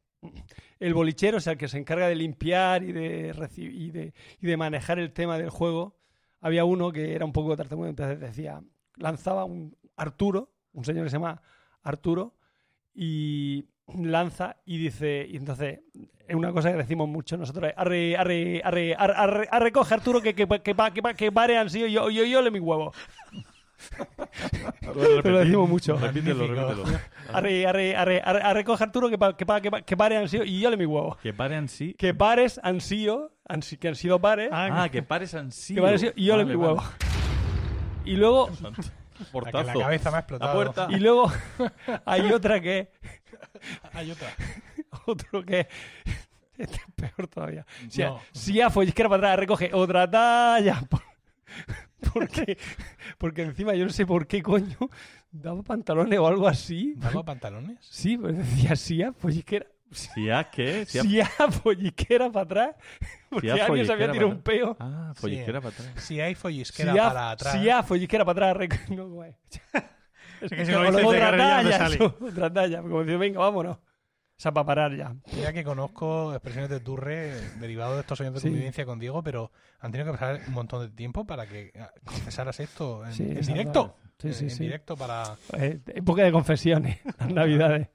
el bolichero, o sea, el que se encarga de limpiar y de, y de, y de manejar el tema del juego, había uno que era un poco tartamudo, entonces decía, lanzaba un Arturo, un señor que se llama Arturo, y lanza y dice, y entonces, es una cosa que decimos mucho nosotros, es, arre, arre, arre, arre, arre, arre, coge Arturo que, que, que, que, que pare han sido yo, yo, yo le mi huevo. Te lo decimos mucho. Repítelo, repítelo. Arre, arre, arre, arre, arre, coge Arturo que, pa- que, pa- que, pa- que pare han sido y yo le mi huevo. Que pare en sí. Que pares han sido, han, si- que han sido pares, Ah, que pares en sí. que pares han sido y yo le mi huevo. Y luego, La que la Portazo. cabeza me ha La explotado. puerta. y luego hay otra que Hay otra. otro que este es peor todavía. Si, No. si a follisquera para atrás recoge otra talla. Por- Porque, porque encima yo no sé por qué coño daba pantalones o algo así. ¿Daba pantalones? Sí, pues decía si a follisquera. Si has que. Si has Si a follisquera para atrás. Porque Si a alguien se había tirado un peo. Ah, follisquera para atrás. Si hay Si follisquera a, para atrás. si a follisquera para atrás. No, güey. Es que si no lo dices, te talla, sale. eso, otra talla. Como decir, venga, vámonos. O sea, para parar ya. Ya que conozco expresiones de Turre derivados de estos años de Sí. convivencia con Diego, pero han tenido que pasar un montón de tiempo para que ah, confesaras esto en, Sí, en directo. Sí, En- sí, en sí. directo para. Eh, época de confesiones, las navidades.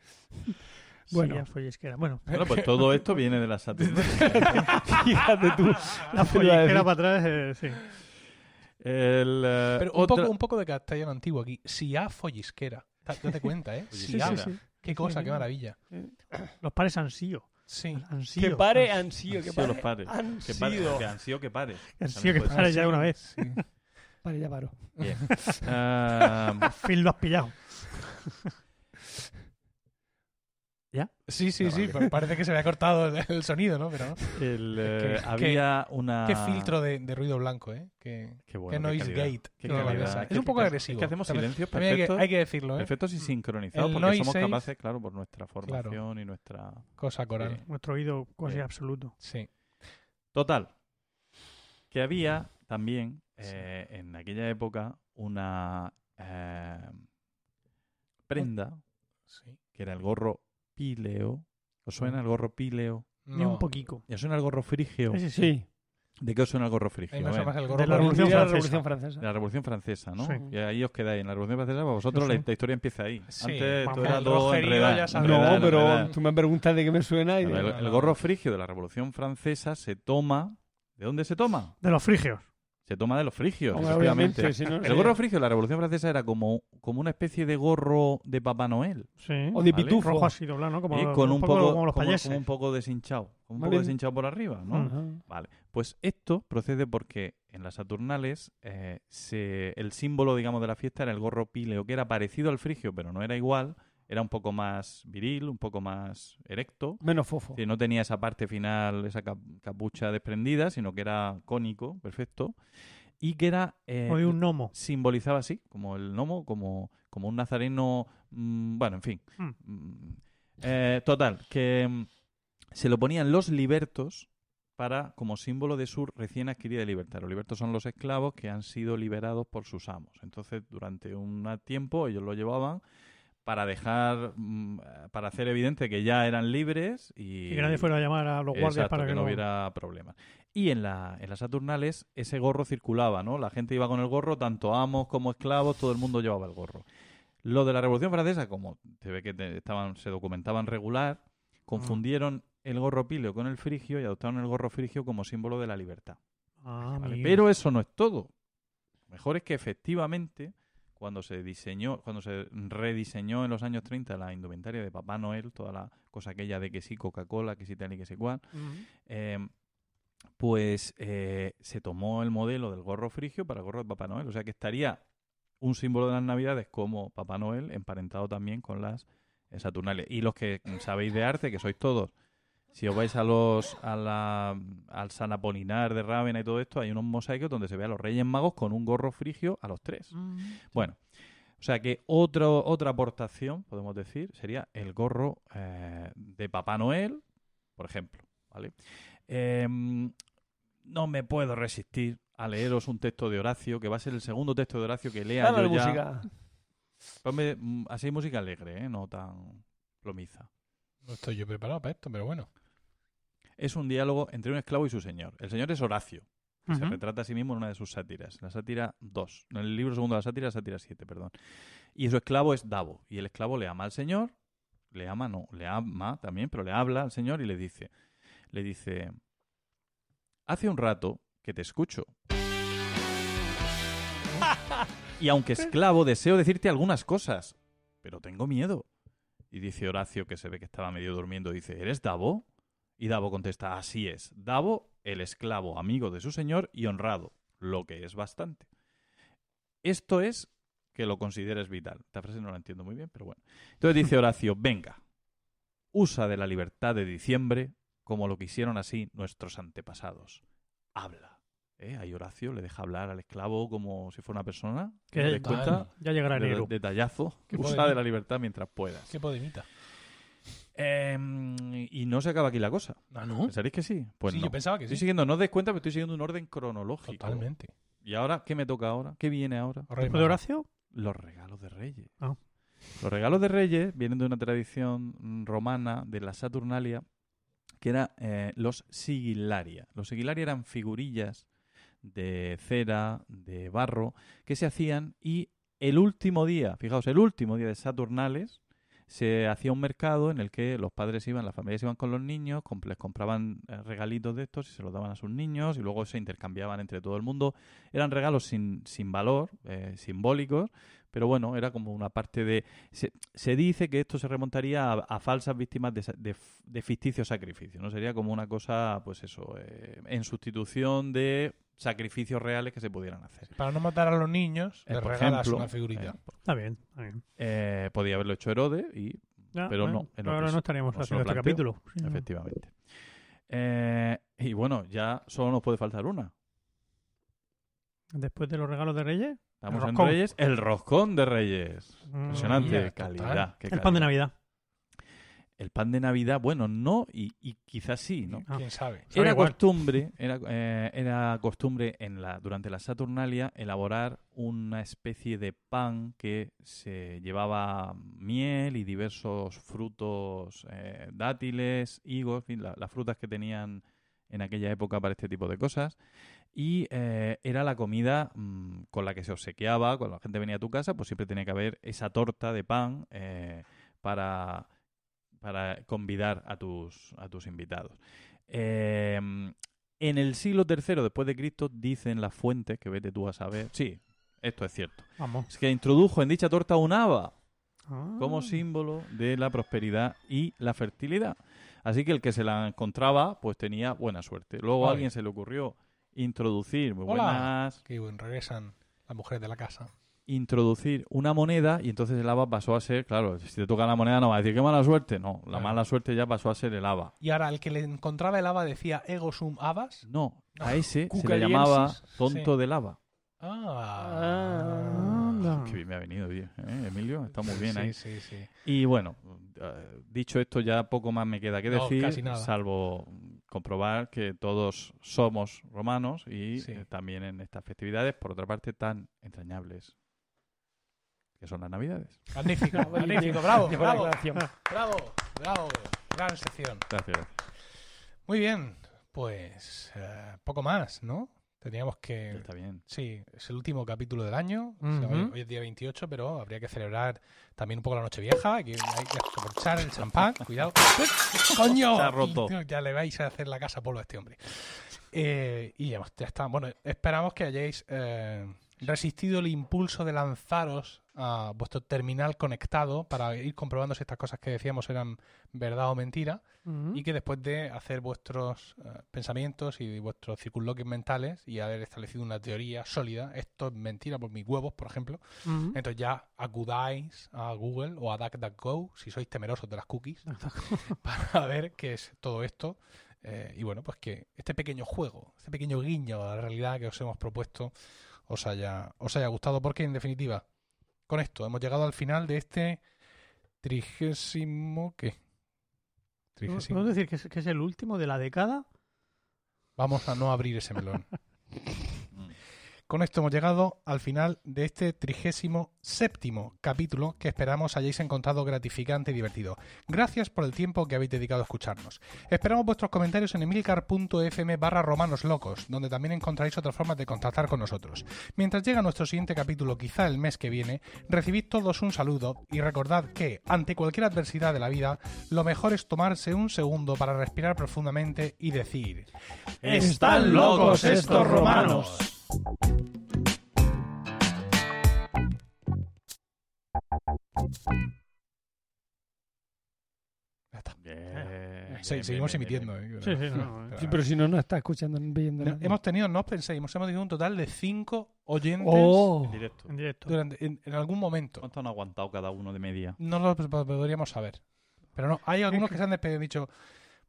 Bueno. Sí. Bueno, Bueno, pues todo esto viene de la Saturn. Fíjate tú. la follisquera para atrás, eh, sí. El, eh, Pero un, otra- poco, un poco de castellano antiguo aquí. Si a follisquera. Date cuenta, ¿eh? Si sí, a. sí, sí. Qué cosa, qué maravilla. Los pares ansío. Sí. ansío. Que pare que han sido pare los pares. Que pare, ansío. que han sido que pare. ansío que También puede pare ya de una vez. Sí. Vale, ya paro. Bien. Ah, Phil lo has pillado. Sí, sí, sí. vale. Parece que se me ha cortado el, sonido, ¿no? Pero no. el, eh, Qué- había una... Qué filtro de, de ruido blanco, ¿eh? Qué, Qué bueno, qué noise calidad. gate. Qué Qué calidad. calidad. Es un poco que- agresivo. Es que hacemos silencios hay que, perfectos, hay que decirlo, ¿eh? perfectos y sincronizados porque noise somos safe- capaces, claro, por nuestra formación y nuestra... Cosa coral. Sí. Nuestro oído casi Sí. absoluto. Sí. Total. Que había también eh, en aquella época una eh, prenda sí. que era el gorro píleo. ¿Os suena el gorro píleo? Ni un poquito. ¿Y os suena el gorro frigio? Sí. Sí. ¿De qué os suena el gorro frigio? el de gorro la coral. Revolución la Francesa. Revolución Francesa. de la Revolución Francesa, ¿no? Sí. Y ahí os quedáis. En la Revolución Francesa, para vosotros Sí, la, sí. la historia empieza ahí. Sí, Antes vamos, todo era todo enredar, No, pero tú me preguntas de qué me suena y de- el, el gorro frigio de la Revolución Francesa se toma... ¿De dónde se toma? De los frigios. Se toma de los frigios, Hombre, efectivamente. obviamente, si no, El sí. gorro frigio de la Revolución Francesa era como, como una especie de gorro de Papá Noel. Sí. O de Vale. pitufo. Rojo ¿no? Como, ¿eh? con un poco, como los como- un poco deshinchado. Un poco deshinchado por arriba, ¿no? Vale. Pues esto procede porque en las Saturnales eh, se, el símbolo, digamos, de la fiesta era el gorro píleo, que era parecido al frigio, pero no era igual. Era un poco más viril, un poco más erecto. Menos fofo. Que no tenía esa parte final, esa cap- capucha desprendida, sino que era cónico, perfecto. Y que era... eh, de un gnomo. simbolizaba así, como el gnomo, como, como un nazareno, mm, bueno, en fin. Hmm. Mm, eh, total, que mm, se lo ponían los libertos para como símbolo de su recién adquirida libertad. Los libertos son los esclavos que han sido liberados por sus amos. Entonces, durante un tiempo ellos lo llevaban para dejar, mm, para hacer evidente que ya eran libres y, Y que nadie fuera a llamar a los guardias Exacto, para que, no no hubiera problemas. Y en, la, en las Saturnales ese gorro circulaba, ¿no? La gente iba con el gorro, tanto amos como esclavos, todo el mundo llevaba el gorro. Lo de la Revolución Francesa, como se ve que te- estaban, se documentaban regular, confundieron el gorro píleo con el frigio y adoptaron el gorro frigio como símbolo de la libertad. Ah, ¿vale? Pero eso no es todo. Lo mejor es que efectivamente, cuando se diseñó, cuando se rediseñó en los años 30 la indumentaria de Papá Noel, toda la cosa aquella de que sí Coca-Cola, que sí tal y que sí cual, eh, pues eh, se tomó el modelo del gorro frigio para el gorro de Papá Noel. O sea que estaría un símbolo de las Navidades como Papá Noel emparentado también con las eh, Saturnales. Y los que sabéis de arte, que sois todos, si os vais a los a la, al San Apolinar de Rávena y todo esto, hay unos mosaicos donde se ve a los Reyes Magos con un gorro frigio a los tres. Mm. Bueno, o sea que otro, otra aportación, podemos decir, sería el gorro eh, de Papá Noel, por ejemplo. ¿vale? Em, no me puedo resistir a leeros un texto de Horacio, que va a ser el segundo texto de Horacio que lea Dale yo ya. música. Ponme, mm, así música alegre, ¿eh? no tan plomiza. No estoy yo preparado para esto, pero bueno. Es un diálogo entre un esclavo y su señor. El señor es Horacio, que se retrata a sí mismo en una de sus sátiras. La sátira 2. En el libro segundo de la sátira, sátira 7, perdón. Y su esclavo es Davo. Y el esclavo le ama al señor. Le ama, no, le ama también, pero le habla al señor y le dice, le dice, hace un rato que te escucho. y aunque esclavo, deseo decirte algunas cosas, pero tengo miedo. Y dice Horacio, que se ve que estaba medio durmiendo, dice, ¿eres Davo? Y Davo contesta, así es. Davo, el esclavo, amigo de su señor y honrado, lo que es bastante. Esto es que lo consideres vital. Esta frase no la entiendo muy bien, pero bueno. Entonces dice Horacio, venga, usa de la libertad de diciembre como lo quisieron así nuestros antepasados. Habla. ¿Eh? Ahí Horacio le deja hablar al esclavo como si fuera una persona. Que ¿Te das tal. cuenta? Ya llegará De- enero. detallazo. Qué Usa de la libertad mientras puedas. ¿Qué podemita? Em, y no se acaba aquí la cosa. Ah, ¿no? ¿Pensaréis que sí? Pues sí, no. yo pensaba que Estoy sí. siguiendo, no os des cuenta, pero estoy siguiendo un orden cronológico. Totalmente. ¿Y ahora qué me toca ahora? ¿Qué viene ahora? ¿Después de. Horacio? Los regalos de Reyes. Ah. Los regalos de Reyes vienen de una tradición romana de la Saturnalia que era eh, los sigillaria. Los sigillaria eran figurillas de cera, de barro, que se hacían y el último día, fijaos, el último día de Saturnales, se hacía un mercado en el que los padres iban, las familias iban con los niños, les compraban eh, regalitos de estos y se los daban a sus niños y luego se intercambiaban entre todo el mundo. Eran regalos sin, sin valor, eh, simbólicos, pero bueno, era como una parte de... Se, se dice que esto se remontaría a, falsas víctimas de, de de ficticios sacrificios, ¿no? Sería como una cosa, pues eso, eh, en sustitución de sacrificios reales que se pudieran hacer. Para no matar a los niños, Eh, les por regalas ejemplo, una figurita. eh, Está bien, está bien. eh, podía haberlo hecho Herodes y Ya, Pero bueno, no, ahora no estaríamos no haciendo este capítulo. Sí, efectivamente. Eh, y bueno, ya solo nos puede faltar una. Después de los regalos de Reyes, Estamos El en roscón. Reyes, el roscón de Reyes. Mm, Impresionante, Mira, calidad. qué el pan de calidad. Navidad. El pan de Navidad, bueno, no, y, y quizás sí, ¿no? Ah. ¿Quién sabe? Sabe Era igual. costumbre, era, eh, era costumbre en la, durante la Saturnalia elaborar una especie de pan que se llevaba miel y diversos frutos, eh, dátiles, higos, en fin, la- las frutas que tenían en aquella época para este tipo de cosas. Y eh, era la comida mm, con la que se obsequiaba, cuando la gente venía a tu casa, pues siempre tenía que haber esa torta de pan para, para convidar a tus, a tus invitados. Eh, en el siglo III después de Cristo dicen las fuentes, que vete tú a saber, sí, esto es cierto, Vamos. es que introdujo en dicha torta un haba Ah. como símbolo de la prosperidad y la fertilidad. Así que el que se la encontraba, pues tenía buena suerte. Luego a alguien se le ocurrió introducir, muy Hola. buenas, Que bueno, regresan las mujeres de la casa. Introducir una moneda y entonces el haba pasó a ser, claro, si te toca la moneda no va a decir qué mala suerte, no, la Claro. mala suerte ya pasó a ser el haba. Y ahora el que le encontraba el haba decía ego sum habas. No, a ese se le llamaba tonto Sí. del haba. Ah. Qué bien me ha venido, tío. ¿eh, Emilio? Está muy bien sí, ahí. Sí, sí. Y bueno, eh, dicho esto, ya poco más me queda que No, decir, casi nada. salvo comprobar que todos somos romanos y Sí. eh, también en estas festividades, por otra parte, tan entrañables que son las Navidades. Magnífico, magnífico. Bravo, bravo, bravo, bravo. Gran sección. Gracias. Muy bien, pues eh, poco más, ¿no? Teníamos que... Está bien. Sí, es el último capítulo del año. O sea, Ujú. hoy, hoy es día 28, pero habría que celebrar también un poco la noche vieja. Que hay que aprovechar el champán. Cuidado. ¡Coño! Se ha roto. Y, Ya le vais a hacer la casa polvo a este hombre. Eh, y ya, ya está. Bueno, esperamos que hayáis eh, resistido el impulso de lanzaros a vuestro terminal conectado para ir comprobando si estas cosas que decíamos eran verdad o mentira y que después de hacer vuestros eh, pensamientos y vuestros circunloquios mentales y haber establecido una teoría sólida, esto es mentira por mis huevos, por ejemplo, entonces ya acudáis a Google o a DuckDuckGo si sois temerosos de las cookies para ver qué es todo esto. eh, y bueno, pues que este pequeño juego, este pequeño guiño a la realidad que os hemos propuesto os haya, os haya gustado, porque en definitiva, con esto hemos llegado al final de este trigésimo... ¿Qué? Trigésimo. ¿Podemos decir que es, que es el último de la década? Vamos a no abrir ese melón. Con esto hemos llegado al final de este trigésimo séptimo capítulo que esperamos hayáis encontrado gratificante y divertido. Gracias por el tiempo que habéis dedicado a escucharnos. Esperamos vuestros comentarios en emilcar.fm barra romanos locos, donde también encontraréis otras formas de contactar con nosotros. Mientras llega nuestro siguiente capítulo, quizá el mes que viene, recibid todos un saludo y recordad que, ante cualquier adversidad de la vida, lo mejor es tomarse un segundo para respirar profundamente y decir... ¡Están locos estos romanos! Ya está. Bien, Sí, bien, seguimos emitiendo. bien. ¿eh? Sí, sí, no, Pero- Sí, pero si no, no está escuchando viendo No, hemos tenido, no os penséis, hemos tenido un total de cinco oyentes ¡Oh! En directo. En directo. durante, en, en algún momento. ¿Cuánto han aguantado cada uno de media? No lo podríamos saber. Pero no, hay algunos que se han despedido y dicho,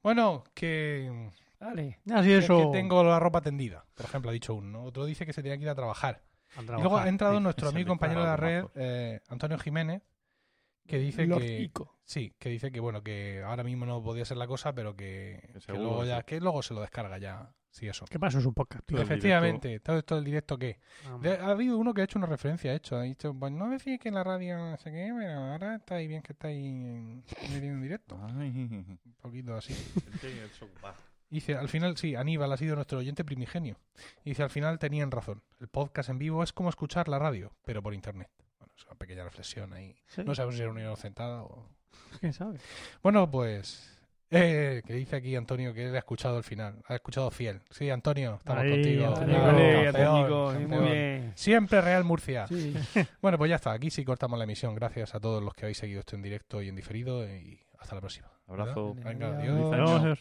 bueno, que, Dale. Así que- eso. que tengo la ropa tendida. Por ejemplo, ha dicho uno. ¿no? Otro dice que se tenía que ir a trabajar. a Y luego ha entrado Sí, nuestro amigo y compañero de la red, eh, Antonio Jiménez, que dice que... Sí, que dice que bueno, que ahora mismo no podía ser la cosa, pero que, Que que seguro, luego ya, sí. que luego se lo descarga ya. Sí, eso. ¿Qué pasa? Es un podcast. Efectivamente, todo esto del directo que Ah, ha habido uno que ha hecho una referencia, ha hecho, ha dicho, pues no decís que en la radio no sé qué, pero ahora estáis bien que estáis en, metiendo en directo. Ay, Un poquito así. Dice, al final, sí, Aníbal ha sido nuestro oyente primigenio. Dice, al final tenían razón. El podcast en vivo es como escuchar la radio, pero por internet. Es una pequeña reflexión ahí. Sí, No sabemos si era una inocentada o... ¿Quién sabe? Bueno, pues... Eh, que dice aquí Antonio que él ha escuchado el final. Ha escuchado fiel. Sí, Antonio, estamos Ahí, contigo. Antonio. Claro, Vale, campeón, técnico, muy bien. Siempre Real Murcia. Sí. Bueno, pues ya está. Aquí sí cortamos la emisión. Gracias a todos los que habéis seguido esto en directo y en diferido. Y hasta la próxima. Abrazo. ¿Verdad? Venga, adiós. Adiós.